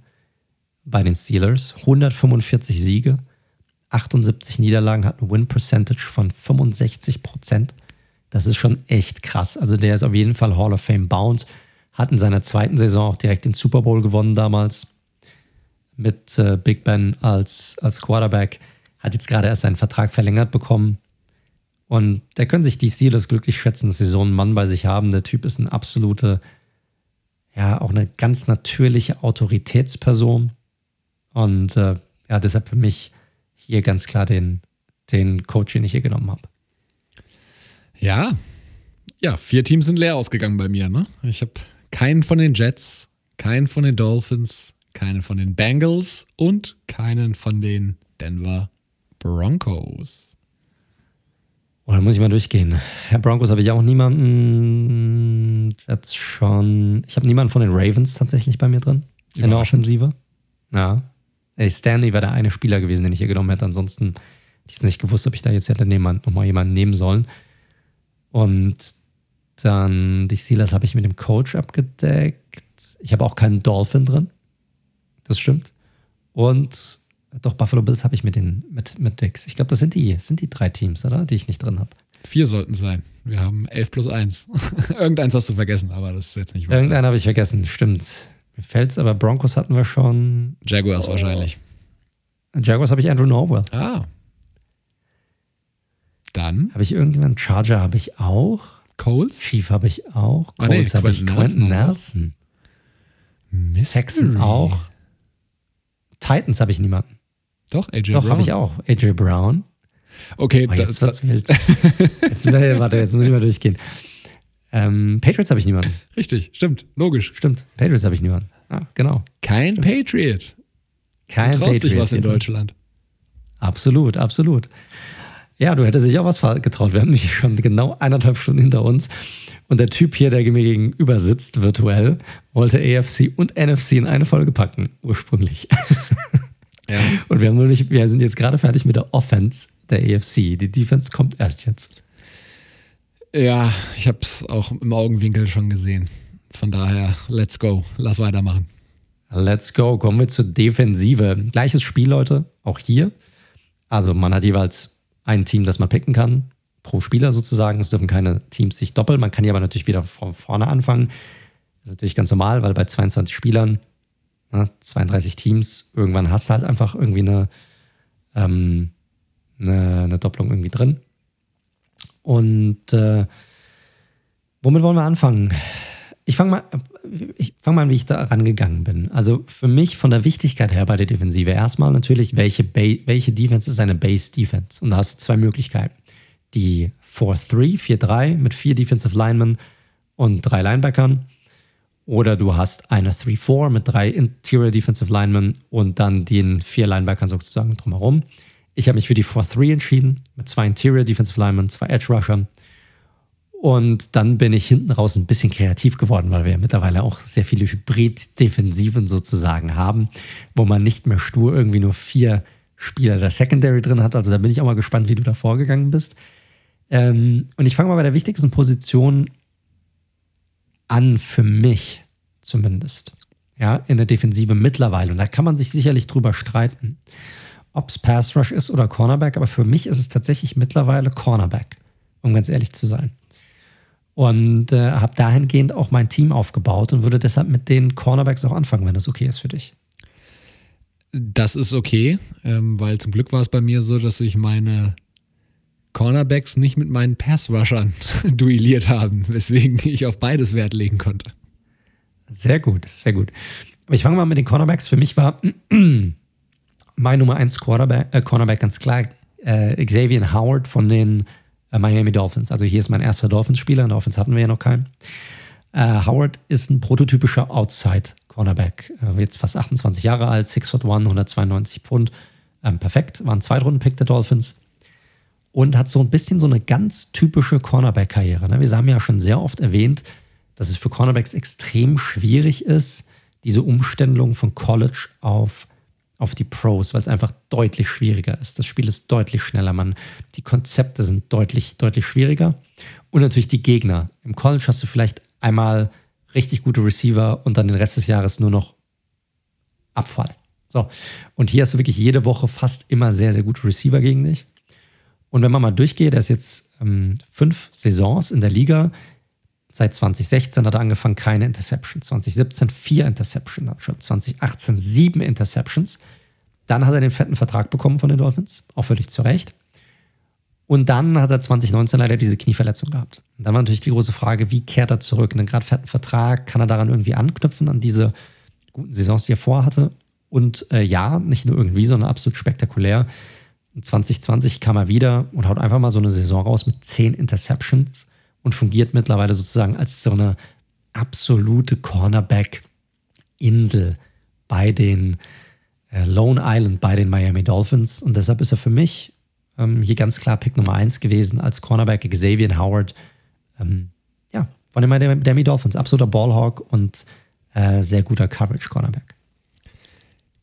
bei den Steelers. 145 Siege, 78 Niederlagen, hat eine Win Percentage von 65 Prozent. Das ist schon echt krass. Also der ist auf jeden Fall Hall of Fame bound. Hat in seiner zweiten Saison auch direkt den Super Bowl gewonnen damals mit äh, Big Ben als, als Quarterback. Hat jetzt gerade erst seinen Vertrag verlängert bekommen. Und da können sich die Steelers glücklich schätzen, dass sie so einen Mann bei sich haben. Der Typ ist eine absolute, ja, auch eine ganz natürliche Autoritätsperson. Und äh, ja, deshalb für mich hier ganz klar den, den Coach, den ich hier genommen habe. Ja, ja, vier Teams sind leer ausgegangen bei mir. Ne? Ich habe keinen von den Jets, keinen von den Dolphins, keinen von den Bengals und keinen von den Denver Broncos. Oh, da muss ich mal durchgehen. Herr Broncos habe ich auch niemanden. Jetzt schon. Ich habe niemanden von den Ravens tatsächlich bei mir drin. In der Offensive. Ja. Ey, Stanley wäre der eine Spieler gewesen, den ich hier genommen hätte. Ansonsten hätte ich nicht gewusst, ob ich da jetzt hätte nochmal jemanden nehmen sollen. Und dann die Steelers habe ich mit dem Coach abgedeckt. Ich habe auch keinen Dolphin drin. Das stimmt. Und doch, Buffalo Bills habe ich mit, den, mit, mit Dix. Ich glaube, das sind die, sind die drei Teams, oder? Die ich nicht drin habe. Vier sollten sein. Wir haben elf plus eins. Irgendeins hast du vergessen, aber das ist jetzt nicht wahr. Irgendeinen habe ich vergessen, stimmt. Mir fällt's, aber Broncos hatten wir schon. Jaguars oh. wahrscheinlich. Jaguars habe ich Andrew Norwell. Ah. Dann? Habe ich irgendjemanden? Charger habe ich auch. Coles? Chief habe ich auch. Coles ah, nee, habe ich. Quentin Nelson. Nelson. Texan auch. Titans habe ich niemanden. Doch, AJ Doch, Brown. Doch, habe ich auch. AJ Brown. Okay, oh, jetzt wird's wild. Jetzt, warte, jetzt muss ich mal durchgehen. Ähm, Patriots habe ich niemanden. Richtig, stimmt, logisch. Stimmt, Patriots habe ich niemanden. Ja, genau. Kein stimmt. Patriot. Kein du traust Patriot. dich was in Deutschland. Absolut, absolut. Ja, du hättest dich auch was getraut. Wir haben nämlich schon genau eineinhalb Stunden hinter uns. Und der Typ hier, der mir gegenüber sitzt, virtuell, wollte AFC und NFC in eine Folge packen, ursprünglich. Ja. Und wir haben nur nicht, wir sind jetzt gerade fertig mit der Offense der AFC. Die Defense kommt erst jetzt. Ja, ich habe es auch im Augenwinkel schon gesehen. Von daher, let's go. Lass weitermachen. Let's go. Kommen wir zur Defensive. Gleiches Spiel, Leute, auch hier. Also man hat jeweils ein Team, das man picken kann, pro Spieler sozusagen. Es dürfen keine Teams sich doppeln. Man kann hier aber natürlich wieder von vorne anfangen. Das ist natürlich ganz normal, weil bei 22 Spielern, ne, 32 Teams, irgendwann hast du halt einfach irgendwie eine, ähm, eine, eine Doppelung irgendwie drin. Und äh, womit wollen wir anfangen? Ich fange mal, fang mal an, wie ich da rangegangen bin. Also für mich von der Wichtigkeit her bei der Defensive erstmal natürlich, welche, welche Defense ist eine Base Defense? Und da hast du zwei Möglichkeiten. Die 4-3, 4-3 mit vier Defensive Linemen und drei Linebackern. Oder du hast eine 3-4 mit drei Interior Defensive Linemen und dann den vier Linebackern sozusagen drumherum. Ich habe mich für die 4-3 entschieden, mit zwei Interior Defensive Linemen, zwei Edge Rusher. Und dann bin ich hinten raus ein bisschen kreativ geworden, weil wir ja mittlerweile auch sehr viele Hybrid-Defensiven sozusagen haben, wo man nicht mehr stur irgendwie nur vier Spieler der Secondary drin hat. Also da bin ich auch mal gespannt, wie du da vorgegangen bist. Ähm, und ich fange mal bei der wichtigsten Position an, für mich zumindest. Ja, in der Defensive mittlerweile. Und da kann man sich sicherlich drüber streiten ob es Pass Rush ist oder Cornerback, aber für mich ist es tatsächlich mittlerweile Cornerback, um ganz ehrlich zu sein. Und äh, habe dahingehend auch mein Team aufgebaut und würde deshalb mit den Cornerbacks auch anfangen, wenn das okay ist für dich. Das ist okay, ähm, weil zum Glück war es bei mir so, dass ich meine Cornerbacks nicht mit meinen Pass-Rushern duelliert haben, weswegen ich auf beides Wert legen konnte. Sehr gut, sehr gut. Ich fange mal mit den Cornerbacks. Für mich war mein Nummer 1 Quarterback, äh, Cornerback ganz klar äh, Xavier Howard von den äh, Miami Dolphins. Also hier ist mein erster Dolphins-Spieler. In Dolphins hatten wir ja noch keinen. Äh, Howard ist ein prototypischer Outside-Cornerback. Äh, jetzt fast 28 Jahre alt, 6 foot 1, 192 Pfund. Ähm, perfekt. War ein Zweitrunden-Pick der Dolphins. Und hat so ein bisschen so eine ganz typische Cornerback-Karriere. Ne? Wir haben ja schon sehr oft erwähnt, dass es für Cornerbacks extrem schwierig ist, diese Umstellung von College auf auf die Pros, weil es einfach deutlich schwieriger ist. Das Spiel ist deutlich schneller, man. Die Konzepte sind deutlich, deutlich schwieriger. Und natürlich die Gegner. Im College hast du vielleicht einmal richtig gute Receiver und dann den Rest des Jahres nur noch Abfall. So. Und hier hast du wirklich jede Woche fast immer sehr, sehr gute Receiver gegen dich. Und wenn man mal durchgeht, er ist jetzt ähm, fünf Saisons in der Liga. Seit 2016 hat er angefangen, keine Interceptions. 2017 vier Interceptions, dann schon 2018 sieben Interceptions. Dann hat er den fetten Vertrag bekommen von den Dolphins, auch völlig zu Recht. Und dann hat er 2019 leider diese Knieverletzung gehabt. Und dann war natürlich die große Frage, wie kehrt er zurück? Einen gerade fetten Vertrag, kann er daran irgendwie anknüpfen, an diese guten Saisons, die er vorhatte? Und äh, ja, nicht nur irgendwie, sondern absolut spektakulär. 2020 kam er wieder und haut einfach mal so eine Saison raus mit zehn Interceptions und fungiert mittlerweile sozusagen als so eine absolute Cornerback-Insel bei den äh, Lone Island, bei den Miami Dolphins. Und deshalb ist er für mich ähm, hier ganz klar Pick Nummer 1 gewesen als Cornerback Xavier Howard. Ähm, ja, von den Miami Dolphins. Absoluter Ballhawk und äh, sehr guter Coverage-Cornerback.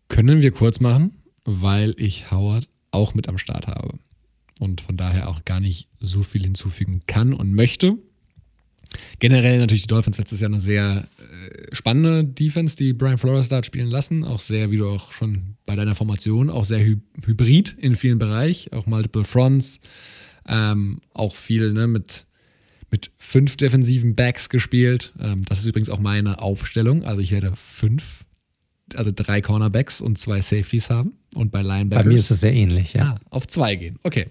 Können wir kurz machen, weil ich Howard auch mit am Start habe und von daher auch gar nicht so viel hinzufügen kann und möchte. Generell natürlich die Dolphins letztes Jahr eine sehr äh, spannende Defense, die Brian Flores da hat spielen lassen. Auch sehr, wie du auch schon bei deiner Formation, auch sehr hy hybrid in vielen Bereichen, auch Multiple Fronts, ähm, auch viel ne, mit, mit fünf defensiven Backs gespielt. Ähm, das ist übrigens auch meine Aufstellung. Also ich werde fünf, also drei Cornerbacks und zwei Safeties haben. Und bei Linebackers. Bei mir ist es sehr ähnlich, ja. Ah, auf zwei gehen. Okay.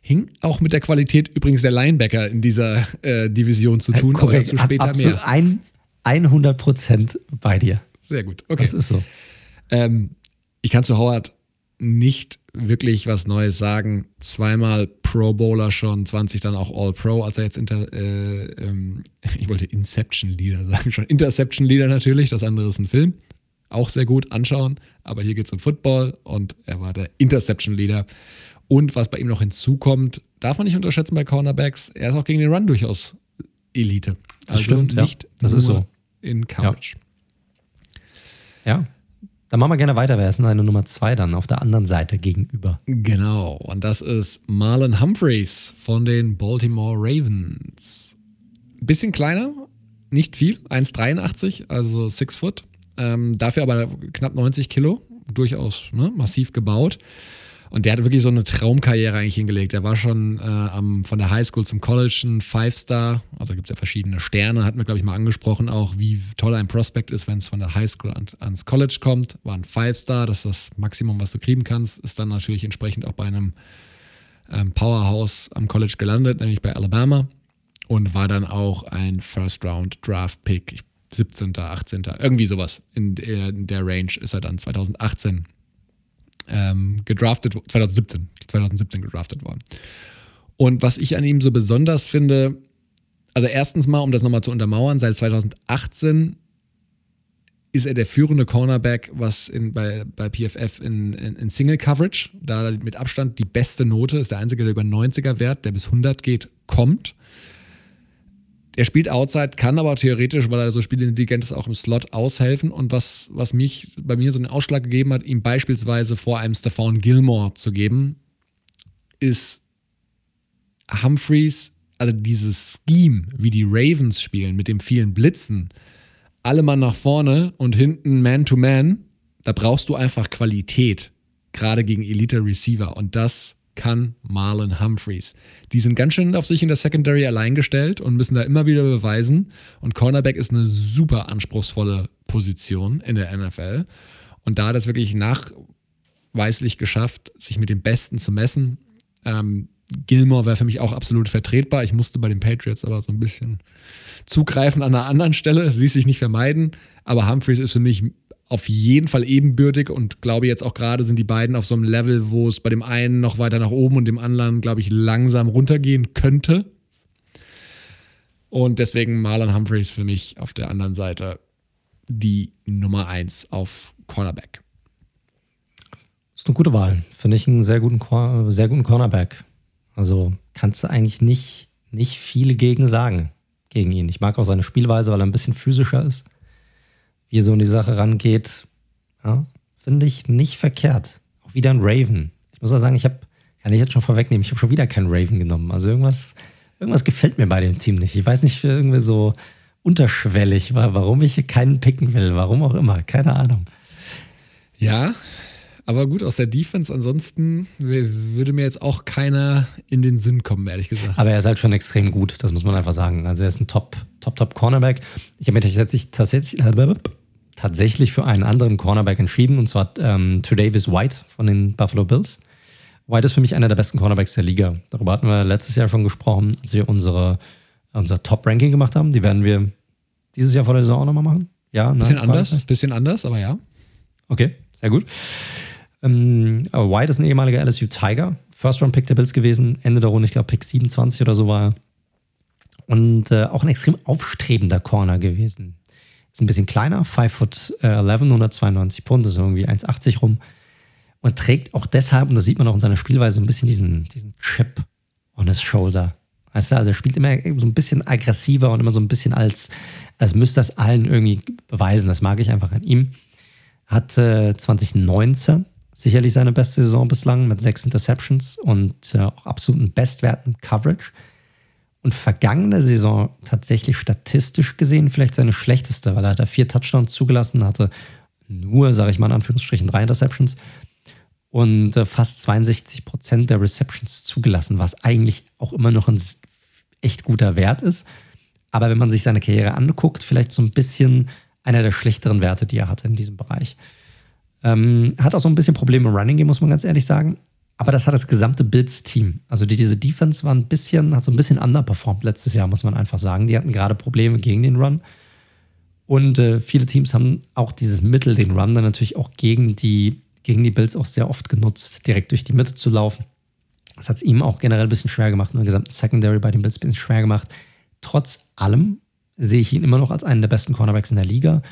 Hing auch mit der Qualität übrigens der Linebacker in dieser äh, Division zu tun. Korrekt, zu später absolut mehr. Ein, 100 Prozent bei dir. Sehr gut. Okay. Das ist so. Ähm, ich kann zu Howard nicht wirklich was Neues sagen. Zweimal Pro Bowler schon, 20 dann auch All Pro, als er jetzt inter, äh, ähm, ich wollte Inception Leader sagen, schon Interception Leader natürlich, das andere ist ein Film. Auch sehr gut anschauen, aber hier geht es um Football und er war der Interception Leader. Und was bei ihm noch hinzukommt, darf man nicht unterschätzen bei Cornerbacks, er ist auch gegen den Run durchaus Elite. Das also stimmt, nicht ja. das ist so. in Coverage. Ja. ja. Dann machen wir gerne weiter. Wer ist denn eine Nummer zwei dann auf der anderen Seite gegenüber? Genau. Und das ist Marlon Humphreys von den Baltimore Ravens. Bisschen kleiner, nicht viel, 1,83, also 6 Foot. Ähm, dafür aber knapp 90 Kilo, durchaus ne, massiv gebaut. Und der hat wirklich so eine Traumkarriere eigentlich hingelegt. Der war schon äh, am, von der Highschool zum College ein Five-Star. Also gibt es ja verschiedene Sterne. Hat mir, glaube ich, mal angesprochen, auch wie toll ein Prospect ist, wenn es von der Highschool an, ans College kommt. War ein Five-Star. Das ist das Maximum, was du kriegen kannst. Ist dann natürlich entsprechend auch bei einem ähm, Powerhouse am College gelandet, nämlich bei Alabama. Und war dann auch ein First-Round-Draft-Pick. 17., 18., irgendwie sowas. In der, in der Range ist er dann 2018 ähm, gedraftet, 2017, 2017 gedraftet worden. Und was ich an ihm so besonders finde, also erstens mal, um das nochmal zu untermauern, seit 2018 ist er der führende Cornerback, was in, bei, bei PFF in, in, in, Single Coverage, da mit Abstand die beste Note, ist der einzige, der über 90er Wert, der bis 100 geht, kommt. Er spielt Outside, kann aber theoretisch, weil er so spielintelligent ist, auch im Slot aushelfen. Und was, was mich bei mir so einen Ausschlag gegeben hat, ihm beispielsweise vor einem Stefan Gilmore zu geben, ist Humphreys, also dieses Scheme, wie die Ravens spielen, mit dem vielen Blitzen, alle Mann nach vorne und hinten Man-to-Man, da brauchst du einfach Qualität, gerade gegen Elite-Receiver. Und das kann Marlon Humphreys. Die sind ganz schön auf sich in der Secondary allein gestellt und müssen da immer wieder beweisen. Und Cornerback ist eine super anspruchsvolle Position in der NFL. Und da hat es wirklich nachweislich geschafft, sich mit dem Besten zu messen. Ähm, Gilmore wäre für mich auch absolut vertretbar. Ich musste bei den Patriots aber so ein bisschen zugreifen an einer anderen Stelle. Es ließ sich nicht vermeiden. Aber Humphreys ist für mich auf jeden Fall ebenbürtig und glaube jetzt auch gerade sind die beiden auf so einem Level, wo es bei dem einen noch weiter nach oben und dem anderen, glaube ich, langsam runtergehen könnte. Und deswegen Marlon Humphreys für mich auf der anderen Seite die Nummer 1 auf Cornerback. Ist eine gute Wahl. Finde ich einen sehr guten, sehr guten Cornerback. Also kannst du eigentlich nicht, nicht viel gegen sagen, gegen ihn. Ich mag auch seine Spielweise, weil er ein bisschen physischer ist wie er so in die Sache rangeht, ja, finde ich nicht verkehrt. Auch wieder ein Raven. Ich muss auch sagen, ich habe, kann ich jetzt schon vorwegnehmen, ich habe schon wieder keinen Raven genommen. Also irgendwas, irgendwas gefällt mir bei dem Team nicht. Ich weiß nicht, irgendwie so unterschwellig war, warum ich hier keinen picken will, warum auch immer, keine Ahnung. Ja, aber gut, aus der Defense ansonsten würde mir jetzt auch keiner in den Sinn kommen, ehrlich gesagt. Aber er ist halt schon extrem gut, das muss man einfach sagen. Also er ist ein Top, Top, Top Cornerback. Ich habe mir tatsächlich, tatsächlich, tatsächlich für einen anderen Cornerback entschieden, und zwar ähm, Tredavis White von den Buffalo Bills. White ist für mich einer der besten Cornerbacks der Liga. Darüber hatten wir letztes Jahr schon gesprochen, als wir unsere, unser Top-Ranking gemacht haben. Die werden wir dieses Jahr vor der Saison auch nochmal machen. Ja, bisschen anders, bisschen anders, aber ja. Okay, sehr gut. Ähm, White ist ein ehemaliger LSU Tiger, First-Round-Pick der Bills gewesen, Ende der Runde, ich glaube Pick 27 oder so war er. Und äh, auch ein extrem aufstrebender Corner gewesen. Ist ein bisschen kleiner, 5 foot 11, 192 Pfund, ist irgendwie 1,80 rum. Und trägt auch deshalb, und das sieht man auch in seiner Spielweise, ein bisschen diesen, diesen Chip on his shoulder. Weißt du, also er spielt immer so ein bisschen aggressiver und immer so ein bisschen als, als müsste das allen irgendwie beweisen. Das mag ich einfach an ihm. Hat äh, 2019 sicherlich seine beste Saison bislang mit sechs Interceptions und äh, auch absoluten Bestwerten Coverage und vergangene Saison tatsächlich statistisch gesehen vielleicht seine schlechteste, weil er hat da vier Touchdowns zugelassen, hatte nur, sage ich mal in Anführungsstrichen, drei Interceptions und äh, fast 62 Prozent der Receptions zugelassen, was eigentlich auch immer noch ein echt guter Wert ist. Aber wenn man sich seine Karriere anguckt, vielleicht so ein bisschen einer der schlechteren Werte, die er hatte in diesem Bereich. Ähm, hat auch so ein bisschen Probleme im Running Game, muss man ganz ehrlich sagen. Aber das hat das gesamte Bills-Team. Also die, diese Defense war ein bisschen, hat so ein bisschen underperformed letztes Jahr, muss man einfach sagen. Die hatten gerade Probleme gegen den Run. Und äh, viele Teams haben auch dieses Mittel, den Run, dann natürlich auch gegen die, gegen die Bills auch sehr oft genutzt, direkt durch die Mitte zu laufen. Das hat es ihm auch generell ein bisschen schwer gemacht und der gesamten Secondary bei den Bills ein bisschen schwer gemacht. Trotz allem sehe ich ihn immer noch als einen der besten Cornerbacks in der Liga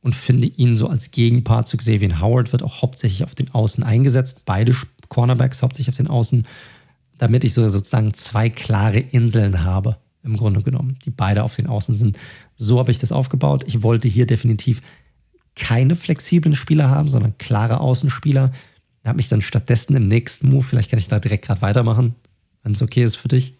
und finde ihn so als Gegenpart zu Xavier Howard, wird auch hauptsächlich auf den Außen eingesetzt. Beide Cornerbacks hauptsächlich auf den Außen, damit ich so sozusagen zwei klare Inseln habe, im Grunde genommen, die beide auf den Außen sind. So habe ich das aufgebaut. Ich wollte hier definitiv keine flexiblen Spieler haben, sondern klare Außenspieler. Habe mich dann stattdessen im nächsten Move, vielleicht kann ich da direkt gerade weitermachen, wenn es okay ist für dich.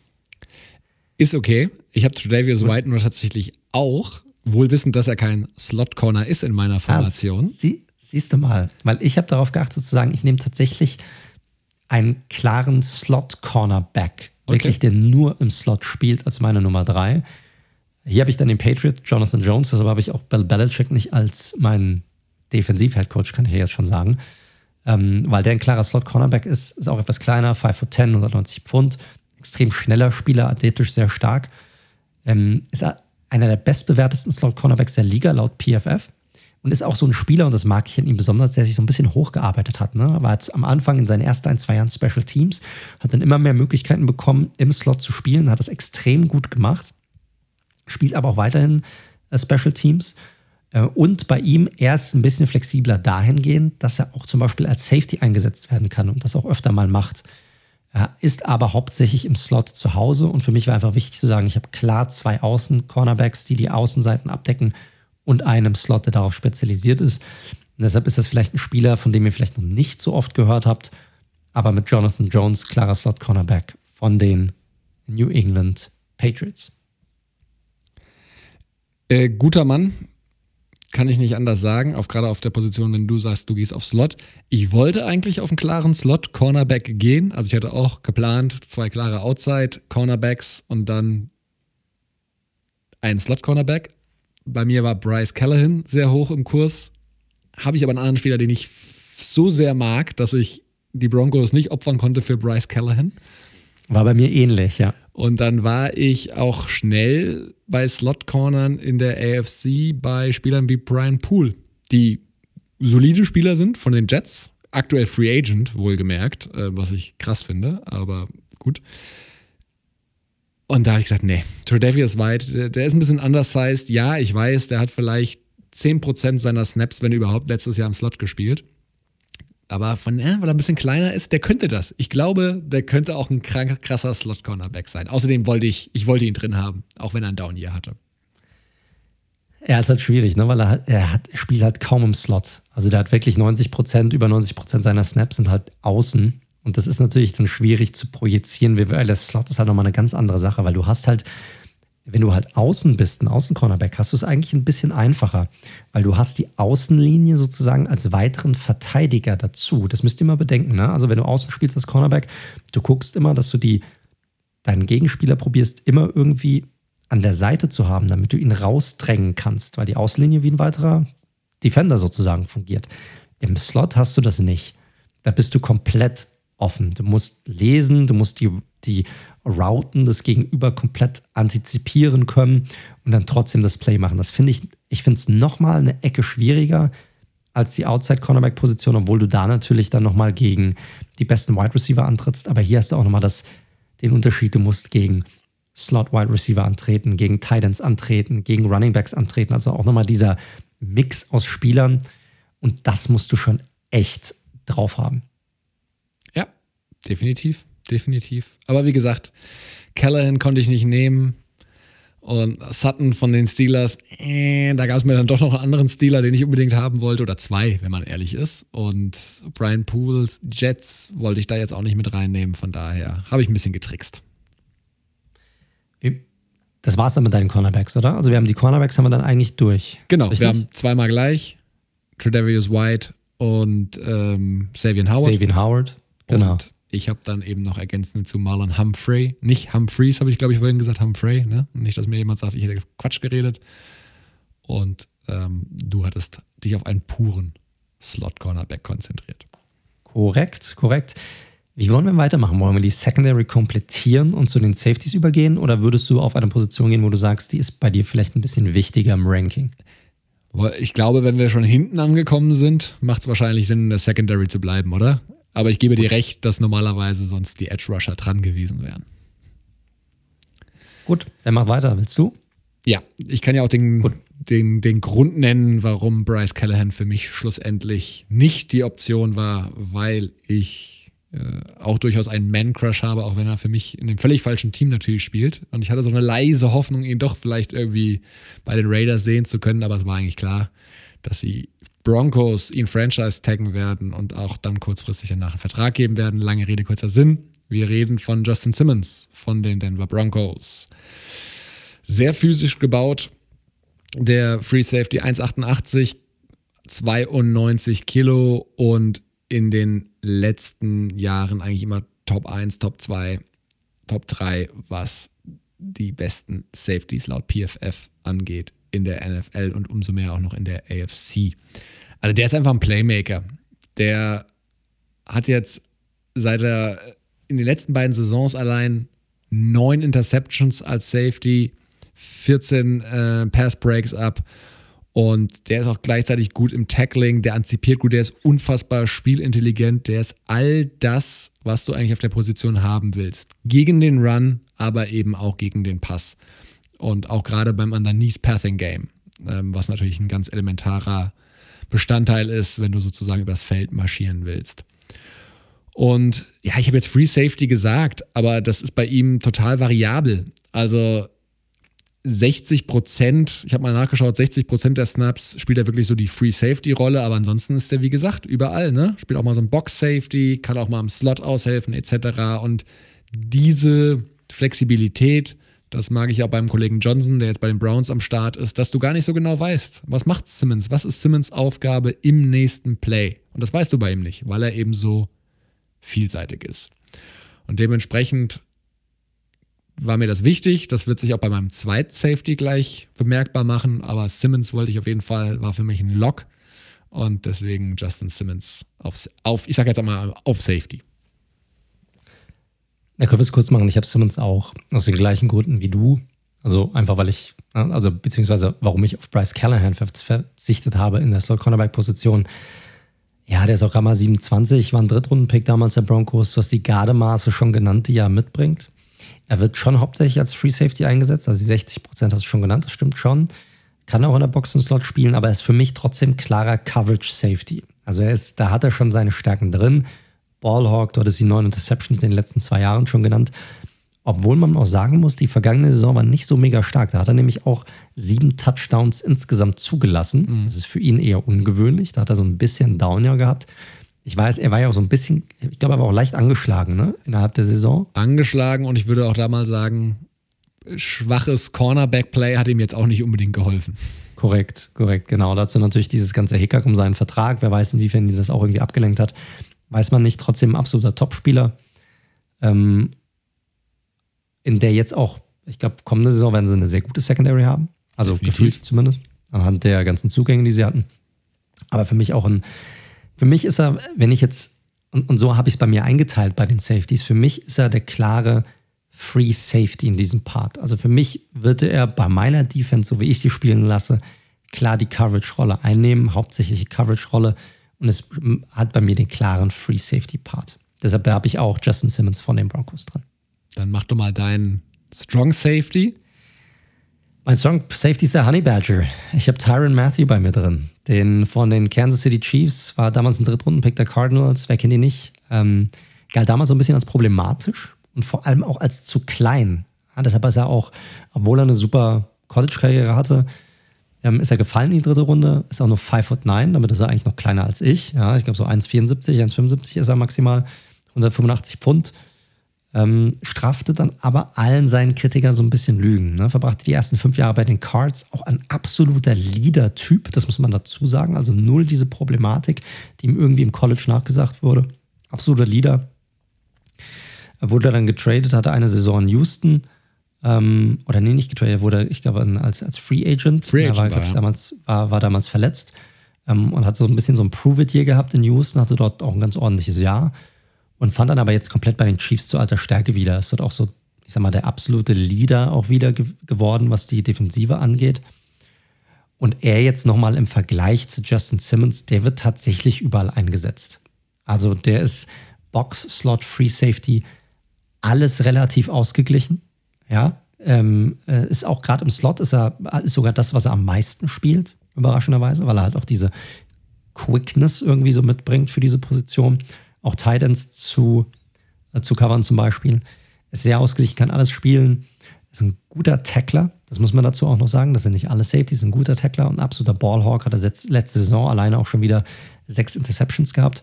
Ist okay. Ich habe Tredavious White nur tatsächlich auch, wohl wissend, dass er kein Slot-Corner ist in meiner Formation. Ja, sie, siehst du mal, weil ich habe darauf geachtet zu sagen, ich nehme tatsächlich einen klaren Slot-Cornerback, okay. wirklich, der nur im Slot spielt, als meine Nummer drei. Hier habe ich dann den Patriot, Jonathan Jones, deshalb habe ich auch Bill Belichick nicht als meinen Defensiv-Headcoach, kann ich ja jetzt schon sagen. Ähm, weil der ein klarer Slot-Cornerback ist, ist auch etwas kleiner, 5 foot 10, 190 Pfund, extrem schneller Spieler, athletisch sehr stark. Ähm, ist einer der bestbewertesten Slot-Cornerbacks der Liga laut PFF und ist auch so ein Spieler, und das mag ich in ihm besonders, der sich so ein bisschen hochgearbeitet hat. Ne? War jetzt am Anfang in seinen ersten ein, zwei Jahren Special Teams, hat dann immer mehr Möglichkeiten bekommen, im Slot zu spielen, hat das extrem gut gemacht, spielt aber auch weiterhin äh, Special Teams. Äh, und bei ihm, er ist ein bisschen flexibler dahingehend, dass er auch zum Beispiel als Safety eingesetzt werden kann und das auch öfter mal macht. Er ist aber hauptsächlich im Slot zu Hause und für mich war einfach wichtig zu sagen, ich habe klar zwei Außen-Cornerbacks, die die Außenseiten abdecken und einem Slot, der darauf spezialisiert ist. Und deshalb ist das vielleicht ein Spieler, von dem ihr vielleicht noch nicht so oft gehört habt, aber mit Jonathan Jones, klarer Slot-Cornerback von den New England Patriots. Äh, guter Mann, kann ich nicht anders sagen, auf, gerade auf der Position, wenn du sagst, du gehst auf Slot. Ich wollte eigentlich auf einen klaren Slot-Cornerback gehen. Also ich hatte auch geplant, zwei klare Outside-Cornerbacks und dann ein Slot-Cornerback. Bei mir war Bryce Callahan sehr hoch im Kurs. Habe ich aber einen anderen Spieler, den ich so sehr mag, dass ich die Broncos nicht opfern konnte für Bryce Callahan. War bei mir ähnlich, ja. Und dann war ich auch schnell bei Slot-Cornern in der AFC bei Spielern wie Brian Poole, die solide Spieler sind von den Jets. Aktuell Free Agent, wohlgemerkt, äh, was ich krass finde, aber gut. Und da habe ich gesagt, nee, Tredavious White, der ist ein bisschen undersized. Ja, ich weiß, der hat vielleicht 10% seiner Snaps, wenn überhaupt, letztes Jahr im Slot gespielt. Aber von, ja, weil er ein bisschen kleiner ist, der könnte das. Ich glaube, der könnte auch ein krank, krasser Slot-Cornerback sein. Außerdem wollte ich, ich wollte ihn drin haben, auch wenn er einen Down-Year hatte. Er ist halt schwierig, ne? weil er, hat, er, hat, spielt halt kaum im Slot. Also der hat wirklich 90 Prozent, über 90 Prozent seiner Snaps sind halt außen. Und das ist natürlich dann schwierig zu projizieren, weil der Slot ist halt nochmal eine ganz andere Sache, weil du hast halt, wenn du halt außen bist, ein Außencornerback, hast du es eigentlich ein bisschen einfacher, weil du hast die Außenlinie sozusagen als weiteren Verteidiger dazu. Das müsst ihr mal bedenken. Ne? Also wenn du außen spielst als Cornerback, du guckst immer, dass du die, deinen Gegenspieler probierst, immer irgendwie an der Seite zu haben, damit du ihn rausdrängen kannst, weil die Außenlinie wie ein weiterer Defender sozusagen fungiert. Im Slot hast du das nicht. Da bist du komplett offen. Du musst lesen, du musst die, die Routen des Gegenüber komplett antizipieren können und dann trotzdem das Play machen. Das finde ich, ich finde es nochmal eine Ecke schwieriger als die Outside-Cornerback-Position, obwohl du da natürlich dann nochmal gegen die besten Wide Receiver antrittst. Aber hier hast du auch nochmal das, den Unterschied, du musst gegen Slot-Wide Receiver antreten, gegen Titans antreten, gegen Running Backs antreten. Also auch nochmal dieser Mix aus Spielern. Und das musst du schon echt drauf haben. Definitiv, definitiv. Aber wie gesagt, Callahan konnte ich nicht nehmen. Und Sutton von den Steelers, äh, da gab es mir dann doch noch einen anderen Steeler, den ich unbedingt haben wollte, oder zwei, wenn man ehrlich ist. Und Brian Pools Jets wollte ich da jetzt auch nicht mit reinnehmen, von daher habe ich ein bisschen getrickst. Das war es dann mit deinen Cornerbacks, oder? Also wir haben die Cornerbacks haben wir dann eigentlich durch. Genau, Richtig? wir haben zweimal gleich. Tredavious White und ähm, Savian Howard. Savian Howard, genau. Und Ich habe dann eben noch ergänzend zu Marlon Humphrey. Nicht Humphreys, habe ich glaube ich vorhin gesagt, Humphrey. Ne? Nicht, dass mir jemand sagt, ich hätte Quatsch geredet. Und ähm, du hattest dich auf einen puren Slot-Cornerback konzentriert. Korrekt, korrekt. Wie wollen wir weitermachen? Wollen wir die Secondary komplettieren und zu den Safeties übergehen? Oder würdest du auf eine Position gehen, wo du sagst, die ist bei dir vielleicht ein bisschen wichtiger im Ranking? Ich glaube, wenn wir schon hinten angekommen sind, macht es wahrscheinlich Sinn, in der Secondary zu bleiben, oder? Aber ich gebe dir recht, dass normalerweise sonst die Edge Rusher dran gewesen wären. Gut, wer macht weiter? Willst du? Ja, ich kann ja auch den, den, den Grund nennen, warum Bryce Callahan für mich schlussendlich nicht die Option war, weil ich äh, auch durchaus einen Man-Crush habe, auch wenn er für mich in dem völlig falschen Team natürlich spielt. Und ich hatte so eine leise Hoffnung, ihn doch vielleicht irgendwie bei den Raiders sehen zu können, aber es war eigentlich klar, dass sie Broncos ihn Franchise taggen werden und auch dann kurzfristig danach einen Vertrag geben werden. Lange Rede, kurzer Sinn. Wir reden von Justin Simmons von den Denver Broncos. Sehr physisch gebaut. Der Free Safety 1,88, 92 Kilo und in den letzten Jahren eigentlich immer Top 1, Top 2, Top 3, was die besten Safeties laut PFF angeht in der NFL und umso mehr auch noch in der AFC. Also der ist einfach ein Playmaker. Der hat jetzt seit er in den letzten beiden Saisons allein neun Interceptions als Safety, 14 äh, Pass Breaks ab und der ist auch gleichzeitig gut im Tackling, der antizipiert gut, der ist unfassbar spielintelligent, der ist all das, was du eigentlich auf der Position haben willst. Gegen den Run, aber eben auch gegen den Pass. Und auch gerade beim Underneath Pathing Game, ähm, was natürlich ein ganz elementarer Bestandteil ist, wenn du sozusagen übers Feld marschieren willst. Und ja, ich habe jetzt Free Safety gesagt, aber das ist bei ihm total variabel. Also 60 Prozent, ich habe mal nachgeschaut, 60 Prozent der Snaps spielt er wirklich so die Free Safety Rolle, aber ansonsten ist er, wie gesagt, überall, ne? Spielt auch mal so ein Box Safety, kann auch mal im Slot aushelfen, etc. Und diese Flexibilität, das mag ich auch beim Kollegen Johnson, der jetzt bei den Browns am Start ist, dass du gar nicht so genau weißt, was macht Simmons, was ist Simmons Aufgabe im nächsten Play. Und das weißt du bei ihm nicht, weil er eben so vielseitig ist. Und dementsprechend war mir das wichtig. Das wird sich auch bei meinem Zweit-Safety gleich bemerkbar machen. Aber Simmons wollte ich auf jeden Fall, war für mich ein Lock. Und deswegen Justin Simmons auf, auf ich sage jetzt einmal, auf Safety. Ja, können wir es kurz machen. Ich habe Simmons auch aus den gleichen Gründen wie du. Also einfach, weil ich, also beziehungsweise warum ich auf Bryce Callahan verzichtet habe in der Slot-Cornerback-Position. Ja, der ist auch Rammer 27, war ein Drittrunden-Pick damals der Broncos. Hast die Gardemaße schon genannt, die er mitbringt. Er wird schon hauptsächlich als Free Safety eingesetzt, also die 60 Prozent hast du schon genannt, das stimmt schon. Kann auch in der Boxen-Slot spielen, aber er ist für mich trotzdem klarer Coverage Safety. Also er ist, da hat er schon seine Stärken drin. Ballhawk, dort ist die neun Interceptions in den letzten zwei Jahren schon genannt. Obwohl man auch sagen muss, die vergangene Saison war nicht so mega stark. Da hat er nämlich auch sieben Touchdowns insgesamt zugelassen. Mhm. Das ist für ihn eher ungewöhnlich. Da hat er so ein bisschen Downjahr gehabt. Ich weiß, er war ja auch so ein bisschen, ich glaube, er war auch leicht angeschlagen, ne? Innerhalb der Saison. Angeschlagen und ich würde auch da mal sagen, schwaches Cornerback-Play hat ihm jetzt auch nicht unbedingt geholfen. Korrekt, korrekt, genau. Dazu natürlich dieses ganze Hickhack um seinen Vertrag. Wer weiß, inwiefern ihn das auch irgendwie abgelenkt hat. Weiß man nicht. Trotzdem ein absoluter Topspieler. Ähm, in der jetzt auch, ich glaube, kommende Saison werden sie eine sehr gute Secondary haben. Also Definitiv. gefühlt zumindest. Anhand der ganzen Zugänge, die sie hatten. Aber für mich auch ein für mich ist er, wenn ich jetzt, und, und so habe ich es bei mir eingeteilt bei den Safeties, für mich ist er der klare Free Safety in diesem Part. Also für mich würde er bei meiner Defense, so wie ich sie spielen lasse, klar die Coverage-Rolle einnehmen, hauptsächliche Coverage-Rolle. Und es hat bei mir den klaren Free Safety Part. Deshalb habe ich auch Justin Simmons von den Broncos drin. Dann mach doch mal deinen Strong Safety. Mein Strong Safety ist der Honey Badger. Ich habe Tyron Matthew bei mir drin. Den von den Kansas City Chiefs war damals ein Drittrunden-Pick der Cardinals. Wer kennt ihn nicht? Ähm, galt damals so ein bisschen als problematisch und vor allem auch als zu klein. Ja, deshalb ist er auch, obwohl er eine super College-Karriere hatte, ähm, ist er gefallen in die dritte Runde. Ist auch nur 5 foot 9, damit ist er eigentlich noch kleiner als ich. Ja, ich glaube so 1,74, 1,75 ist er maximal. 185 Pfund. Ähm, strafte dann aber allen seinen Kritikern so ein bisschen Lügen. Ne? Verbrachte die ersten fünf Jahre bei den Cards, auch ein absoluter Leader-Typ, das muss man dazu sagen. Also null diese Problematik, die ihm irgendwie im College nachgesagt wurde. Absoluter Leader. Er wurde dann getradet, hatte eine Saison in Houston. Ähm, oder nee, nicht getradet, er wurde, ich glaube, als, als Free Agent. Free Agent er war, war, ich, ja. damals, war, war damals verletzt ähm, und hat so ein bisschen so ein Prove-It-Year gehabt in Houston, hatte dort auch ein ganz ordentliches Jahr und fand dann aber jetzt komplett bei den Chiefs zu alter Stärke wieder. Ist dort auch so, ich sag mal, der absolute Leader auch wieder ge geworden, was die Defensive angeht. Und er jetzt nochmal im Vergleich zu Justin Simmons, der wird tatsächlich überall eingesetzt. Also der ist Box, Slot, Free Safety, alles relativ ausgeglichen. Ja, ähm, äh, ist auch gerade im Slot ist er ist sogar das, was er am meisten spielt, überraschenderweise, weil er halt auch diese Quickness irgendwie so mitbringt für diese Position. Auch Titans zu, äh, zu covern zum Beispiel. Ist sehr ausgeglichen, kann alles spielen. Ist ein guter Tackler. Das muss man dazu auch noch sagen. Das sind nicht alle Safeties, ein guter Tackler und ein absoluter Ballhawk. Hat er letzte Saison alleine auch schon wieder sechs Interceptions gehabt.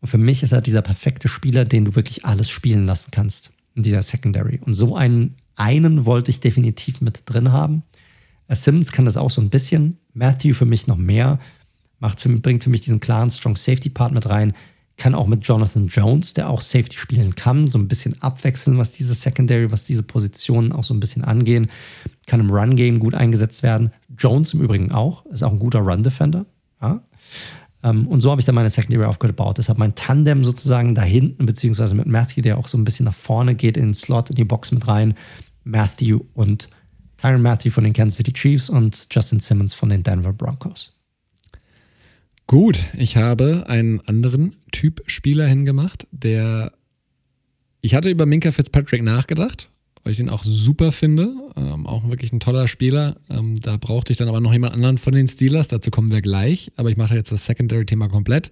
Und für mich ist er dieser perfekte Spieler, den du wirklich alles spielen lassen kannst in dieser Secondary. Und so einen, einen wollte ich definitiv mit drin haben. Äh, Simmons kann das auch so ein bisschen. Matthew für mich noch mehr. Macht für, bringt für mich diesen klaren Strong Safety Part mit rein. Kann auch mit Jonathan Jones, der auch Safety spielen kann, so ein bisschen abwechseln, was diese Secondary, was diese Positionen auch so ein bisschen angehen. Kann im Run-Game gut eingesetzt werden. Jones im Übrigen auch, ist auch ein guter Run-Defender. Ja. Um, und so habe ich dann meine Secondary aufgebaut. Deshalb mein Tandem sozusagen da hinten, beziehungsweise mit Matthew, der auch so ein bisschen nach vorne geht in den Slot, in die Box mit rein. Matthew und Tyron Matthew von den Kansas City Chiefs und Justin Simmons von den Denver Broncos. Gut, ich habe einen anderen Typ Spieler hingemacht, der. Ich hatte über Minka Fitzpatrick nachgedacht, weil ich ihn auch super finde. Ähm, auch wirklich ein toller Spieler. Ähm, da brauchte ich dann aber noch jemand anderen von den Steelers. Dazu kommen wir gleich. Aber ich mache jetzt das Secondary-Thema komplett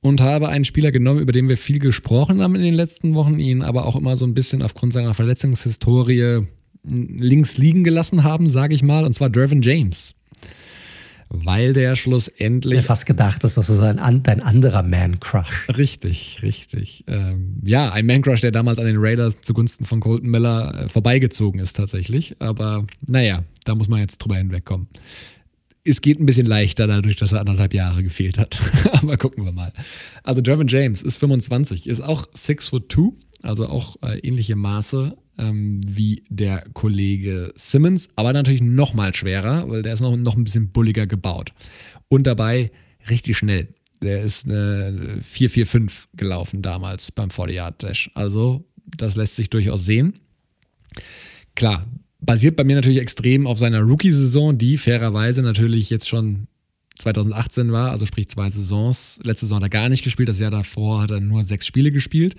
und habe einen Spieler genommen, über den wir viel gesprochen haben in den letzten Wochen, ihn aber auch immer so ein bisschen aufgrund seiner Verletzungshistorie links liegen gelassen haben, sage ich mal, und zwar Dervin James. Weil der schlussendlich. Ich hätte fast gedacht, dass das so ein, dein anderer Man-Crush. Richtig, richtig. Ähm, ja, ein Man-Crush, der damals an den Raiders zugunsten von Colton Miller äh, vorbeigezogen ist, tatsächlich. Aber naja, da muss man jetzt drüber hinwegkommen. Es geht ein bisschen leichter dadurch, dass er anderthalb Jahre gefehlt hat. Aber gucken wir mal. Also, Dervin James ist 25, ist auch 6 foot 2, also auch äh, ähnliche Maße ähm, wie der Kollege Simmons, aber natürlich noch mal schwerer, weil der ist noch, noch ein bisschen bulliger gebaut. Und dabei richtig schnell. Der ist eine 4-4-5 gelaufen damals beim 40-Yard-Dash. Also, das lässt sich durchaus sehen. Klar, basiert bei mir natürlich extrem auf seiner Rookie-Saison, die fairerweise natürlich jetzt schon 2018 war, also sprich zwei Saisons. Letzte Saison hat er gar nicht gespielt, das Jahr davor hat er nur sechs Spiele gespielt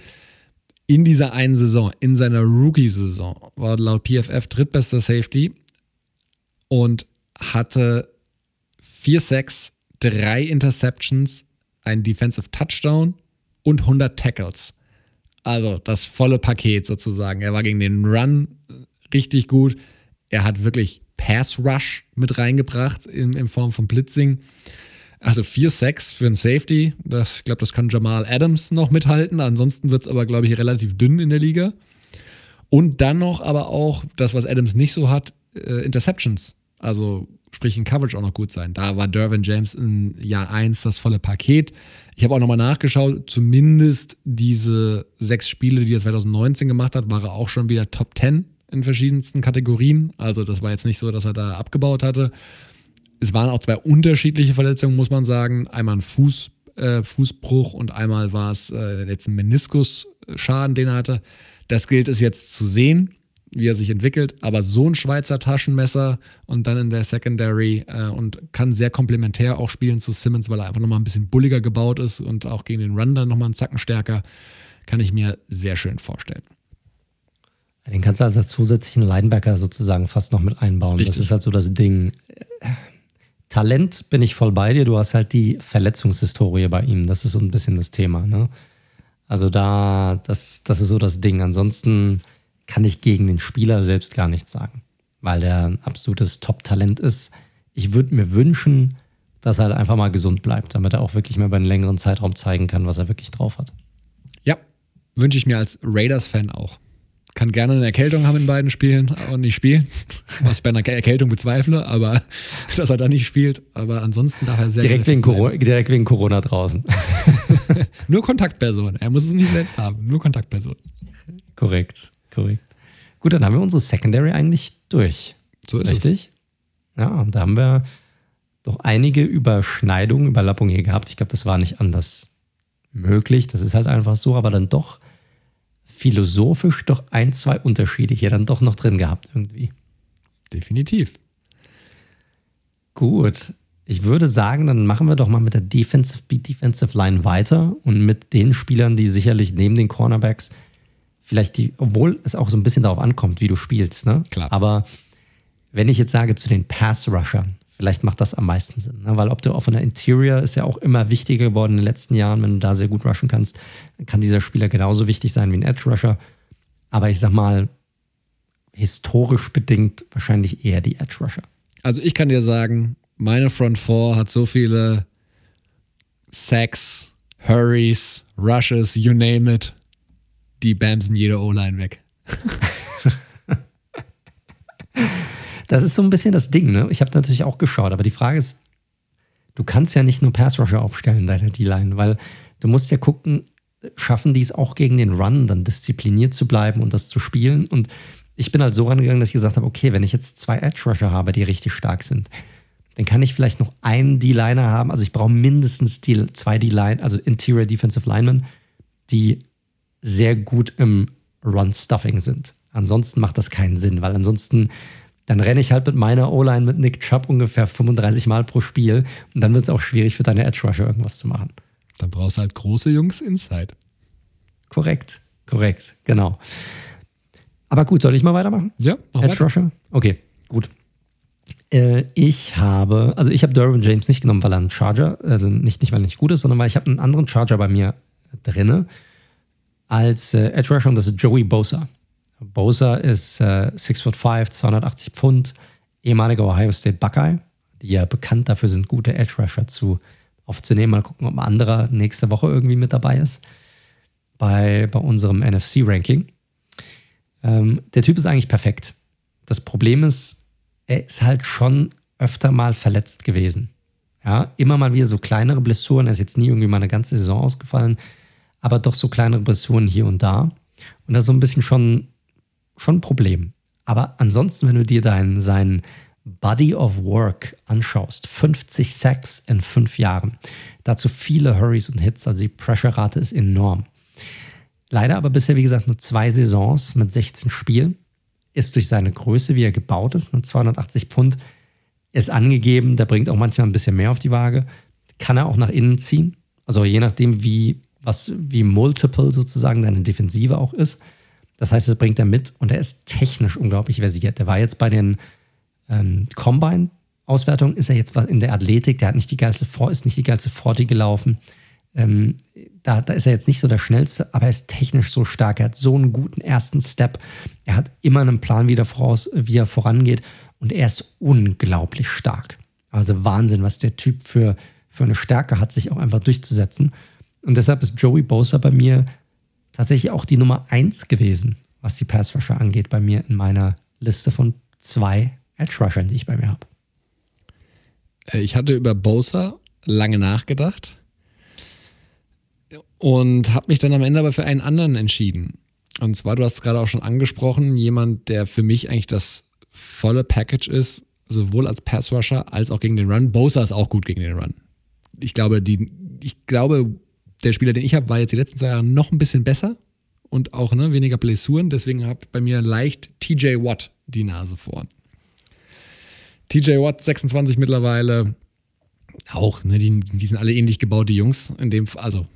in dieser einen Saison, in seiner Rookie-Saison, war laut PFF drittbester Safety und hatte vier Sacks, drei Interceptions, ein Defensive Touchdown und 100 Tackles. Also das volle Paket sozusagen. Er war gegen den Run richtig gut. Er hat wirklich Pass Rush mit reingebracht in, in Form von Blitzing. Also 4 Sacks für einen Safety. Das, ich glaube, das kann Jamal Adams noch mithalten. Ansonsten wird es aber, glaube ich, relativ dünn in der Liga. Und dann noch aber auch das, was Adams nicht so hat, äh, Interceptions. Also sprich in Coverage auch noch gut sein. Da war Dervin James in Jahr 1 das volle Paket. Ich habe auch nochmal nachgeschaut, zumindest diese sechs Spiele, die er 2019 gemacht hat, war er auch schon wieder Top 10 in verschiedensten Kategorien. Also das war jetzt nicht so, dass er da abgebaut hatte es waren auch zwei unterschiedliche Verletzungen, muss man sagen. Einmal ein Fuß, äh, Fußbruch und einmal war es äh, jetzt ein Meniskusschaden, den er hatte. Das gilt es jetzt zu sehen, wie er sich entwickelt. Aber so ein Schweizer Taschenmesser und dann in der Secondary äh, und kann sehr komplementär auch spielen zu Simmons, weil er einfach nochmal ein bisschen bulliger gebaut ist und auch gegen den Run dann nochmal einen Zacken stärker. Kann ich mir sehr schön vorstellen. Den kannst du als zusätzlichen Linebacker sozusagen fast noch mit einbauen. Richtig. Das ist halt so das Ding. Talent bin ich voll bei dir. Du hast halt die Verletzungshistorie bei ihm. Das ist so ein bisschen das Thema. Ne? Also da, das, das ist so das Ding. Ansonsten kann ich gegen den Spieler selbst gar nichts sagen, weil der ein absolutes Top-Talent ist. Ich würde mir wünschen, dass er halt einfach mal gesund bleibt, damit er auch wirklich mal über einen längeren Zeitraum zeigen kann, was er wirklich drauf hat. Ja, wünsche ich mir als Raiders-Fan auch kann gerne eine Erkältung haben in beiden Spielen und nicht spielen. Was ich bei einer Erkältung bezweifle, aber dass er da nicht spielt. Aber ansonsten darf er sehr direkt wegen, Corona, direkt wegen Corona draußen. nur Kontaktperson. Er muss es nicht selbst haben. Nur Kontaktperson. korrekt, korrekt. Gut, dann haben wir unsere Secondary eigentlich durch. So ist Richtig? Ja, und da haben wir doch einige Überschneidungen, Überlappungen hier gehabt. Ich glaube, das war nicht anders möglich. Das ist halt einfach so, aber dann doch philosophisch doch ein, zwei Unterschiede hier dann doch noch drin gehabt irgendwie. Definitiv. Gut. Ich würde sagen, dann machen wir doch mal mit der Defensive, Defensive Line weiter und mit den Spielern, die sicherlich neben den Cornerbacks vielleicht die, obwohl es auch so ein bisschen darauf ankommt, wie du spielst, ne? Klar. Aber wenn ich jetzt sage zu den Pass-Rushern, vielleicht macht das am meisten Sinn, ne? weil ob du auf einer Interior ist ja auch immer wichtiger geworden in den letzten Jahren, wenn du da sehr gut rushen kannst, kann dieser Spieler genauso wichtig sein wie ein Edge-Rusher. Aber ich sag mal, historisch bedingt wahrscheinlich eher die Edge-Rusher. Also ich kann dir sagen, meine Front Four hat so viele Sacks, Hurries, Rushes, you name it. Die bamsen jede O-Line weg. Das ist so ein bisschen das Ding, ne? Ich habe natürlich auch geschaut, aber die Frage ist, du kannst ja nicht nur Pass-Rusher aufstellen, deine D-Line, weil du musst ja gucken, schaffen die es auch gegen den Run, dann diszipliniert zu bleiben und das zu spielen. Und ich bin halt so rangegangen, dass ich gesagt habe, okay, wenn ich jetzt zwei Edge-Rusher habe, die richtig stark sind, dann kann ich vielleicht noch einen D-Liner haben. Also ich brauche mindestens die, zwei D-Line, also Interior Defensive Linemen, die sehr gut im Run-Stuffing sind. Ansonsten macht das keinen Sinn, weil ansonsten dann renne ich halt mit meiner O-Line mit Nick Chubb ungefähr 35 Mal pro Spiel und dann wird es auch schwierig für deine Edge Rusher irgendwas zu machen. Dann brauchst du halt große Jungs inside. Korrekt, korrekt, genau. Aber gut, soll ich mal weitermachen? Ja, mach Edge weiter. Rusher? Okay, gut. Äh, ich habe, also ich habe Derwin James nicht genommen, weil er ein Charger, also nicht, nicht weil er nicht gut ist, sondern weil ich habe einen anderen Charger bei mir drinne als äh, Edge Rusher und das ist Joey Bosa. Bosa ist äh, 6 foot 5, 280 Pfund, ehemaliger Ohio State Buckeye, die ja bekannt dafür sind, gute Edge Rusher zu, aufzunehmen. Mal gucken, ob ein anderer nächste Woche irgendwie mit dabei ist bei, bei unserem NFC-Ranking. Ähm, der Typ ist eigentlich perfekt. Das Problem ist, er ist halt schon öfter mal verletzt gewesen. Ja, immer mal wieder so kleinere Blessuren. Er ist jetzt nie irgendwie mal eine ganze Saison ausgefallen, aber doch so kleinere Blessuren hier und da. Und das ist so ein bisschen schon, schon ein Problem. Aber ansonsten, wenn du dir deinen, seinen Body of Work anschaust, 50 Sacks in fünf Jahren, dazu viele Hurries und Hits, also die Pressure-Rate ist enorm. Leider aber bisher, wie gesagt, nur zwei Saisons mit 16 Spielen. Ist durch seine Größe, wie er gebaut ist, ne, 280 Pfund, ist angegeben, der bringt auch manchmal ein bisschen mehr auf die Waage. Kann er auch nach innen ziehen. Also je nachdem, wie, was, wie multiple sozusagen seine Defensive auch ist. Das heißt, das bringt er mit und er ist technisch unglaublich versiert. Der war jetzt bei den ähm, Combine-Auswertungen, ist er jetzt in der Athletik, der hat nicht die geilste, ist nicht die geilste 40 gelaufen. Ähm, da, da ist er jetzt nicht so der schnellste, aber er ist technisch so stark. Er hat so einen guten ersten Step. Er hat immer einen Plan, wie voraus, wie er vorangeht. Und er ist unglaublich stark. Also Wahnsinn, was der Typ für, für eine Stärke hat, sich auch einfach durchzusetzen. Und deshalb ist Joey Bosa bei mir tatsächlich auch die Nummer eins gewesen, was die Pass Rusher angeht, bei mir in meiner Liste von zwei Edge Rushern, die ich bei mir habe. Äh, Ich hatte über Bosa lange nachgedacht und habe mich dann am Ende aber für einen anderen entschieden. Und zwar, du hast es gerade auch schon angesprochen, jemand, der für mich eigentlich das volle Package ist, sowohl als Passrusher als auch gegen den Run. Bosa ist auch gut gegen den Run. Ich glaube, die, ich glaube, der Spieler, den ich habe, war jetzt die letzten zwei Jahre noch ein bisschen besser und auch ne, weniger Blessuren. Deswegen hat bei mir leicht TJ Watt die Nase vorn. TJ Watt, 26 mittlerweile, auch, ne, die, die sind alle ähnlich gebaute Jungs. In dem, also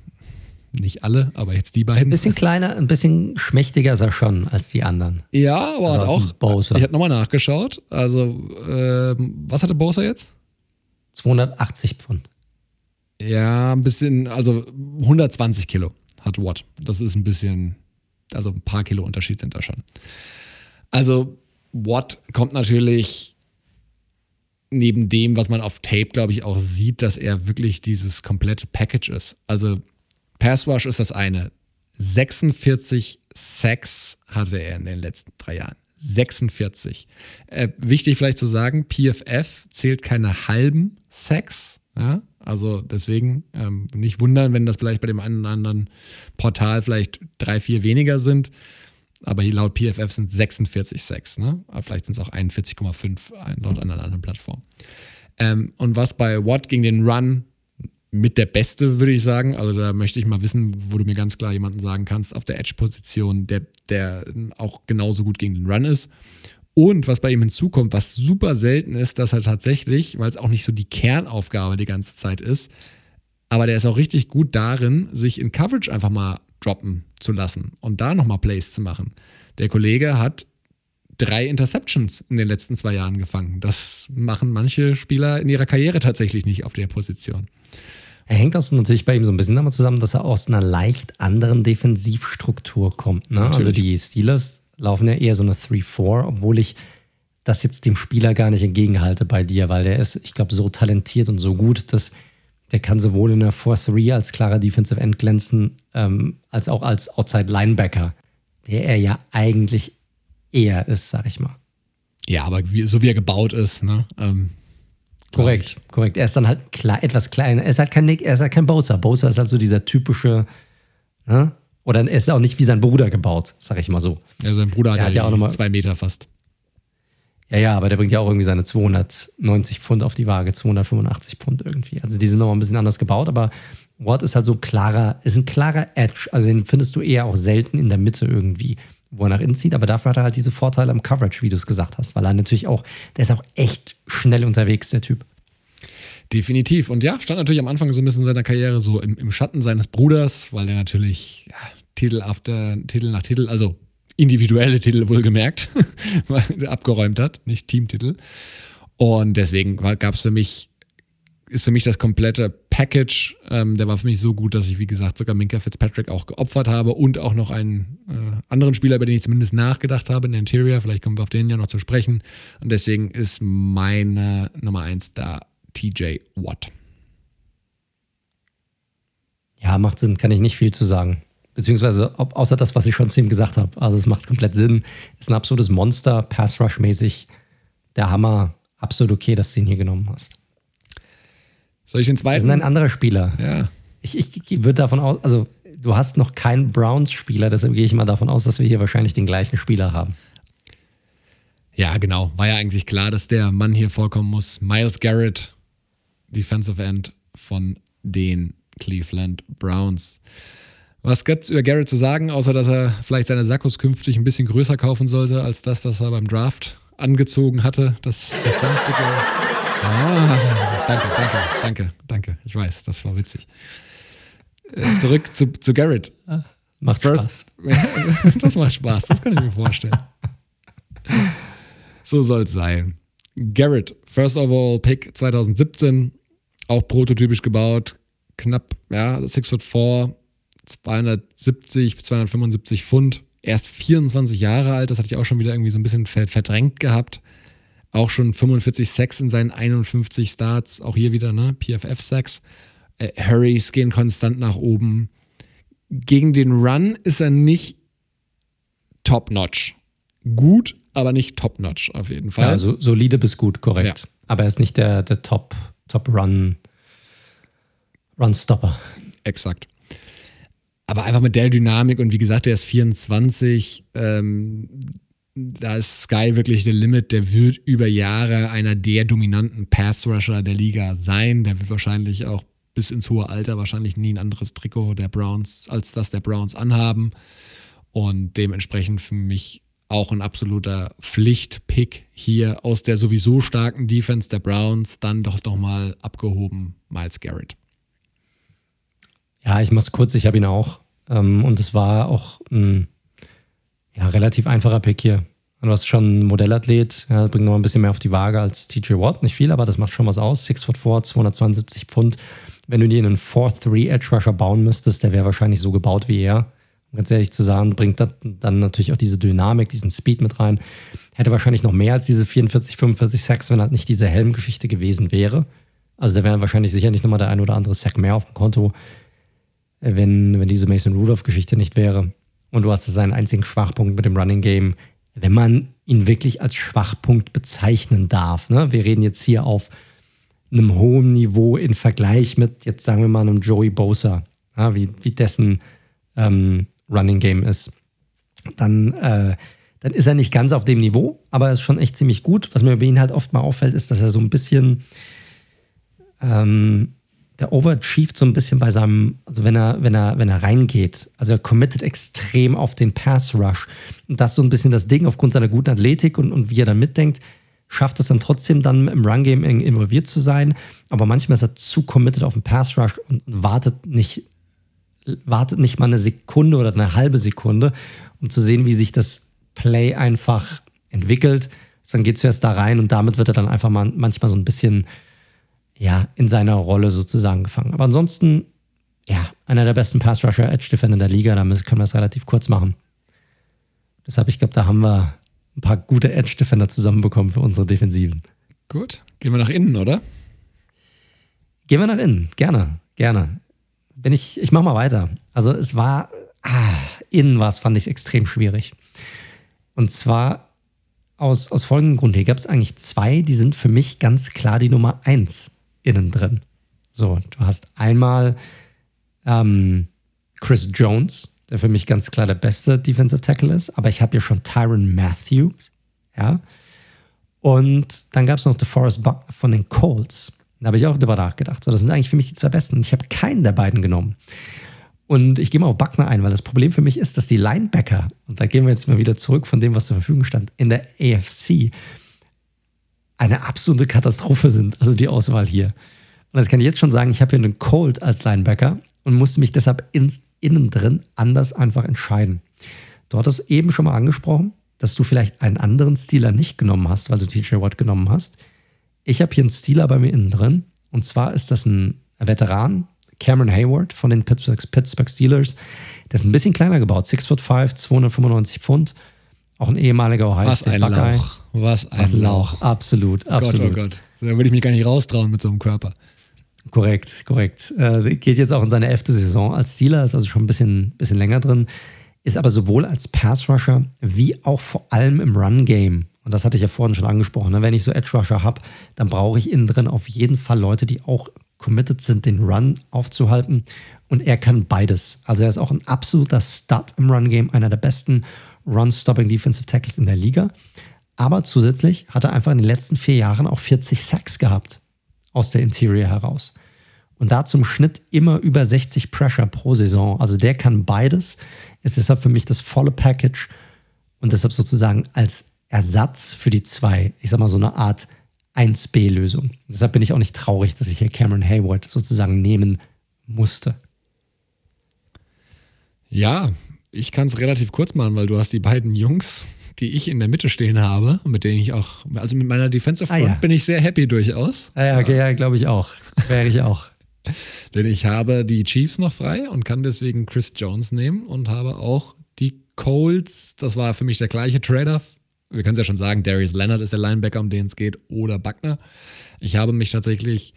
nicht alle, aber jetzt die Ein beiden. bisschen kleiner, ein bisschen schmächtiger ist er schon als die anderen. Ja, aber Also auch. ein Bosa. Ich habe nochmal nachgeschaut. Also, ähm, was hatte Bosa jetzt? 280 Pfund. Ja, ein bisschen, also 120 Kilo hat Watt. Das ist ein bisschen, also ein paar Kilo Unterschied sind da schon. Also Watt kommt natürlich neben dem, was man auf Tape, glaube ich, auch sieht, dass er wirklich dieses komplette Package ist. Also Pass Rush ist das eine. 46 Sacks hatte er in den letzten drei Jahren. 46. Äh, wichtig vielleicht zu sagen, PFF zählt keine halben Sacks. Ja? Also deswegen ähm, nicht wundern, wenn das vielleicht bei dem einen oder anderen Portal vielleicht drei, vier weniger sind. aber hier laut PFF sind 46 Sacks. Ne? Aber vielleicht sind es auch 41,5 laut einer anderen Plattform. Ähm, und was bei Watt gegen den Run mit der Beste, würde ich sagen. Also da möchte ich mal wissen, wo du mir ganz klar jemanden sagen kannst, auf der Edge-Position, der, der auch genauso gut gegen den Run ist. Und was bei ihm hinzukommt, was super selten ist, dass er tatsächlich, weil es auch nicht so die Kernaufgabe die ganze Zeit ist, aber der ist auch richtig gut darin, sich in Coverage einfach mal droppen zu lassen und da nochmal Plays zu machen. Der Kollege hat drei Interceptions in den letzten zwei Jahren gefangen. Das machen manche Spieler in ihrer Karriere tatsächlich nicht auf der Position. Er hängt das natürlich bei ihm so ein bisschen damit zusammen, dass er aus einer leicht anderen Defensivstruktur kommt. Ne? Also die Steelers laufen ja eher so eine 3-4, obwohl ich das jetzt dem Spieler gar nicht entgegenhalte bei dir, weil der ist, ich glaube, so talentiert und so gut, dass der kann sowohl in der 4-3 als klarer Defensive End glänzen, ähm, als auch als Outside Linebacker, der er ja eigentlich eher ist, sag ich mal. Ja, aber wie, so wie er gebaut ist, ne? Ähm, korrekt, korrekt. Er ist dann halt klar, etwas kleiner. Er ist halt kein Nick, er ist halt kein Bowser. Bowser ist halt so dieser typische, ne? Oder er ist auch nicht wie sein Bruder gebaut, sag ich mal so. Ja, sein Bruder hat, hat ja auch nochmal zwei Meter fast. Ja, ja, aber der bringt ja auch irgendwie seine 290 Pfund auf die Waage, 285 Pfund irgendwie. Also die sind nochmal ein bisschen anders gebaut, aber Watt ist halt so klarer, ist ein klarer Edge. Also den findest du eher auch selten in der Mitte irgendwie, wo er nach innen zieht. Aber dafür hat er halt diese Vorteile am Coverage, wie du es gesagt hast, weil er natürlich auch, der ist auch echt schnell unterwegs, der Typ. Definitiv. Und ja, stand natürlich am Anfang so ein bisschen seiner Karriere so im, im Schatten seines Bruders, weil der natürlich ja, Titel after Titel nach Titel, also individuelle Titel wohlgemerkt, abgeräumt hat, nicht Teamtitel. Und deswegen gab es für mich, ist für mich das komplette Package, ähm, der war für mich so gut, dass ich, wie gesagt, sogar Minka Fitzpatrick auch geopfert habe und auch noch einen äh, anderen Spieler, über den ich zumindest nachgedacht habe in Interior. Vielleicht kommen wir auf den ja noch zu sprechen. Und deswegen ist meine Nummer eins da TJ Watt. Ja, macht Sinn, kann ich nicht viel zu sagen beziehungsweise ob, außer das, was ich schon zu ihm gesagt habe. Also es macht komplett Sinn. Ist ein absolutes Monster, Pass Rush mäßig. Der Hammer, absolut okay, dass du ihn hier genommen hast. Soll ich den zweiten? Das ist ein anderer Spieler. Ja. Ich, ich würde davon aus, also du hast noch keinen Browns-Spieler, deshalb gehe ich mal davon aus, dass wir hier wahrscheinlich den gleichen Spieler haben. Ja, genau. War ja eigentlich klar, dass der Mann hier vorkommen muss. Miles Garrett, Defensive End von den Cleveland Browns. Was gibt es über Garrett zu sagen, außer dass er vielleicht seine Sackos künftig ein bisschen größer kaufen sollte, als das, das er beim Draft angezogen hatte? Das, das samtige. Ah, danke, danke, danke, danke. Ich weiß, das war witzig. Äh, zurück zu, zu Garrett. Macht First, Spaß. das macht Spaß, das kann ich mir vorstellen. So soll es sein. Garrett, First Overall Pick 2017, auch prototypisch gebaut, knapp, ja, 6 foot 4, 270, 275 Pfund. Erst 24 Jahre alt, das hatte ich auch schon wieder irgendwie so ein bisschen verdrängt gehabt. Auch schon 45 Sacks in seinen 51 Starts. Auch hier wieder, ne? PFF-Sacks. Äh, Hurries gehen konstant nach oben. Gegen den Run ist er nicht top-notch. Gut, aber nicht top-notch auf jeden Fall. Ja, so, solide bis gut, korrekt. Ja. Aber er ist nicht der, der Top, Top Run, Run-Stopper. Exakt aber einfach mit der Dynamik und wie gesagt, der ist 24. Ähm, da ist Sky wirklich der Limit. Der wird über Jahre einer der dominanten Pass-Rusher der Liga sein. Der wird wahrscheinlich auch bis ins hohe Alter wahrscheinlich nie ein anderes Trikot der Browns als das der Browns anhaben. Und dementsprechend für mich auch ein absoluter Pflichtpick hier aus der sowieso starken Defense der Browns, dann doch nochmal abgehoben Miles Garrett. Ja, ich mach's kurz, ich habe ihn auch. Ähm, und es war auch ein ja, relativ einfacher Pick hier. Du hast schon ein Modellathlet, ja, bringt noch ein bisschen mehr auf die Waage als TJ Watt. Nicht viel, aber das macht schon was aus. 6 foot 4, 272 Pfund. Wenn du dir einen 4-3 Edge Rusher bauen müsstest, der wäre wahrscheinlich so gebaut wie er. Um ganz ehrlich zu sagen, bringt dann natürlich auch diese Dynamik, diesen Speed mit rein. Hätte wahrscheinlich noch mehr als diese 44, 45 Sacks, wenn halt nicht diese Helmgeschichte gewesen wäre. Also da wäre wahrscheinlich sicherlich nochmal der ein oder andere Sack mehr auf dem Konto wenn, wenn diese Mason Rudolph-Geschichte nicht wäre. Und du hast seinen einzigen Schwachpunkt mit dem Running Game, wenn man ihn wirklich als Schwachpunkt bezeichnen darf. Ne? Wir reden jetzt hier auf einem hohen Niveau im Vergleich mit, jetzt sagen wir mal, einem Joey Bosa, ja, wie, wie dessen ähm, Running Game ist. dann, äh, dann ist er nicht ganz auf dem Niveau, aber er ist schon echt ziemlich gut. Was mir bei ihm halt oft mal auffällt, ist, dass er so ein bisschen, ähm, der overachieved so ein bisschen bei seinem, also wenn er, wenn er, wenn er reingeht. Also er committet extrem auf den Pass Rush. Und das ist so ein bisschen das Ding aufgrund seiner guten Athletik und, und wie er dann mitdenkt schafft es dann trotzdem dann im Run-Game involviert zu sein, aber manchmal ist er zu committed auf den Pass-Rush und wartet nicht, wartet nicht mal eine Sekunde oder eine halbe Sekunde, um zu sehen, wie sich das Play einfach entwickelt. Dann geht zuerst da rein und damit wird er dann einfach mal manchmal so ein bisschen ja, in seiner Rolle sozusagen gefangen. Aber ansonsten, ja, einer der besten Pass-Rusher, Edge-Defender der Liga, damit können wir es relativ kurz machen. Deshalb, ich glaube, da haben wir ein paar gute Edge-Defender zusammenbekommen für unsere Defensiven. Gut. Gehen wir nach innen, oder? Gehen wir nach innen. Gerne, gerne. Wenn ich, ich mach mal weiter. Also es war, ah, innen war es, fand ich extrem schwierig. Und zwar aus, aus folgendem Grund. Hier gab es eigentlich zwei, die sind für mich ganz klar die Nummer eins innen drin. So, du hast einmal ähm, Chris Jones, der für mich ganz klar der beste Defensive Tackle ist. Aber ich habe hier schon Tyron Matthews. Ja. Und dann gab es noch DeForest Buckner von den Colts. Da habe ich auch drüber nachgedacht. So, das sind eigentlich für mich die zwei besten. Ich habe keinen der beiden genommen. Und ich gehe mal auf Buckner ein, weil das Problem für mich ist, dass die Linebacker, und da gehen wir jetzt mal wieder zurück von dem, was zur Verfügung stand, in der AFC eine absolute Katastrophe sind. Also die Auswahl hier. Und das kann ich jetzt schon sagen, ich habe hier einen Colt als Linebacker und musste mich deshalb ins innen drin anders einfach entscheiden. Du hattest eben schon mal angesprochen, dass du vielleicht einen anderen Stealer nicht genommen hast, weil du TJ Watt genommen hast. Ich habe hier einen Stealer bei mir innen drin. Und zwar ist das ein Veteran, Cameron Hayward von den Pittsburgh, Pittsburgh Steelers. Der ist ein bisschen kleiner gebaut, 6'5, 295 Pfund. Auch ein ehemaliger Ohio Was State ein Buckeye. Lauch. Was ein Was Lauch. Lauch. Absolut, absolut. Gott, oh Gott. Da würde ich mich gar nicht raustrauen mit so einem Körper. Korrekt, korrekt. Äh, geht jetzt auch in seine elfte Saison als Stealer, ist also schon ein bisschen, bisschen länger drin. Ist aber sowohl als Pass-Rusher wie auch vor allem im Run-Game. Und das hatte ich ja vorhin schon angesprochen. Ne? Wenn ich so Edge-Rusher habe, dann brauche ich innen drin auf jeden Fall Leute, die auch committed sind, den Run aufzuhalten. Und er kann beides. Also er ist auch ein absoluter Stud im Run-Game, einer der besten Run-Stopping Defensive Tackles in der Liga. Aber zusätzlich hat er einfach in den letzten vier Jahren auch 40 Sacks gehabt aus der Interior heraus. Und da zum Schnitt immer über 60 Pressure pro Saison. Also der kann beides, ist deshalb für mich das volle Package und deshalb sozusagen als Ersatz für die zwei, ich sag mal so eine Art 1B-Lösung. Deshalb bin ich auch nicht traurig, dass ich hier Cameron Hayward sozusagen nehmen musste. Ja, ich kann es relativ kurz machen, weil du hast die beiden Jungs die ich in der Mitte stehen habe, mit denen ich auch, also mit meiner Defensive Front ah, ja. bin ich sehr happy durchaus. Ah, ja, okay, ja, glaube ich auch. Wäre ich auch. Denn ich habe die Chiefs noch frei und kann deswegen Chris Jones nehmen und habe auch die Colts. Das war für mich der gleiche Trade-off. Wir können es ja schon sagen, Darius Leonard ist der Linebacker, um den es geht, oder Buckner. Ich habe mich tatsächlich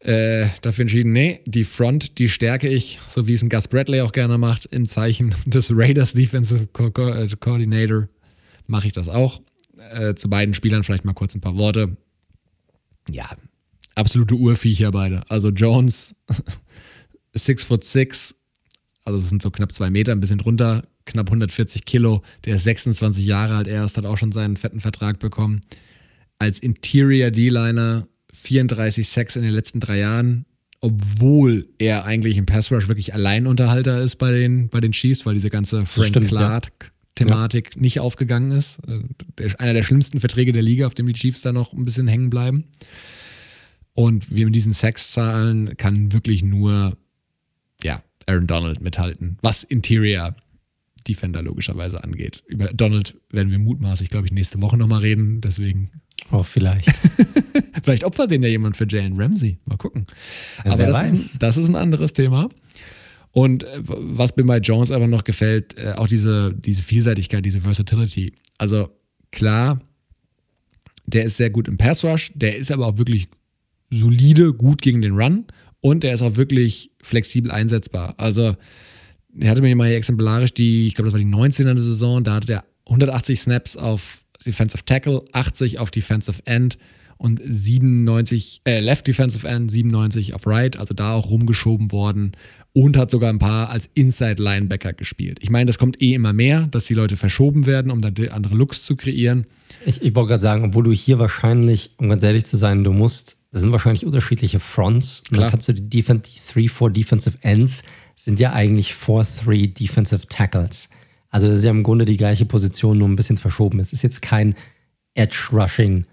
äh, dafür entschieden, nee, die Front, die stärke ich, so wie es ein Gus Bradley auch gerne macht, im Zeichen des Raiders Defensive Co Co äh, Coordinator mache ich das auch. Äh, zu beiden Spielern vielleicht mal kurz ein paar Worte. Ja, absolute Urviecher beide. Also Jones, 6 foot 6, also das sind so knapp zwei Meter, ein bisschen drunter, knapp 140 Kilo. Der ist 26 Jahre alt erst, hat auch schon seinen fetten Vertrag bekommen. Als Interior D-Liner 34 Sacks in den letzten drei Jahren, obwohl er eigentlich im Pass Rush wirklich Alleinunterhalter ist bei den, bei den Chiefs, weil diese ganze Frank Clark-Thematik ja. nicht aufgegangen ist. Äh, der, einer der schlimmsten Verträge der Liga, auf dem die Chiefs da noch ein bisschen hängen bleiben. Und wie mit diesen Sacks-Zahlen kann wirklich nur ja, Aaron Donald mithalten, was Interior Defender logischerweise angeht. Über Donald werden wir mutmaßlich, glaube ich, nächste Woche nochmal reden. Deswegen Oh, vielleicht. vielleicht opfert den ja jemand für Jalen Ramsey. Mal gucken. Ja, Aber das ist, das ist, ein anderes Thema. Und äh, was mir bei Jones aber noch gefällt, äh, auch diese, diese Vielseitigkeit, diese Versatility. Also klar, der ist sehr gut im Pass Rush, der ist aber auch wirklich solide, gut gegen den Run und der ist auch wirklich flexibel einsetzbar. Also er hatte mir mal exemplarisch die, ich glaube, das war die 19. Saison, da hatte er 180 Snaps auf Defensive Tackle, 80 auf Defensive End und 97, äh, Left Defensive End, 97 auf Right, also da auch rumgeschoben worden. und hat sogar ein paar als Inside Linebacker gespielt. Ich meine, das kommt eh immer mehr, dass die Leute verschoben werden, um dann andere Looks zu kreieren. Ich, ich wollte gerade sagen, obwohl du hier wahrscheinlich, um ganz ehrlich zu sein, du musst, das sind wahrscheinlich unterschiedliche Fronts. Und dann kannst du die 3-4 Defensive Ends sind ja eigentlich 4-3 Defensive Tackles. Also das ist ja im Grunde die gleiche Position, nur ein bisschen verschoben. Es ist jetzt kein Edge-Rushing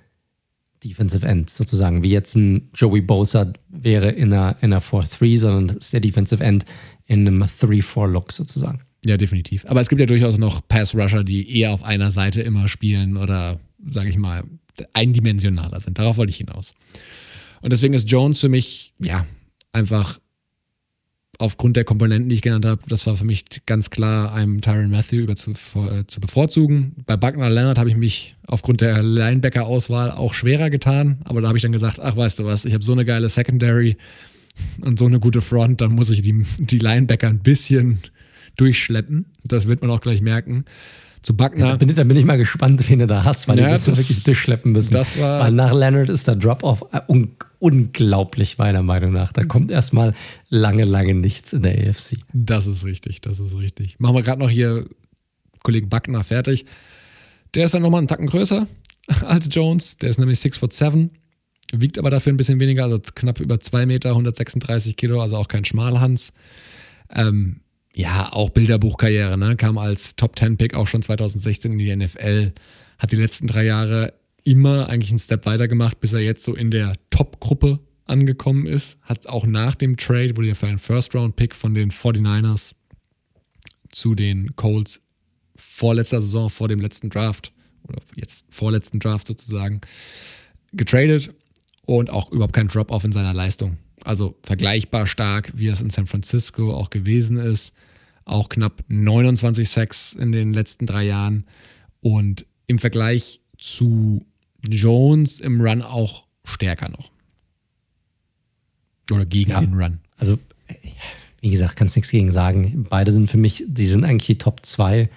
Defensive End sozusagen, wie jetzt ein Joey Bosa wäre in einer, in einer 4-3, sondern das ist der Defensive End in einem 3-4-Look sozusagen. Ja, definitiv. Aber es gibt ja durchaus noch Pass-Rusher, die eher auf einer Seite immer spielen oder, sage ich mal, eindimensionaler sind. Darauf wollte ich hinaus. Und deswegen ist Jones für mich, ja, einfach aufgrund der Komponenten, die ich genannt habe, das war für mich ganz klar, einem Tyron Matthew über zu, äh, zu bevorzugen. Bei Buckner Leonard habe ich mich aufgrund der Linebacker-Auswahl auch schwerer getan, aber da habe ich dann gesagt, ach weißt du was, ich habe so eine geile Secondary und so eine gute Front, dann muss ich die, die Linebacker ein bisschen durchschleppen. Das wird man auch gleich merken zu Buckner. Ja, da, bin, da, bin, ich mal gespannt, wen du da hast, weil ja, die wirst wirklich durchschleppen müssen. Das war weil nach Leonard ist der Drop-Off un unglaublich, meiner Meinung nach. Da kommt erstmal lange, lange nichts in der AFC. Das ist richtig, das ist richtig. Machen wir gerade noch hier Kollegen Buckner fertig. Der ist dann nochmal einen Tacken größer als Jones. Der ist nämlich 6 foot 7, wiegt aber dafür ein bisschen weniger, also knapp über 2 Meter, 136 Kilo, also auch kein Schmalhans. Ähm, ja, auch Bilderbuchkarriere, ne? Kam als Top 10 Pick auch schon 2016 in die NFL, hat die letzten drei Jahre immer eigentlich einen Step weiter gemacht, bis er jetzt so in der Top-Gruppe angekommen ist. Hat auch nach dem Trade, wurde ja für einen First-Round-Pick von den 49ers zu den Colts vorletzter Saison, vor dem letzten Draft, oder jetzt vorletzten Draft sozusagen, getradet und auch überhaupt kein Drop-off in seiner Leistung. Also vergleichbar stark, wie es in San Francisco auch gewesen ist auch knapp 29 Sacks in den letzten drei Jahren und im Vergleich zu Jones im Run auch stärker noch. Oder gegen ja, den Run. Also, wie gesagt, kannst nichts gegen sagen. Beide sind für mich, die sind eigentlich die Top 2.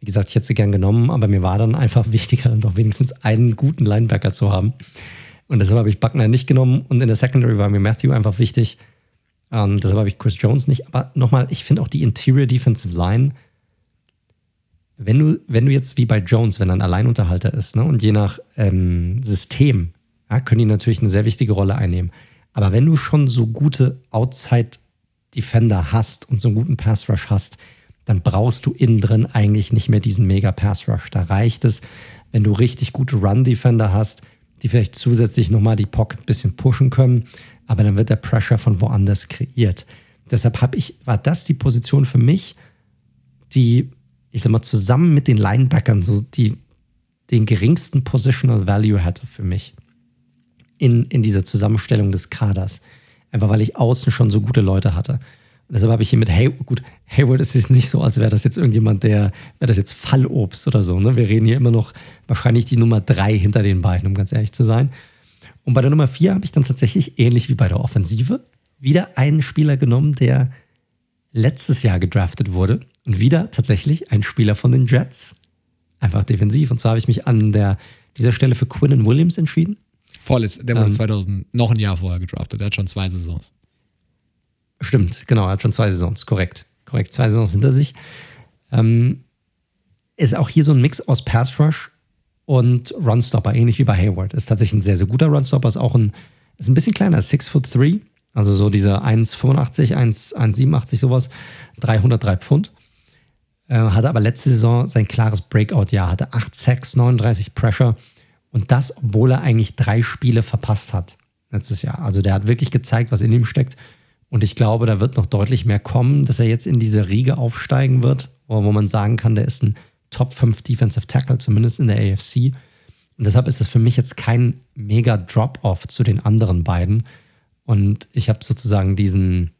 Wie gesagt, ich hätte sie gern genommen, aber mir war dann einfach wichtiger, dann doch wenigstens einen guten Linebacker zu haben. Und deshalb habe ich Buckner nicht genommen und in der Secondary war mir Matthew einfach wichtig. Ähm, deshalb habe ich Chris Jones nicht. Aber nochmal, ich finde auch die Interior Defensive Line, wenn du, wenn du jetzt wie bei Jones, wenn er ein Alleinunterhalter ist, ne, und je nach ähm, System, ja, können die natürlich eine sehr wichtige Rolle einnehmen. Aber wenn du schon so gute Outside Defender hast und so einen guten Pass Rush hast, dann brauchst du innen drin eigentlich nicht mehr diesen mega Pass Rush. Da reicht es, wenn du richtig gute Run Defender hast, die vielleicht zusätzlich nochmal die Pocket ein bisschen pushen können, aber dann wird der Pressure von woanders kreiert. Deshalb habe ich, war das die Position für mich, die, ich sag mal, zusammen mit den Linebackern so die, den geringsten Positional Value hatte für mich in, in dieser Zusammenstellung des Kaders. Einfach weil ich außen schon so gute Leute hatte. Und deshalb habe ich hier mit Hayward, gut, Hayward ist jetzt nicht so, als wäre das jetzt irgendjemand, der, wäre das jetzt Fallobst oder so. Ne? Wir reden hier immer noch wahrscheinlich die Nummer drei hinter den beiden, um ganz ehrlich zu sein. Und bei der Nummer vier habe ich dann tatsächlich, ähnlich wie bei der Offensive, wieder einen Spieler genommen, der letztes Jahr gedraftet wurde. Und wieder tatsächlich ein Spieler von den Jets. Einfach defensiv. Und zwar habe ich mich an der, dieser Stelle für Quinnen Williams entschieden. Vorletzt, der wurde ähm, 2000, noch ein Jahr vorher gedraftet. Der hat schon zwei Saisons. Stimmt, genau, er hat schon zwei Saisons. Korrekt. Korrekt, zwei Saisons hinter sich. Ähm, ist auch hier so ein Mix aus Pass Rush und Runstopper, ähnlich wie bei Hayward. Ist tatsächlich ein sehr, sehr guter Runstopper, ist auch ein, ist ein bisschen kleiner, 6 foot 3, also so diese 1,85, 1,87 sowas, 303 Pfund. Äh, hatte aber letzte Saison sein klares Breakout-Jahr, hatte 8 Sacks, 39 Pressure. Und das, obwohl er eigentlich drei Spiele verpasst hat letztes Jahr. Also der hat wirklich gezeigt, was in ihm steckt. Und ich glaube, da wird noch deutlich mehr kommen, dass er jetzt in diese Riege aufsteigen wird, wo man sagen kann, der ist ein Top 5 Defensive Tackle, zumindest in der AFC. Und deshalb ist es für mich jetzt kein mega Drop-off zu den anderen beiden. Und ich habe sozusagen diesen,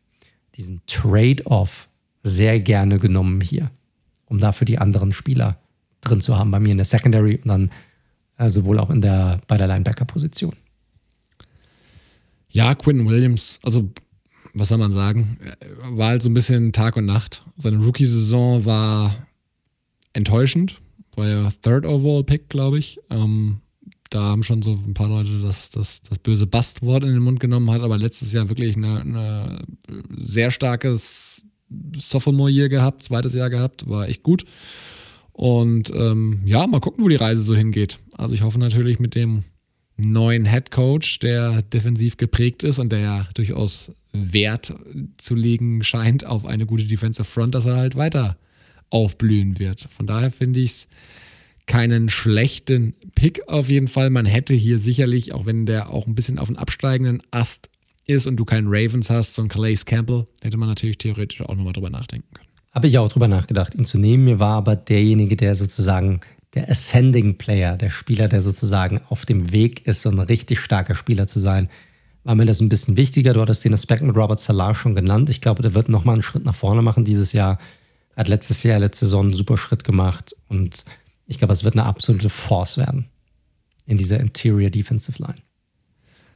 diesen Trade-off sehr gerne genommen hier, um dafür die anderen Spieler drin zu haben, bei mir in der Secondary und dann äh, sowohl auch in der, bei der Linebacker-Position. Ja, Quinn Williams, also was soll man sagen, war halt so ein bisschen Tag und Nacht. Seine Rookie-Saison war enttäuschend. War ja Third Overall Pick, glaube ich. Ähm, da haben schon so ein paar Leute das, das, das böse Bastwort in den Mund genommen, hat aber letztes Jahr wirklich eine, eine sehr starkes Sophomore-Year gehabt, zweites Jahr gehabt, war echt gut. Und ähm, ja, mal gucken, wo die Reise so hingeht. Also ich hoffe natürlich mit dem neuen Head Coach, der defensiv geprägt ist und der ja durchaus Wert zu legen scheint auf eine gute Defensive Front, dass er halt weiter aufblühen wird. Von daher finde ich es keinen schlechten Pick auf jeden Fall. Man hätte hier sicherlich, auch wenn der auch ein bisschen auf dem absteigenden Ast ist und du keinen Ravens hast, so ein Calais Campbell, hätte man natürlich theoretisch auch nochmal drüber nachdenken können. Habe ich auch drüber nachgedacht, ihn zu nehmen. Mir war aber derjenige, der sozusagen der Ascending Player, der Spieler, der sozusagen auf dem Weg ist, so ein richtig starker Spieler zu sein, war mir das ein bisschen wichtiger. Du hattest den Aspekt mit Robert Salah schon genannt. Ich glaube, der wird nochmal einen Schritt nach vorne machen dieses Jahr. Hat letztes Jahr, letzte Saison einen super Schritt gemacht und ich glaube, es wird eine absolute Force werden in dieser Interior Defensive Line.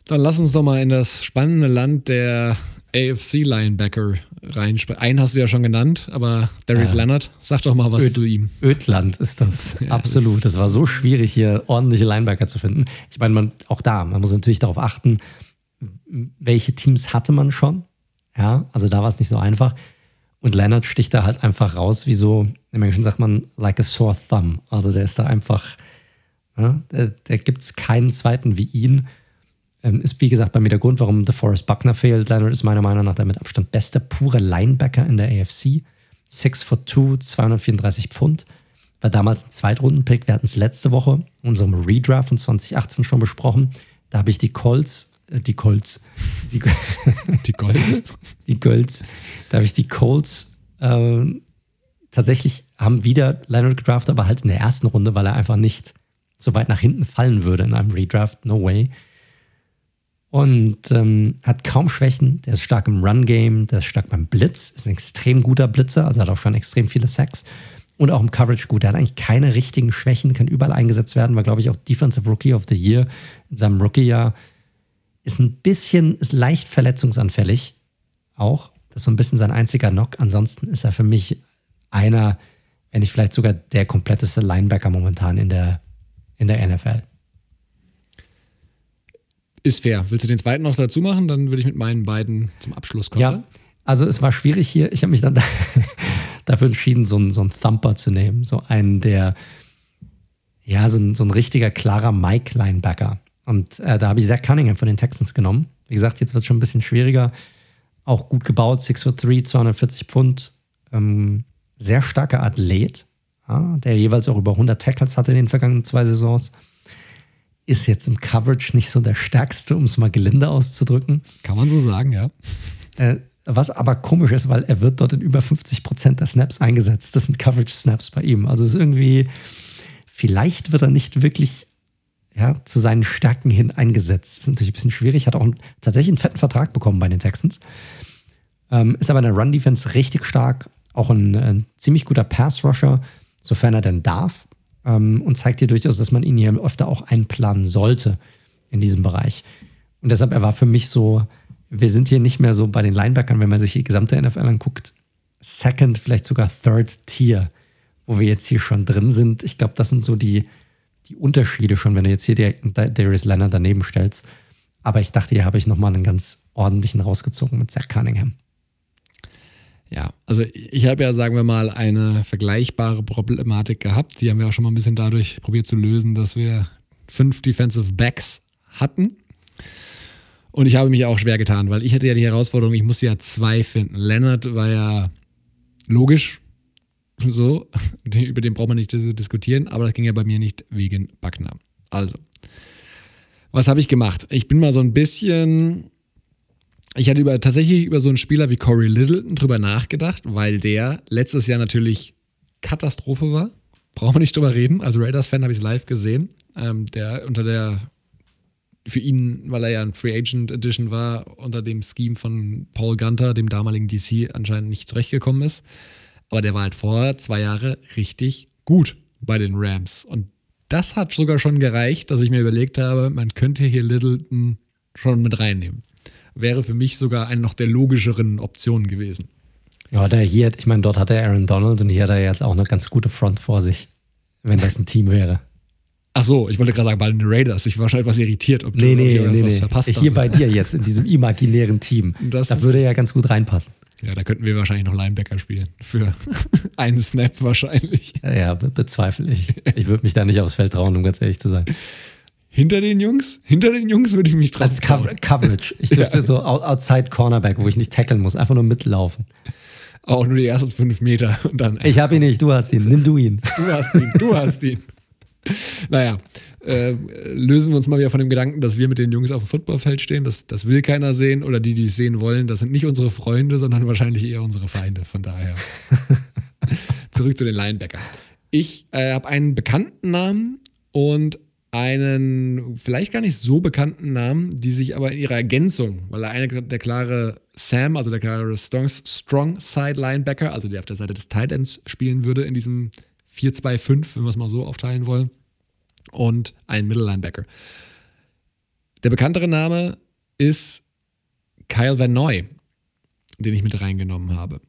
Dann lass uns doch mal in das spannende Land der AFC-Linebacker reinsprechen. Einen hast du ja schon genannt, aber Darius äh, Leonard, sag doch mal was Öd, zu ihm. Ödland ist das, ja, absolut. Das war so schwierig, hier ordentliche Linebacker zu finden. Ich meine, man, auch da, man muss natürlich darauf achten, welche Teams hatte man schon. Ja, also da war es nicht so einfach. Und Leonard sticht da halt einfach raus, wie so, im Englischen sagt man, like a sore thumb. Also der ist da einfach, der, der gibt es keinen zweiten wie ihn. Ähm, ist wie gesagt bei mir der Grund, warum DeForest Buckner fehlt. Leonard ist meiner Meinung nach der mit Abstand beste pure Linebacker in der AFC. 6 for 2, 234 Pfund. War damals ein Zweitrunden-Pick. Wir hatten es letzte Woche in unserem Redraft von 2018 schon besprochen. Da habe ich die Colts, die Colts, die, die Colts, die Colts, da habe ich die Colts äh, tatsächlich haben wieder Leonard gedraftet, aber halt in der ersten Runde, weil er einfach nicht so weit nach hinten fallen würde in einem Redraft. No way und ähm, hat kaum Schwächen. Der ist stark im Run-Game, der ist stark beim Blitz, ist ein extrem guter Blitzer, also hat auch schon extrem viele Sacks. Und auch im Coverage gut. Der hat eigentlich keine richtigen Schwächen, kann überall eingesetzt werden, war, glaube ich, auch Defensive Rookie of the Year in seinem Rookie-Jahr. Ist ein bisschen, ist leicht verletzungsanfällig auch. Das ist so ein bisschen sein einziger Knock. Ansonsten ist er für mich einer, wenn nicht vielleicht sogar der kompletteste Linebacker momentan in der, in der NFL. Ist fair. Willst du den zweiten noch dazu machen? Dann würde ich mit meinen beiden zum Abschluss kommen. Ja, also es war schwierig hier. Ich habe mich dann da dafür entschieden, so einen, so einen Thumper zu nehmen. So einen, der, ja, so ein, so ein richtiger, klarer Mike-Linebacker. Und äh, da habe ich Zach Cunningham von den Texans genommen. Wie gesagt, jetzt wird es schon ein bisschen schwieriger. Auch gut gebaut, 6 foot 3, 240 Pfund. Ähm, sehr starker Athlet, ja, der jeweils auch über 100 Tackles hatte in den vergangenen zwei Saisons ist jetzt im Coverage nicht so der stärkste, um es mal gelinde auszudrücken. Kann man so sagen, ja. Äh, was aber komisch ist, weil er wird dort in über 50 Prozent der Snaps eingesetzt. Das sind Coverage-Snaps bei ihm. Also ist irgendwie, vielleicht wird er nicht wirklich ja, zu seinen Stärken hin eingesetzt. Das ist natürlich ein bisschen schwierig. Hat auch einen, tatsächlich einen fetten Vertrag bekommen bei den Texans. Ähm, ist aber in der Run-Defense richtig stark. Auch ein, ein ziemlich guter Pass-Rusher, sofern er denn darf ähm, und zeigt hier durchaus, dass man ihn hier öfter auch einplanen sollte in diesem Bereich. Und deshalb, er war für mich so, wir sind hier nicht mehr so bei den Linebackern, wenn man sich die gesamte NFL anguckt, Second, vielleicht sogar Third Tier, wo wir jetzt hier schon drin sind. Ich glaube, das sind so die, die Unterschiede schon, wenn du jetzt hier Darius Leonard daneben stellst. Aber ich dachte, hier habe ich nochmal einen ganz ordentlichen rausgezogen mit Zach Cunningham. Ja, also ich habe ja, sagen wir mal, eine vergleichbare Problematik gehabt. Die haben wir auch schon mal ein bisschen dadurch probiert zu lösen, dass wir fünf Defensive Backs hatten. Und ich habe mich auch schwer getan, weil ich hatte ja die Herausforderung, ich musste ja zwei finden. Leonard war ja logisch, so, über den braucht man nicht diskutieren, aber das ging ja bei mir nicht wegen Backner. Also, was habe ich gemacht? Ich bin mal so ein bisschen ich hatte über, tatsächlich über so einen Spieler wie Corey Littleton drüber nachgedacht, weil der letztes Jahr natürlich Katastrophe war. Brauchen wir nicht drüber reden. Als Raiders-Fan habe ich es live gesehen. Ähm, der unter der, für ihn, weil er ja ein Free Agent Edition war, unter dem Scheme von Paul Gunter, dem damaligen DC, anscheinend nicht zurechtgekommen ist. Aber der war halt vor zwei Jahren richtig gut bei den Rams. Und das hat sogar schon gereicht, dass ich mir überlegt habe, man könnte hier Littleton schon mit reinnehmen wäre für mich sogar eine noch der logischeren Optionen gewesen. Ja, der hier, ich meine, dort hat er Aaron Donald und hier hat er jetzt auch eine ganz gute Front vor sich, wenn das ein Team wäre. Ach so, ich wollte gerade sagen, bei den Raiders. Ich war schon etwas irritiert, ob nee, du nee, nee, was nee. verpasst hast. Hier bei dir jetzt, in diesem imaginären Team. Das da würde ja ganz gut reinpassen. Ja, da könnten wir wahrscheinlich noch Linebacker spielen. Für einen Snap wahrscheinlich. Ja, ja be bezweifle ich. Ich würde mich da nicht aufs Feld trauen, um ganz ehrlich zu sein. Hinter den Jungs? Hinter den Jungs würde ich mich trauen. Als Co Coverage. Ich dürfte ja. so outside Cornerback, wo ich nicht tackeln muss, einfach nur mitlaufen. Auch nur die ersten fünf Meter. Und dann, ich habe ihn nicht, du hast ihn. Nimm du ihn. Du hast ihn, du hast ihn. Naja, äh, lösen wir uns mal wieder von dem Gedanken, dass wir mit den Jungs auf dem Footballfeld stehen. Das, das will keiner sehen oder die, die es sehen wollen, das sind nicht unsere Freunde, sondern wahrscheinlich eher unsere Feinde. Von daher zurück zu den Linebackern. Ich äh, habe einen bekannten Namen und einen vielleicht gar nicht so bekannten Namen, die sich aber in ihrer Ergänzung, weil der eine der klare Sam, also der klare Strong, Strong Side Linebacker, also der auf der Seite des Tight Ends spielen würde in diesem 4-2-5, wenn wir es mal so aufteilen wollen, und ein Middle Linebacker. Der bekanntere Name ist Kyle Van Noy, den ich mit reingenommen habe.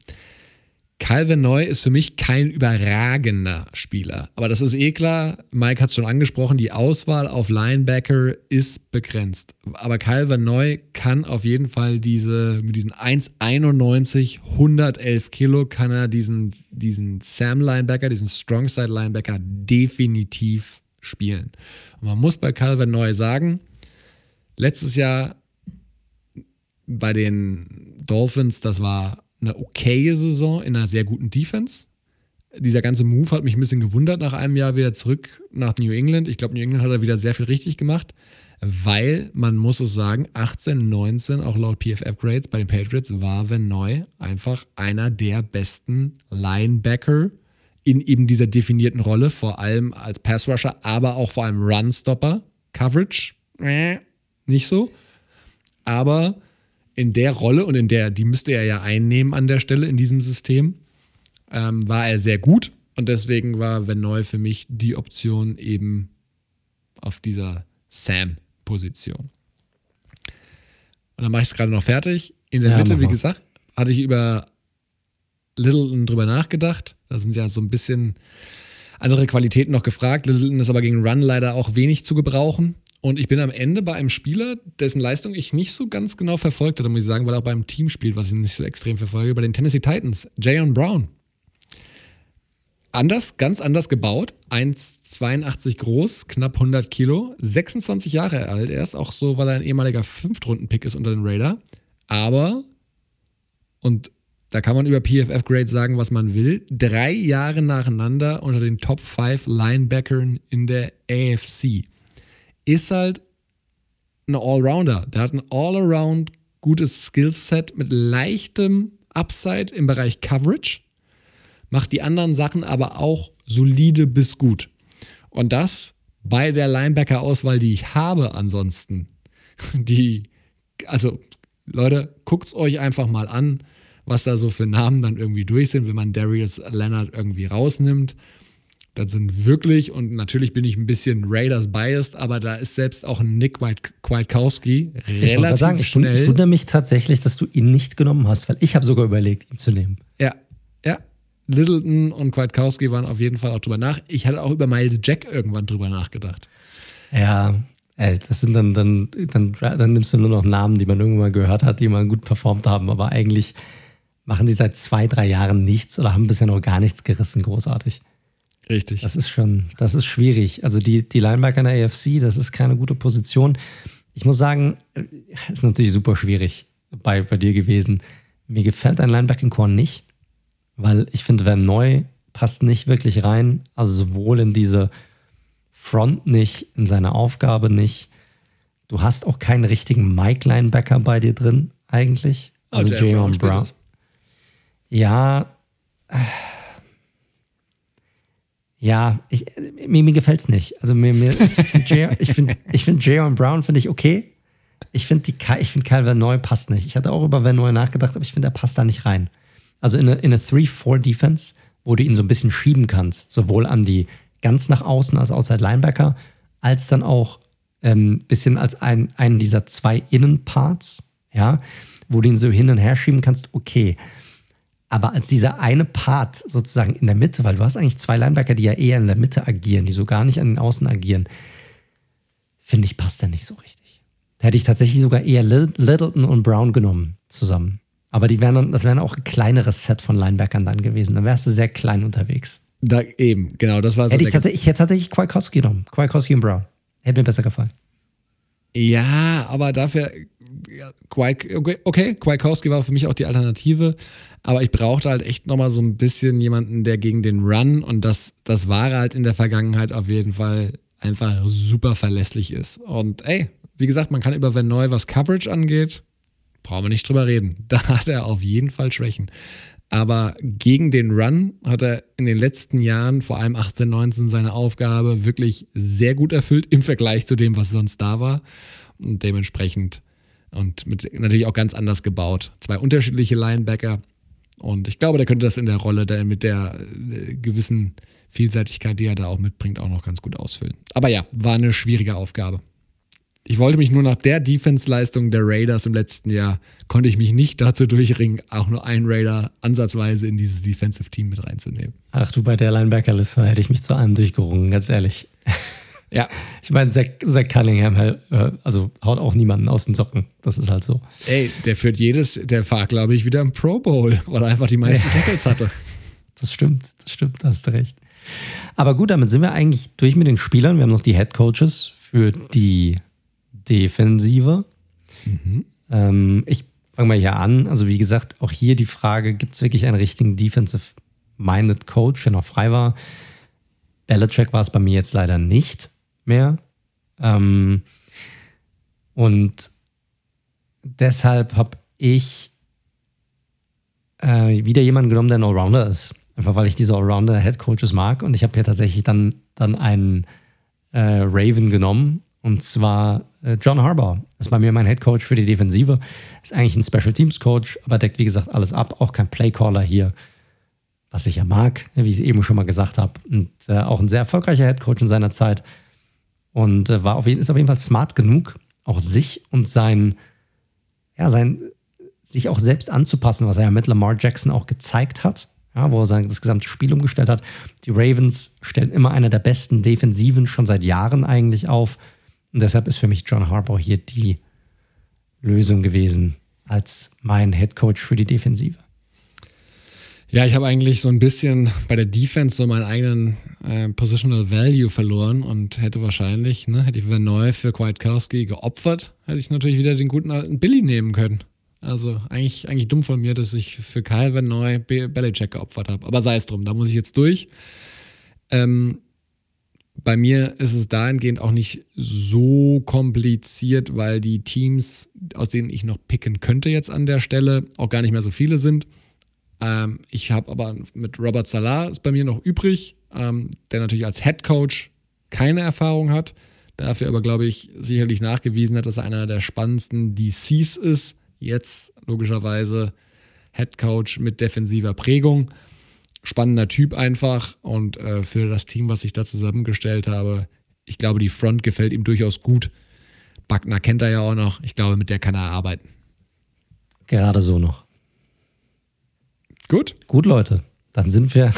Calvin Neu ist für mich kein überragender Spieler. Aber das ist eh klar. Mike hat es schon angesprochen. Die Auswahl auf Linebacker ist begrenzt. Aber Calvin Neu kann auf jeden Fall diese, mit diesen 1,91, 111 Kilo, kann er diesen, diesen Sam Linebacker, diesen Strongside Linebacker definitiv spielen. Und man muss bei Calvin Neu sagen, letztes Jahr bei den Dolphins, das war eine okaye Saison in einer sehr guten Defense. Dieser ganze Move hat mich ein bisschen gewundert nach einem Jahr wieder zurück nach New England. Ich glaube, New England hat er wieder sehr viel richtig gemacht, weil man muss es sagen, 18, 19, auch laut PFF-Grades bei den Patriots, war Van Neu einfach einer der besten Linebacker in eben dieser definierten Rolle, vor allem als Pass-Rusher, aber auch vor allem Run-Stopper. Coverage, nicht so. Aber in der Rolle und in der, die müsste er ja einnehmen an der Stelle in diesem System, ähm, war er sehr gut und deswegen war Van für mich die Option eben auf dieser Sam-Position. Und dann mache ich es gerade noch fertig. In der ja, Mitte, wie gesagt, hatte ich über Littleton drüber nachgedacht. Da sind ja so ein bisschen andere Qualitäten noch gefragt. Littleton ist aber gegen Run leider auch wenig zu gebrauchen. Und ich bin am Ende bei einem Spieler, dessen Leistung ich nicht so ganz genau verfolgt hatte, muss ich sagen, weil er auch beim Team spielt, was ich nicht so extrem verfolge, bei den Tennessee Titans, Jayon Brown. Anders, ganz anders gebaut, 1,82 groß, knapp 100 Kilo, 26 Jahre alt. Erst, auch so, weil er ein ehemaliger Fünftrunden-Pick ist unter den Raider. Aber, und da kann man über PFF-Grades sagen, was man will, drei Jahre nacheinander unter den Top 5 Linebackern in der AFC ist halt ein Allrounder. Der hat ein All-Around gutes Skillset mit leichtem Upside im Bereich Coverage, macht die anderen Sachen aber auch solide bis gut. Und das bei der Linebacker-Auswahl, die ich habe ansonsten, die, also Leute, guckt es euch einfach mal an, was da so für Namen dann irgendwie durch sind, wenn man Darius Leonard irgendwie rausnimmt. Das sind wirklich, und natürlich bin ich ein bisschen Raiders biased, aber da ist selbst auch ein Nick Kwiatkowski relativ sagen, ich schnell. Ich wundere mich tatsächlich, dass du ihn nicht genommen hast, weil ich habe sogar überlegt, ihn zu nehmen. Ja, ja. Littleton und Kwiatkowski waren auf jeden Fall auch drüber nach. Ich hatte auch über Miles Jack irgendwann drüber nachgedacht. Ja, ey, das sind dann, dann, dann, dann nimmst du nur noch Namen, die man irgendwann mal gehört hat, die mal gut performt haben, aber eigentlich machen die seit zwei, drei Jahren nichts oder haben bisher noch gar nichts gerissen, großartig. Richtig. Das ist schon, das ist schwierig. Also die, die Linebacker in der AFC, das ist keine gute Position. Ich muss sagen, ist natürlich super schwierig bei, bei dir gewesen. Mir gefällt dein Linebacking-Core nicht, weil ich finde, wer neu passt nicht wirklich rein. Also sowohl in diese Front nicht, in seine Aufgabe nicht. Du hast auch keinen richtigen Mike-Linebacker bei dir drin, eigentlich. Also oh, Jayon Brown. Ja, ja, ich, mir, mir gefällt es nicht. Also mir, mir ich finde ich find Jayon Brown finde ich okay. Ich finde find Kyle Vanoy passt nicht. Ich hatte auch über Vanoy nachgedacht, aber ich finde, er passt da nicht rein. Also in eine, in eine 3-4-Defense, wo du ihn so ein bisschen schieben kannst, sowohl an die ganz nach außen als Outside Linebacker, als dann auch ein ähm, bisschen als ein, einen dieser zwei Innenparts, ja, wo du ihn so hin und her schieben kannst, okay. Aber als dieser eine Part sozusagen in der Mitte, weil du hast eigentlich zwei Linebacker, die ja eher in der Mitte agieren, die so gar nicht an den Außen agieren, finde ich, passt der nicht so richtig. Da hätte ich tatsächlich sogar eher Littleton und Brown genommen zusammen. Aber die wären dann, das wäre auch ein kleineres Set von Linebackern dann gewesen. Dann wärst du sehr klein unterwegs. Da eben, genau, das war so. Hätte ich, tatsächlich, ich hätte tatsächlich Kwiatkowski genommen. Kwiatkowski und Brown. Hätte mir besser gefallen. Ja, aber dafür, ja, okay, okay, Kwiatkowski war für mich auch die Alternative. Aber ich brauchte halt echt nochmal so ein bisschen jemanden, der gegen den Run und das, das war halt in der Vergangenheit auf jeden Fall einfach super verlässlich ist. Und ey, wie gesagt, man kann über Van Neu, was Coverage angeht, brauchen wir nicht drüber reden. Da hat er auf jeden Fall Schwächen. Aber gegen den Run hat er in den letzten Jahren, vor allem 18, 19, seine Aufgabe wirklich sehr gut erfüllt im Vergleich zu dem, was sonst da war. Und dementsprechend und mit, natürlich auch ganz anders gebaut. Zwei unterschiedliche Linebacker. Und ich glaube, der könnte das in der Rolle der, mit der äh, gewissen Vielseitigkeit, die er da auch mitbringt, auch noch ganz gut ausfüllen. Aber ja, war eine schwierige Aufgabe. Ich wollte mich nur nach der Defense-Leistung der Raiders im letzten Jahr, konnte ich mich nicht dazu durchringen, auch nur einen Raider ansatzweise in dieses Defensive-Team mit reinzunehmen. Ach du, bei der Linebacker-Liste hätte ich mich zu allem durchgerungen, ganz ehrlich. Ja. Ich meine, Zach, Zach Cunningham äh, also haut auch niemanden aus den Socken. Das ist halt so. Ey, der führt jedes, der war, glaube ich, wieder im Pro Bowl, weil er einfach die meisten Tackles hatte. Das stimmt, das stimmt, da hast du recht. Aber gut, damit sind wir eigentlich durch mit den Spielern. Wir haben noch die Head Coaches für die Defensive. Mhm. Ähm, ich fange mal hier an. Also, wie gesagt, auch hier die Frage: gibt es wirklich einen richtigen Defensive-Minded Coach, der noch frei war? Belichick war es bei mir jetzt leider nicht mehr. Ähm, und deshalb habe ich äh, wieder jemanden genommen, der ein Allrounder ist. Einfach weil ich diese Allrounder-Head-Coaches mag. Und ich habe hier tatsächlich dann, dann einen äh, Raven genommen. Und zwar äh, John Harbaugh ist bei mir mein Head Coach für die Defensive. Ist eigentlich ein Special Teams Coach, aber deckt wie gesagt alles ab. Auch kein Playcaller hier, was ich ja mag, wie ich es eben schon mal gesagt habe. Und äh, auch ein sehr erfolgreicher Head Coach in seiner Zeit. Und äh, war auf jeden, ist auf jeden Fall smart genug, auch sich und sein, ja, sein, sich auch selbst anzupassen, was er ja mit Lamar Jackson auch gezeigt hat. Ja, wo er sein, das gesamte Spiel umgestellt hat. Die Ravens stellen immer eine der besten Defensiven schon seit Jahren eigentlich auf. Und deshalb ist für mich John Harbaugh hier die Lösung gewesen als mein Head Coach für die Defensive. Ja, ich habe eigentlich so ein bisschen bei der Defense so meinen eigenen äh, Positional Value verloren und hätte wahrscheinlich, ne, hätte ich neu für Kwiatkowski geopfert, hätte ich natürlich wieder den guten alten Billy nehmen können. Also eigentlich, eigentlich dumm von mir, dass ich für Kyle Van Neu Belichick geopfert habe. Aber sei es drum, da muss ich jetzt durch. Ähm, bei mir ist es dahingehend auch nicht so kompliziert, weil die Teams, aus denen ich noch picken könnte jetzt an der Stelle, auch gar nicht mehr so viele sind. Ähm, ich habe aber mit Robert Salah ist bei mir noch übrig, ähm, der natürlich als Head Coach keine Erfahrung hat, dafür aber, glaube ich, sicherlich nachgewiesen hat, dass er einer der spannendsten DCs ist. Jetzt logischerweise Head Coach mit defensiver Prägung spannender Typ einfach und äh, für das Team, was ich da zusammengestellt habe, ich glaube, die Front gefällt ihm durchaus gut. Buckner kennt er ja auch noch. Ich glaube, mit der kann er arbeiten. Gerade so noch. Gut. Gut, Leute. Dann sind wir.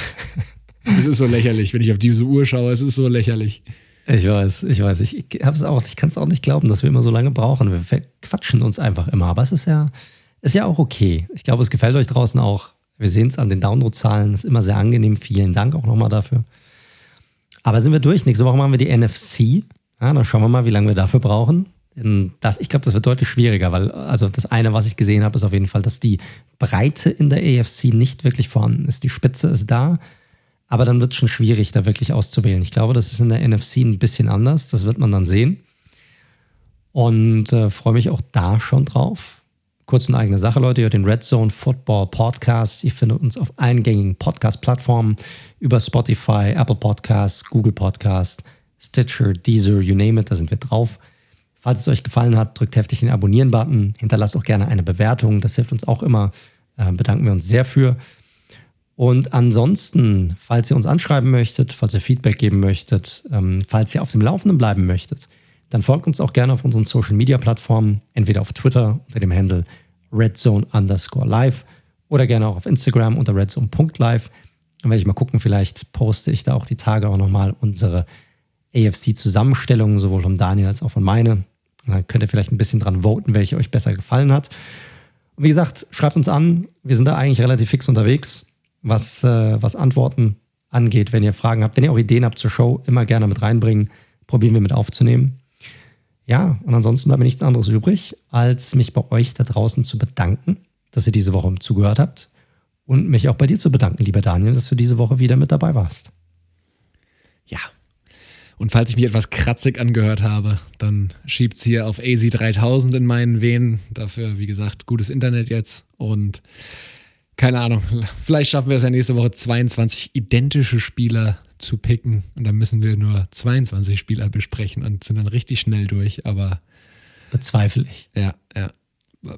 es ist so lächerlich, wenn ich auf diese Uhr schaue. Es ist so lächerlich. Ich weiß, ich weiß. Ich, ich ich kann es auch nicht glauben, dass wir immer so lange brauchen. Wir quatschen uns einfach immer. Aber es ist ja, ist ja auch okay. Ich glaube, es gefällt euch draußen auch. Wir sehen es an den Download-Zahlen, ist immer sehr angenehm. Vielen Dank auch nochmal dafür. Aber sind wir durch? Nächste Woche machen wir die NFC. Ja, dann schauen wir mal, wie lange wir dafür brauchen. Das, ich glaube, das wird deutlich schwieriger, weil also das eine, was ich gesehen habe, ist auf jeden Fall, dass die Breite in der AFC nicht wirklich vorhanden ist. Die Spitze ist da, aber dann wird es schon schwierig, da wirklich auszuwählen. Ich glaube, das ist in der NFC ein bisschen anders. Das wird man dann sehen. Und äh, freue mich auch da schon drauf. Kurz eine eigene Sache, Leute. Ihr hört den Red Zone Football Podcast. Ihr findet uns auf allen gängigen Podcast-Plattformen über Spotify, Apple Podcasts, Google Podcast, Stitcher, Deezer, you name it, da sind wir drauf. Falls es euch gefallen hat, drückt heftig den Abonnieren-Button. Hinterlasst auch gerne eine Bewertung. Das hilft uns auch immer. Äh, bedanken wir uns sehr für. Und ansonsten, falls ihr uns anschreiben möchtet, falls ihr Feedback geben möchtet, ähm, falls ihr auf dem Laufenden bleiben möchtet, dann folgt uns auch gerne auf unseren Social Media Plattformen, entweder auf Twitter unter dem Handle redzone underscore live oder gerne auch auf Instagram unter redzone.live. Dann werde ich mal gucken, vielleicht poste ich da auch die Tage auch nochmal unsere AFC-Zusammenstellungen, sowohl von Daniel als auch von meine. Dann könnt ihr vielleicht ein bisschen dran voten, welche euch besser gefallen hat. Und wie gesagt, schreibt uns an. Wir sind da eigentlich relativ fix unterwegs, was, äh, was Antworten angeht. Wenn ihr Fragen habt, wenn ihr auch Ideen habt zur Show, immer gerne mit reinbringen. Probieren wir mit aufzunehmen. Ja, und ansonsten bleibt mir nichts anderes übrig, als mich bei euch da draußen zu bedanken, dass ihr diese Woche zugehört habt. Und mich auch bei dir zu bedanken, lieber Daniel, dass du diese Woche wieder mit dabei warst. Ja, und falls ich mich etwas kratzig angehört habe, dann schiebt es hier auf AZ3000 in meinen Venen. Dafür, wie gesagt, gutes Internet jetzt. Und keine Ahnung, vielleicht schaffen wir es ja nächste Woche 22 identische Spieler zu picken. Und dann müssen wir nur 22 Spieler besprechen und sind dann richtig schnell durch. Aber. Bezweifle ich. Ja, ja.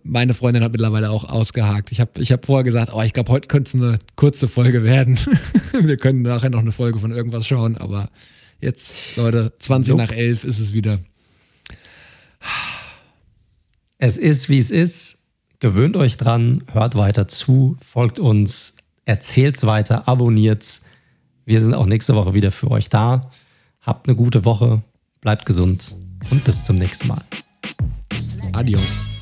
Meine Freundin hat mittlerweile auch ausgehakt. Ich habe ich hab vorher gesagt, oh, ich glaube, heute könnte es eine kurze Folge werden. wir können nachher noch eine Folge von irgendwas schauen, aber Jetzt, Leute, 20 so. nach 11 ist es wieder. Es ist, wie es ist. Gewöhnt euch dran, hört weiter zu, folgt uns, erzählt's weiter, abonniert's. Wir sind auch nächste Woche wieder für euch da. Habt eine gute Woche, bleibt gesund und bis zum nächsten Mal. Adios.